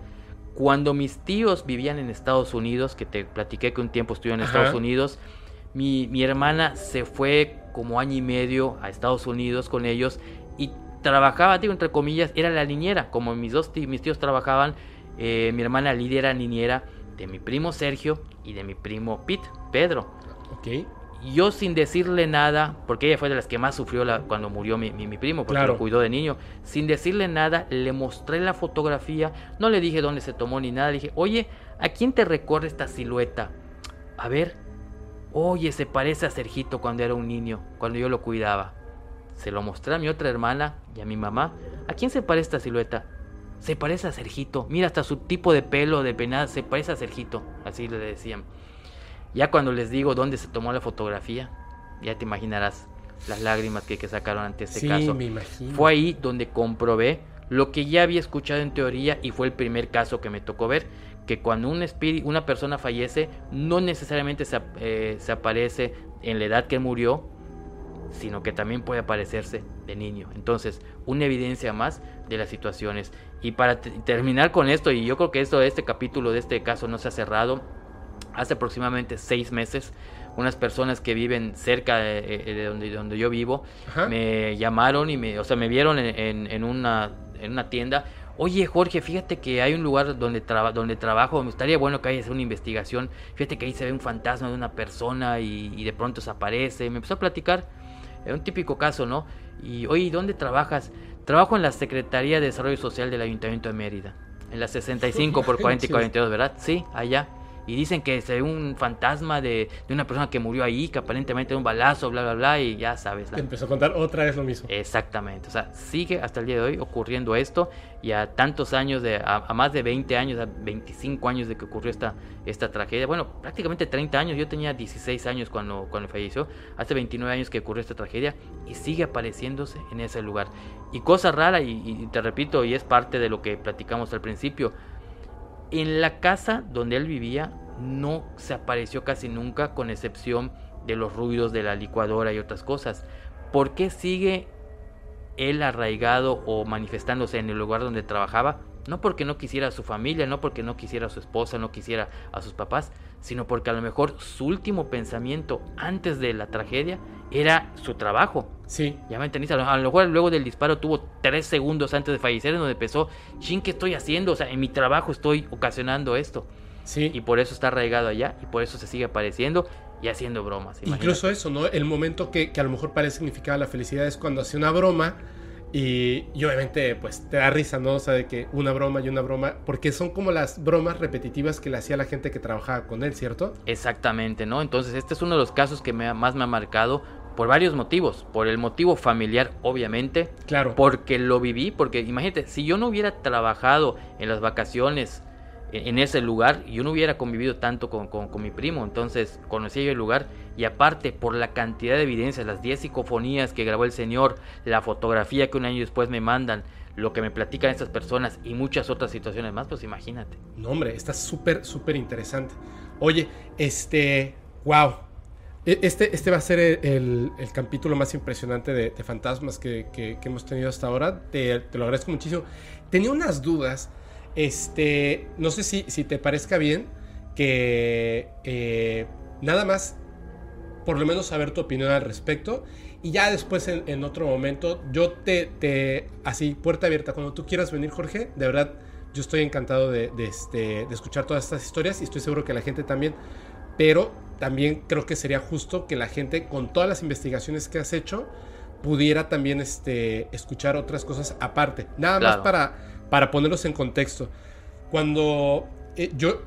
S4: cuando mis tíos vivían en Estados Unidos, que te platiqué que un tiempo estuve en Estados Unidos, mi, mi hermana se fue como año y medio a Estados Unidos con ellos y trabajaba, digo, entre comillas, era la niñera. Como mis dos tíos, mis tíos trabajaban, eh, mi hermana Lidia era niñera de mi primo Sergio y de mi primo Pete, Pedro.
S3: Ok.
S4: Yo sin decirle nada, porque ella fue de las que más sufrió la, cuando murió mi, mi, primo, porque lo cuidó de niño, sin decirle nada, le mostré la fotografía, no le dije dónde se tomó ni nada, le dije, oye, ¿a quién te recuerda esta silueta? A ver, oye, se parece a Sergito cuando era un niño, cuando yo lo cuidaba. Se lo mostré a mi otra hermana y a mi mamá. ¿A quién se parece esta silueta? Se parece a Sergito. Mira, hasta su tipo de pelo, de penada, se parece a Sergito. Así le decían. Ya cuando les digo dónde se tomó la fotografía, ya te imaginarás las lágrimas que, que sacaron ante este
S3: sí,
S4: caso.
S3: Me imagino.
S4: Fue ahí donde comprobé lo que ya había escuchado en teoría y fue el primer caso que me tocó ver, que cuando un espíritu, una persona fallece, no necesariamente se, eh, se aparece en la edad que murió, sino que también puede aparecerse de niño. Entonces, una evidencia más de las situaciones. Y para terminar con esto, y yo creo que esto, este capítulo de este caso no se ha cerrado, hace aproximadamente seis meses, unas personas que viven cerca de, donde, donde yo vivo me llamaron y me, o sea, me vieron en, una, en una tienda. Oye Jorge, fíjate que hay un lugar donde, donde trabajo, me estaría bueno que haya una investigación. Fíjate que ahí se ve un fantasma de una persona y, y de pronto se aparece. Me empezó a platicar es un típico caso, ¿no? Y, oye, ¿dónde trabajas? Trabajo en la Secretaría de Desarrollo Social del Ayuntamiento de Mérida. En la 65 por 40 y 42, ¿verdad? Sí, allá y dicen que se ve un fantasma de, de, una persona que murió ahí, que aparentemente un balazo, bla, bla, bla, y ya sabes.
S3: Te empezó a contar otra vez lo mismo.
S4: Exactamente, o sea, sigue hasta el día de hoy ocurriendo esto y a tantos años, de, a, más de 20 años, a 25 años de que ocurrió esta, esta tragedia, bueno, prácticamente 30 años, yo tenía 16 años cuando, cuando falleció, hace 29 años que ocurrió esta tragedia y sigue apareciéndose en ese lugar. Y cosa rara, y, y te repito, y es parte de lo que platicamos al principio, en la casa donde él vivía no se apareció casi nunca con excepción de los ruidos de la licuadora y otras cosas. ¿Por qué sigue él arraigado o manifestándose en el lugar donde trabajaba? No porque no quisiera a su familia, no porque no quisiera a su esposa, no quisiera a sus papás, sino porque a lo mejor su último pensamiento antes de la tragedia era su trabajo.
S3: Sí.
S4: Ya me entendiste. A lo mejor luego del disparo tuvo tres segundos antes de fallecer en donde empezó, chin, ¿qué estoy haciendo? O sea, en mi trabajo estoy ocasionando esto.
S3: Sí.
S4: Y por eso está arraigado allá y por eso se sigue apareciendo y haciendo bromas.
S3: Incluso eso, ¿no? El momento que, que a lo mejor parece significar la felicidad es cuando hace una broma y, obviamente, pues te da risa, ¿no? O sea, de que una broma y una broma, porque son como las bromas repetitivas que le hacía la gente que trabajaba con él, ¿cierto?
S4: Exactamente, ¿no? Entonces, este es uno de los casos que me, más me ha marcado por varios motivos. Por el motivo familiar, obviamente.
S3: Claro.
S4: Porque lo viví, porque imagínate, si yo no hubiera trabajado en las vacaciones en ese lugar, yo no hubiera convivido tanto con, con, mi primo, entonces conocí yo el lugar y aparte por la cantidad de evidencias, las 10 psicofonías que grabó el señor, la fotografía que un año después me mandan, lo que me platican estas personas y muchas otras situaciones más, pues imagínate.
S3: No, hombre, está súper, súper interesante. Oye, este, wow, E- Este, este va a ser el, el- capítulo más impresionante de, fantasmas que, que- hemos tenido hasta ahora. Te, te lo agradezco muchísimo. Tenía unas dudas. Este, no sé si, si te parezca bien que eh, nada más, por lo menos saber tu opinión al respecto. Y ya después en, en otro momento, yo te, te, así, puerta abierta, cuando tú quieras venir, Jorge, de verdad, yo estoy encantado de, de, este, de escuchar todas estas historias y estoy seguro que la gente también. Pero también creo que sería justo que la gente, con todas las investigaciones que has hecho, pudiera también este, escuchar otras cosas aparte. Nada más para, para ponerlos en contexto. Cuando eh, yo,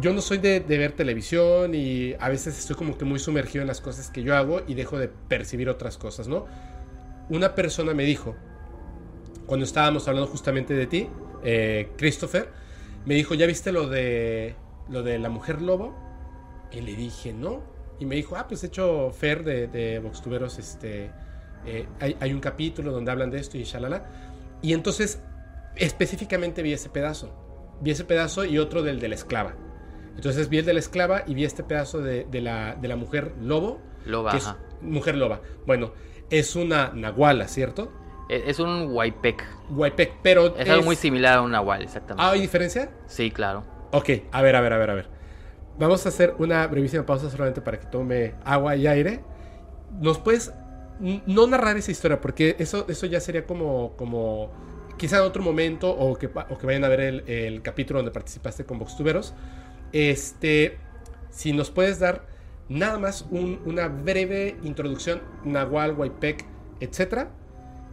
S3: yo no soy de, de ver televisión y a veces estoy como que muy sumergido en las cosas que yo hago y dejo de percibir otras cosas, ¿no? Una persona me dijo, cuando estábamos hablando justamente de ti, eh, Christopher, me dijo, ¿ya viste lo de, lo de la mujer lobo? Y le dije, no. Y me dijo, ah, pues he hecho Fer de, de Voxtuberos, este, eh, hay, hay un capítulo donde hablan de esto y shalala. Y entonces, específicamente vi ese pedazo. Vi ese pedazo y otro del de la esclava. Entonces vi el de la esclava y vi este pedazo de, de la, de la mujer lobo.
S4: Loba,
S3: que es- mujer loba. Bueno, es una nahuala, ¿cierto?
S4: Es, es un Waipec.
S3: Huaypec, pero
S4: Es algo muy similar a un Nahual, exactamente.
S3: ¿Ah, ¿Hay diferencia?
S4: Sí, claro.
S3: Ok, a ver, a ver, a ver, a ver. Vamos a hacer una brevísima pausa solamente para que tome agua y aire. ¿Nos puedes no narrar esa historia? Porque eso, eso ya sería como, como quizá en otro momento o que, o que vayan a ver el, el capítulo donde participaste con Voxtuberos. Este, si nos puedes dar nada más un- una breve introducción, Nahual, Huaypec, etcétera.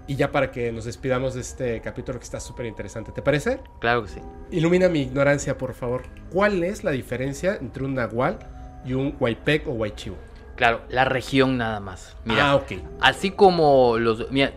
S3: Y ya para que nos despidamos de este capítulo que está súper interesante. ¿Te parece?
S4: Claro que sí.
S3: Ilumina mi ignorancia, por favor. ¿Cuál es la diferencia entre un nahual y un huaypec o huaychivo?
S4: Claro, la región nada más. Mira,
S3: ah, ok.
S4: Así como los... Mira,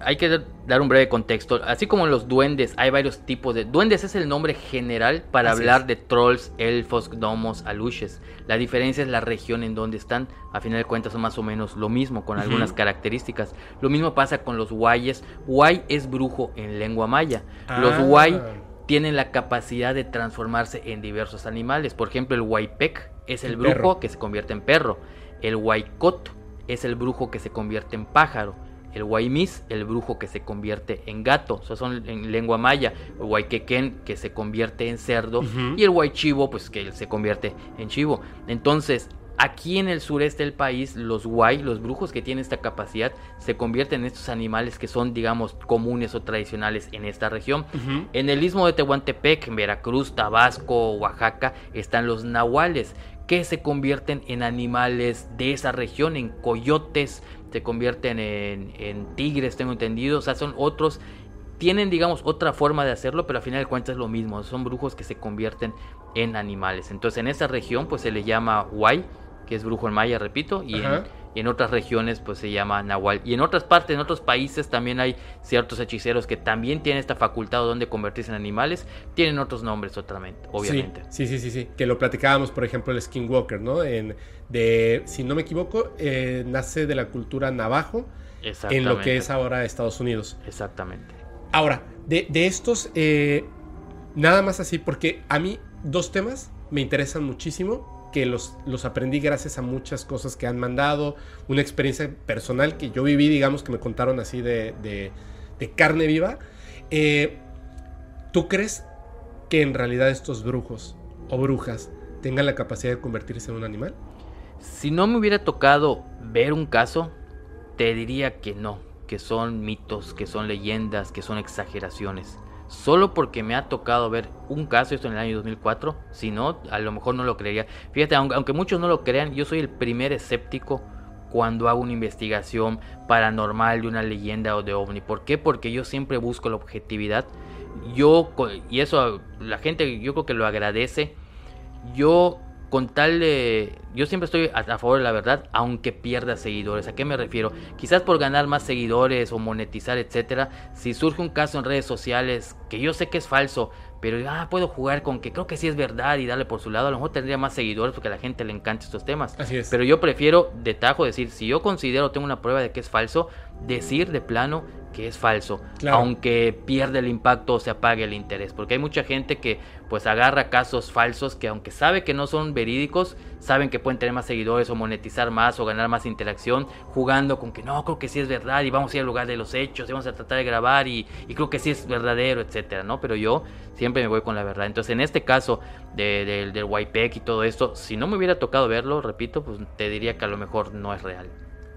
S4: hay que dar- un breve contexto. Así como los duendes, hay varios tipos de... Duendes es el nombre general para
S3: Así
S4: hablar
S3: es.
S4: de trolls, elfos, gnomos, aluches. La diferencia es la región en donde están. A final de cuentas son más o menos lo mismo, con algunas características. Lo mismo pasa con los guayes. Guay es brujo en lengua maya. Los
S3: Ah.
S4: guay tienen la capacidad de transformarse en diversos animales. Por ejemplo, el huaypec es el,
S3: El
S4: brujo
S3: perro.
S4: que se convierte en perro. El huaycot es el brujo que se convierte en pájaro. El huaymis, el brujo que se convierte en gato. Esos son en lengua maya. El huayquequén, que se convierte en cerdo. Y el huaychivo, pues que se convierte en chivo. Entonces, aquí en el sureste del país, los huay, los brujos que tienen esta capacidad, se convierten en estos animales que son, digamos, comunes o tradicionales en esta región. En el istmo de Tehuantepec, en Veracruz, Tabasco, Oaxaca, están los nahuales, que se convierten en animales de esa región, en coyotes, se convierten en, en tigres, tengo entendido, o sea, son otros, tienen, digamos, otra forma de hacerlo, pero al final de cuentas es lo mismo, son brujos que se convierten en animales. Entonces, en esa región, pues se le llama Huay, que es brujo en maya, repito, y en, en otras regiones pues se llama Nahual. Y en otras partes, en otros países también hay ciertos hechiceros que también tienen esta facultad donde convertirse en animales. Tienen otros nombres otramente, obviamente.
S3: Sí, sí, sí, sí. Que lo platicábamos, por ejemplo, el Skinwalker, ¿no? En, de, si no me equivoco, eh, nace de la cultura navajo en lo que es ahora Estados Unidos.
S4: Exactamente.
S3: Ahora, de, de estos, eh, nada más así, porque a mí dos temas me interesan muchísimo, que los, los aprendí gracias a muchas cosas que han mandado, una experiencia personal que yo viví, digamos, que me contaron así de, de- carne viva. Eh, ¿Tú crees que en realidad estos brujos o brujas tengan la capacidad de convertirse en un animal?
S4: Si no me hubiera tocado ver un caso, te diría que no, que son mitos, que son leyendas, que son exageraciones. Solo porque me ha tocado ver un caso, esto en el año 2004, si no, a lo mejor no lo creería. Fíjate, aunque, aunque muchos no lo crean, yo soy el primer escéptico cuando hago una investigación paranormal de una leyenda o de ovni. ¿Por qué? Porque yo siempre busco la objetividad. Yo, y eso la gente yo creo que lo agradece. Yo con tal de... Yo siempre estoy a, a favor de la verdad, aunque pierda seguidores. ¿A qué me refiero? Quizás por ganar más seguidores o monetizar, etcétera. Si surge un caso en redes sociales que yo sé que es falso, pero ah, puedo jugar con que creo que sí es verdad y darle por su lado, a lo mejor tendría más seguidores porque a la gente le encanta estos temas.
S3: Así es.
S4: Pero yo prefiero de tajo decir, si yo considero, tengo una prueba de que es falso, decir de plano que es falso,
S3: Claro.
S4: aunque pierde el impacto o se apague el interés, porque hay mucha gente que pues agarra casos falsos que aunque sabe que no son verídicos, saben que pueden tener más seguidores o monetizar más o ganar más interacción jugando con que no, creo que sí es verdad y vamos a ir al lugar de los hechos y vamos a tratar de grabar y, y creo que sí es verdadero, etcétera, ¿no? Pero yo siempre me voy con la verdad. Entonces, en este caso de- del del YPEC y todo esto, si no me hubiera tocado verlo, repito, pues te diría que a lo mejor no es real.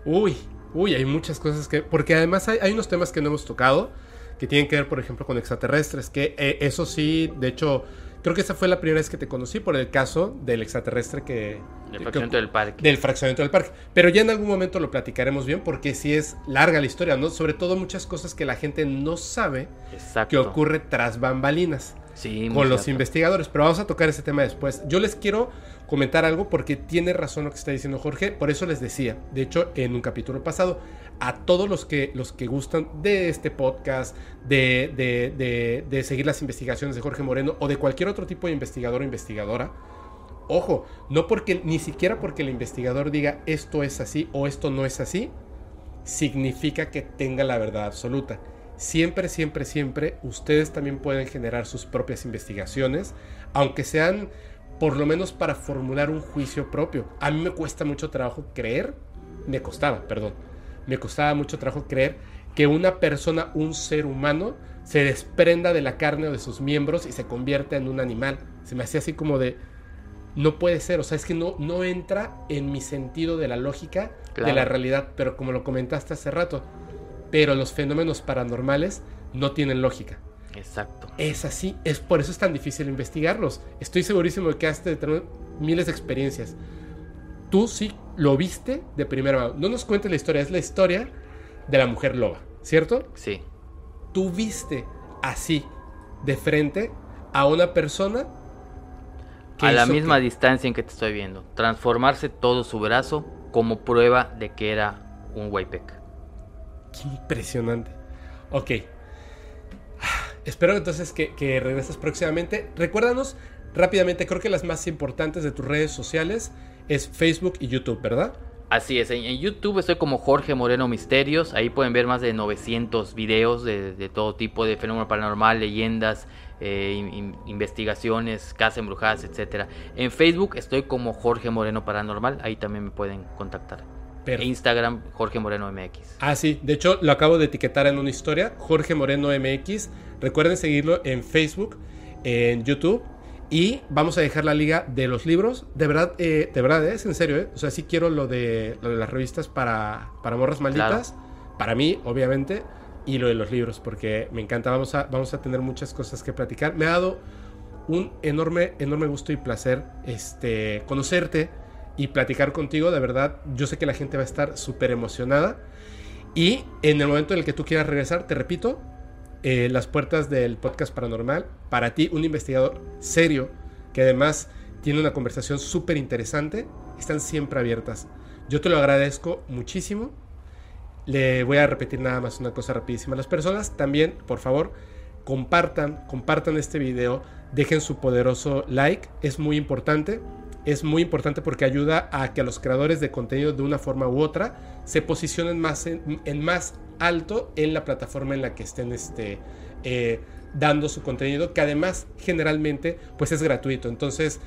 S3: Uy, uy, hay muchas cosas que... Porque además hay, hay unos temas que no hemos tocado, que tienen que ver, por ejemplo, con extraterrestres, que eh, eso sí, de hecho, creo que esa fue la primera vez que te conocí por el caso del extraterrestre que...
S4: El
S3: que-
S4: fraccionamiento del parque.
S3: del fraccionamiento del parque. Pero ya en algún momento lo platicaremos bien porque sí es larga la historia, ¿no? Sobre todo muchas cosas que la gente no sabe
S4: Exacto.
S3: que ocurre tras bambalinas
S4: Sí,
S3: con los
S4: cierto.
S3: investigadores. Pero vamos a tocar ese tema después. Yo les quiero comentar algo porque tiene razón lo que está diciendo Jorge. Por eso les decía, de hecho, en un capítulo pasado, a todos los que, los que gustan de este podcast, de, de, de, de seguir las investigaciones de Jorge Moreno o de cualquier otro tipo de investigador o investigadora, Ojo, no porque ni siquiera porque el investigador diga esto es así o esto no es así, significa que tenga la verdad absoluta. Siempre, siempre, siempre ustedes también pueden generar sus propias investigaciones, aunque sean por lo menos para formular un juicio propio. A mí me cuesta mucho trabajo creer, me costaba, perdón, me costaba mucho trabajo creer que una persona, un ser humano, se desprenda de la carne o de sus miembros y se convierta en un animal. Se me hacía así como de, no puede ser, o sea, es que no, no entra en mi sentido de la lógica de la realidad, pero como lo comentaste hace rato, pero los fenómenos paranormales no tienen lógica.
S4: Exacto.
S3: Es así, es por eso es tan difícil investigarlos. Estoy segurísimo de que has de tener miles de experiencias. Tú sí lo viste de primera mano. No nos cuentes la historia, es la historia de la mujer loba, ¿cierto?
S4: Sí.
S3: Tú viste así, de frente, a una persona que
S4: A la misma
S3: que-
S4: distancia en que te estoy viendo. Transformarse todo su brazo como prueba de que era un Waypec.
S3: Qué impresionante. Ok. Espero entonces que, que regreses próximamente. Recuérdanos rápidamente, creo que las más importantes de tus redes sociales es Facebook y YouTube, ¿verdad?
S4: Así es, en, YouTube estoy como Jorge Moreno Misterios, ahí pueden ver más de 900 videos de, todo tipo de fenómeno paranormal, leyendas, eh, in- in- investigaciones, casas embrujadas, etc. En Facebook estoy como Jorge Moreno Paranormal, ahí también me pueden contactar. Instagram Jorge Moreno MX.
S3: Ah, sí, de hecho lo acabo de etiquetar en una historia, Jorge Moreno MX. Recuerden seguirlo en Facebook, en YouTube. Y vamos a dejar la liga de los libros. De verdad, eh, de verdad, ¿eh? es en serio, ¿eh? O sea, sí quiero lo de, lo de las revistas para, para morras malditas. Para mí, obviamente. Y lo de los libros, porque me encanta. Vamos a, vamos a tener muchas cosas que platicar. Me ha dado un enorme, enorme gusto y placer este, conocerte y platicar contigo. De verdad, yo sé que la gente va a estar súper emocionada. Y en el momento en el que tú quieras regresar, te repito, eh, las puertas del podcast paranormal, para ti, un investigador serio, que además tiene una conversación súper interesante, están siempre abiertas. Yo te lo agradezco muchísimo. Le voy a repetir nada más una cosa rapidísima las personas. También, por favor, compartan, compartan este video, dejen su poderoso like, es muy importante. Es muy importante porque ayuda a que los creadores de contenido de una forma u otra se posicionen más en, en más alto en la plataforma en la que estén este, eh, dando su contenido, que además generalmente pues es gratuito. Entonces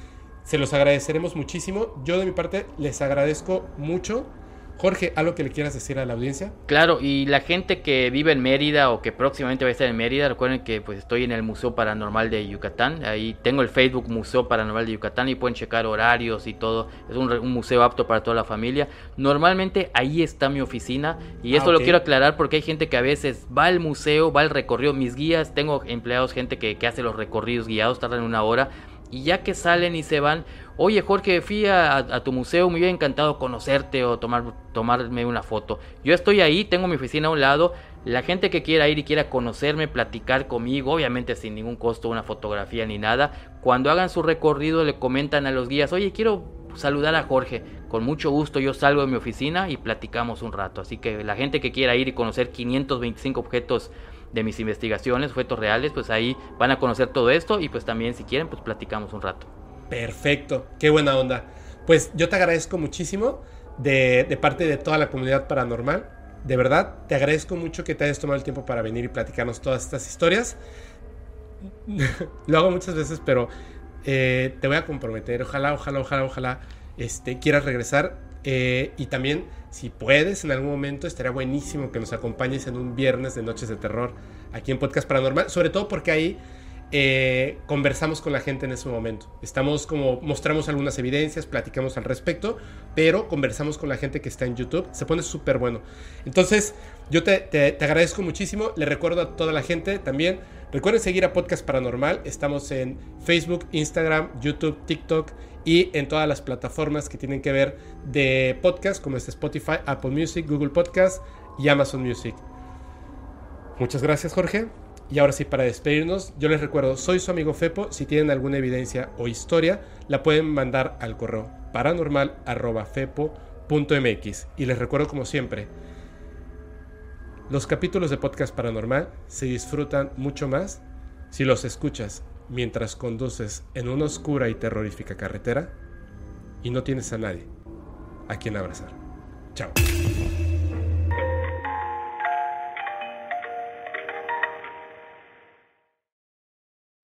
S3: se los agradeceremos muchísimo. Yo de mi parte les agradezco mucho. Jorge, ¿algo que le quieras decir a la audiencia?
S4: Claro, y la gente que vive en Mérida o que próximamente va a estar en Mérida, recuerden que pues estoy en el Museo Paranormal de Yucatán. Ahí tengo el Facebook Museo Paranormal de Yucatán y pueden checar horarios y todo. Es un, museo apto para toda la familia. Normalmente ahí está mi oficina y
S3: Ah,
S4: esto lo quiero aclarar porque hay gente que a veces va al museo, va al recorrido. Mis guías, tengo empleados, gente que, que hace los recorridos guiados, tardan una hora. Y ya que salen y se van, oye Jorge, fui a, tu museo, me hubiera encantado conocerte o tomar, tomarme una foto. Yo estoy ahí, tengo mi oficina a un lado. La gente que quiera ir y quiera conocerme, platicar conmigo, obviamente sin ningún costo, una fotografía ni nada. Cuando hagan su recorrido le comentan a los guías, oye, quiero saludar a Jorge. Con mucho gusto yo salgo de mi oficina y platicamos un rato. Así que la gente que quiera ir y conocer 525 objetos de mis investigaciones, objetos reales, pues ahí van a conocer todo esto y pues también si quieren, pues platicamos un rato.
S3: Perfecto, qué buena onda. Pues yo te agradezco muchísimo de, parte de toda la comunidad paranormal. de verdad, te agradezco mucho que te hayas tomado el tiempo para venir y platicarnos todas estas historias. Lo hago muchas veces, pero eh, te voy a comprometer. Ojalá, ojalá, ojalá, ojalá este, quieras regresar. Eh, y también, si puedes, en algún momento estaría buenísimo que nos acompañes en un viernes de Noches de Terror aquí en Podcast Paranormal. Sobre todo porque ahí eh, conversamos con la gente en ese momento. Estamos como, mostramos algunas evidencias, platicamos al respecto, pero conversamos con la gente que está en YouTube. Se pone súper bueno. Entonces, yo te, te, agradezco muchísimo. Le recuerdo a toda la gente también. Recuerden seguir a Podcast Paranormal. Estamos en Facebook, Instagram, YouTube, TikTok y en todas las plataformas que tienen que ver de podcast, como es Spotify, Apple Music, Google Podcast y Amazon Music. Muchas gracias, Jorge. Y ahora sí, para despedirnos, yo les recuerdo, soy su amigo Fepo. Si tienen alguna evidencia o historia, la pueden mandar al correo paranormal.fepo.mx. Y les recuerdo, como siempre, los capítulos de Podcast Paranormal se disfrutan mucho más si los escuchas mientras conduces en una oscura y terrorífica carretera y no tienes a nadie a quien abrazar. Chao.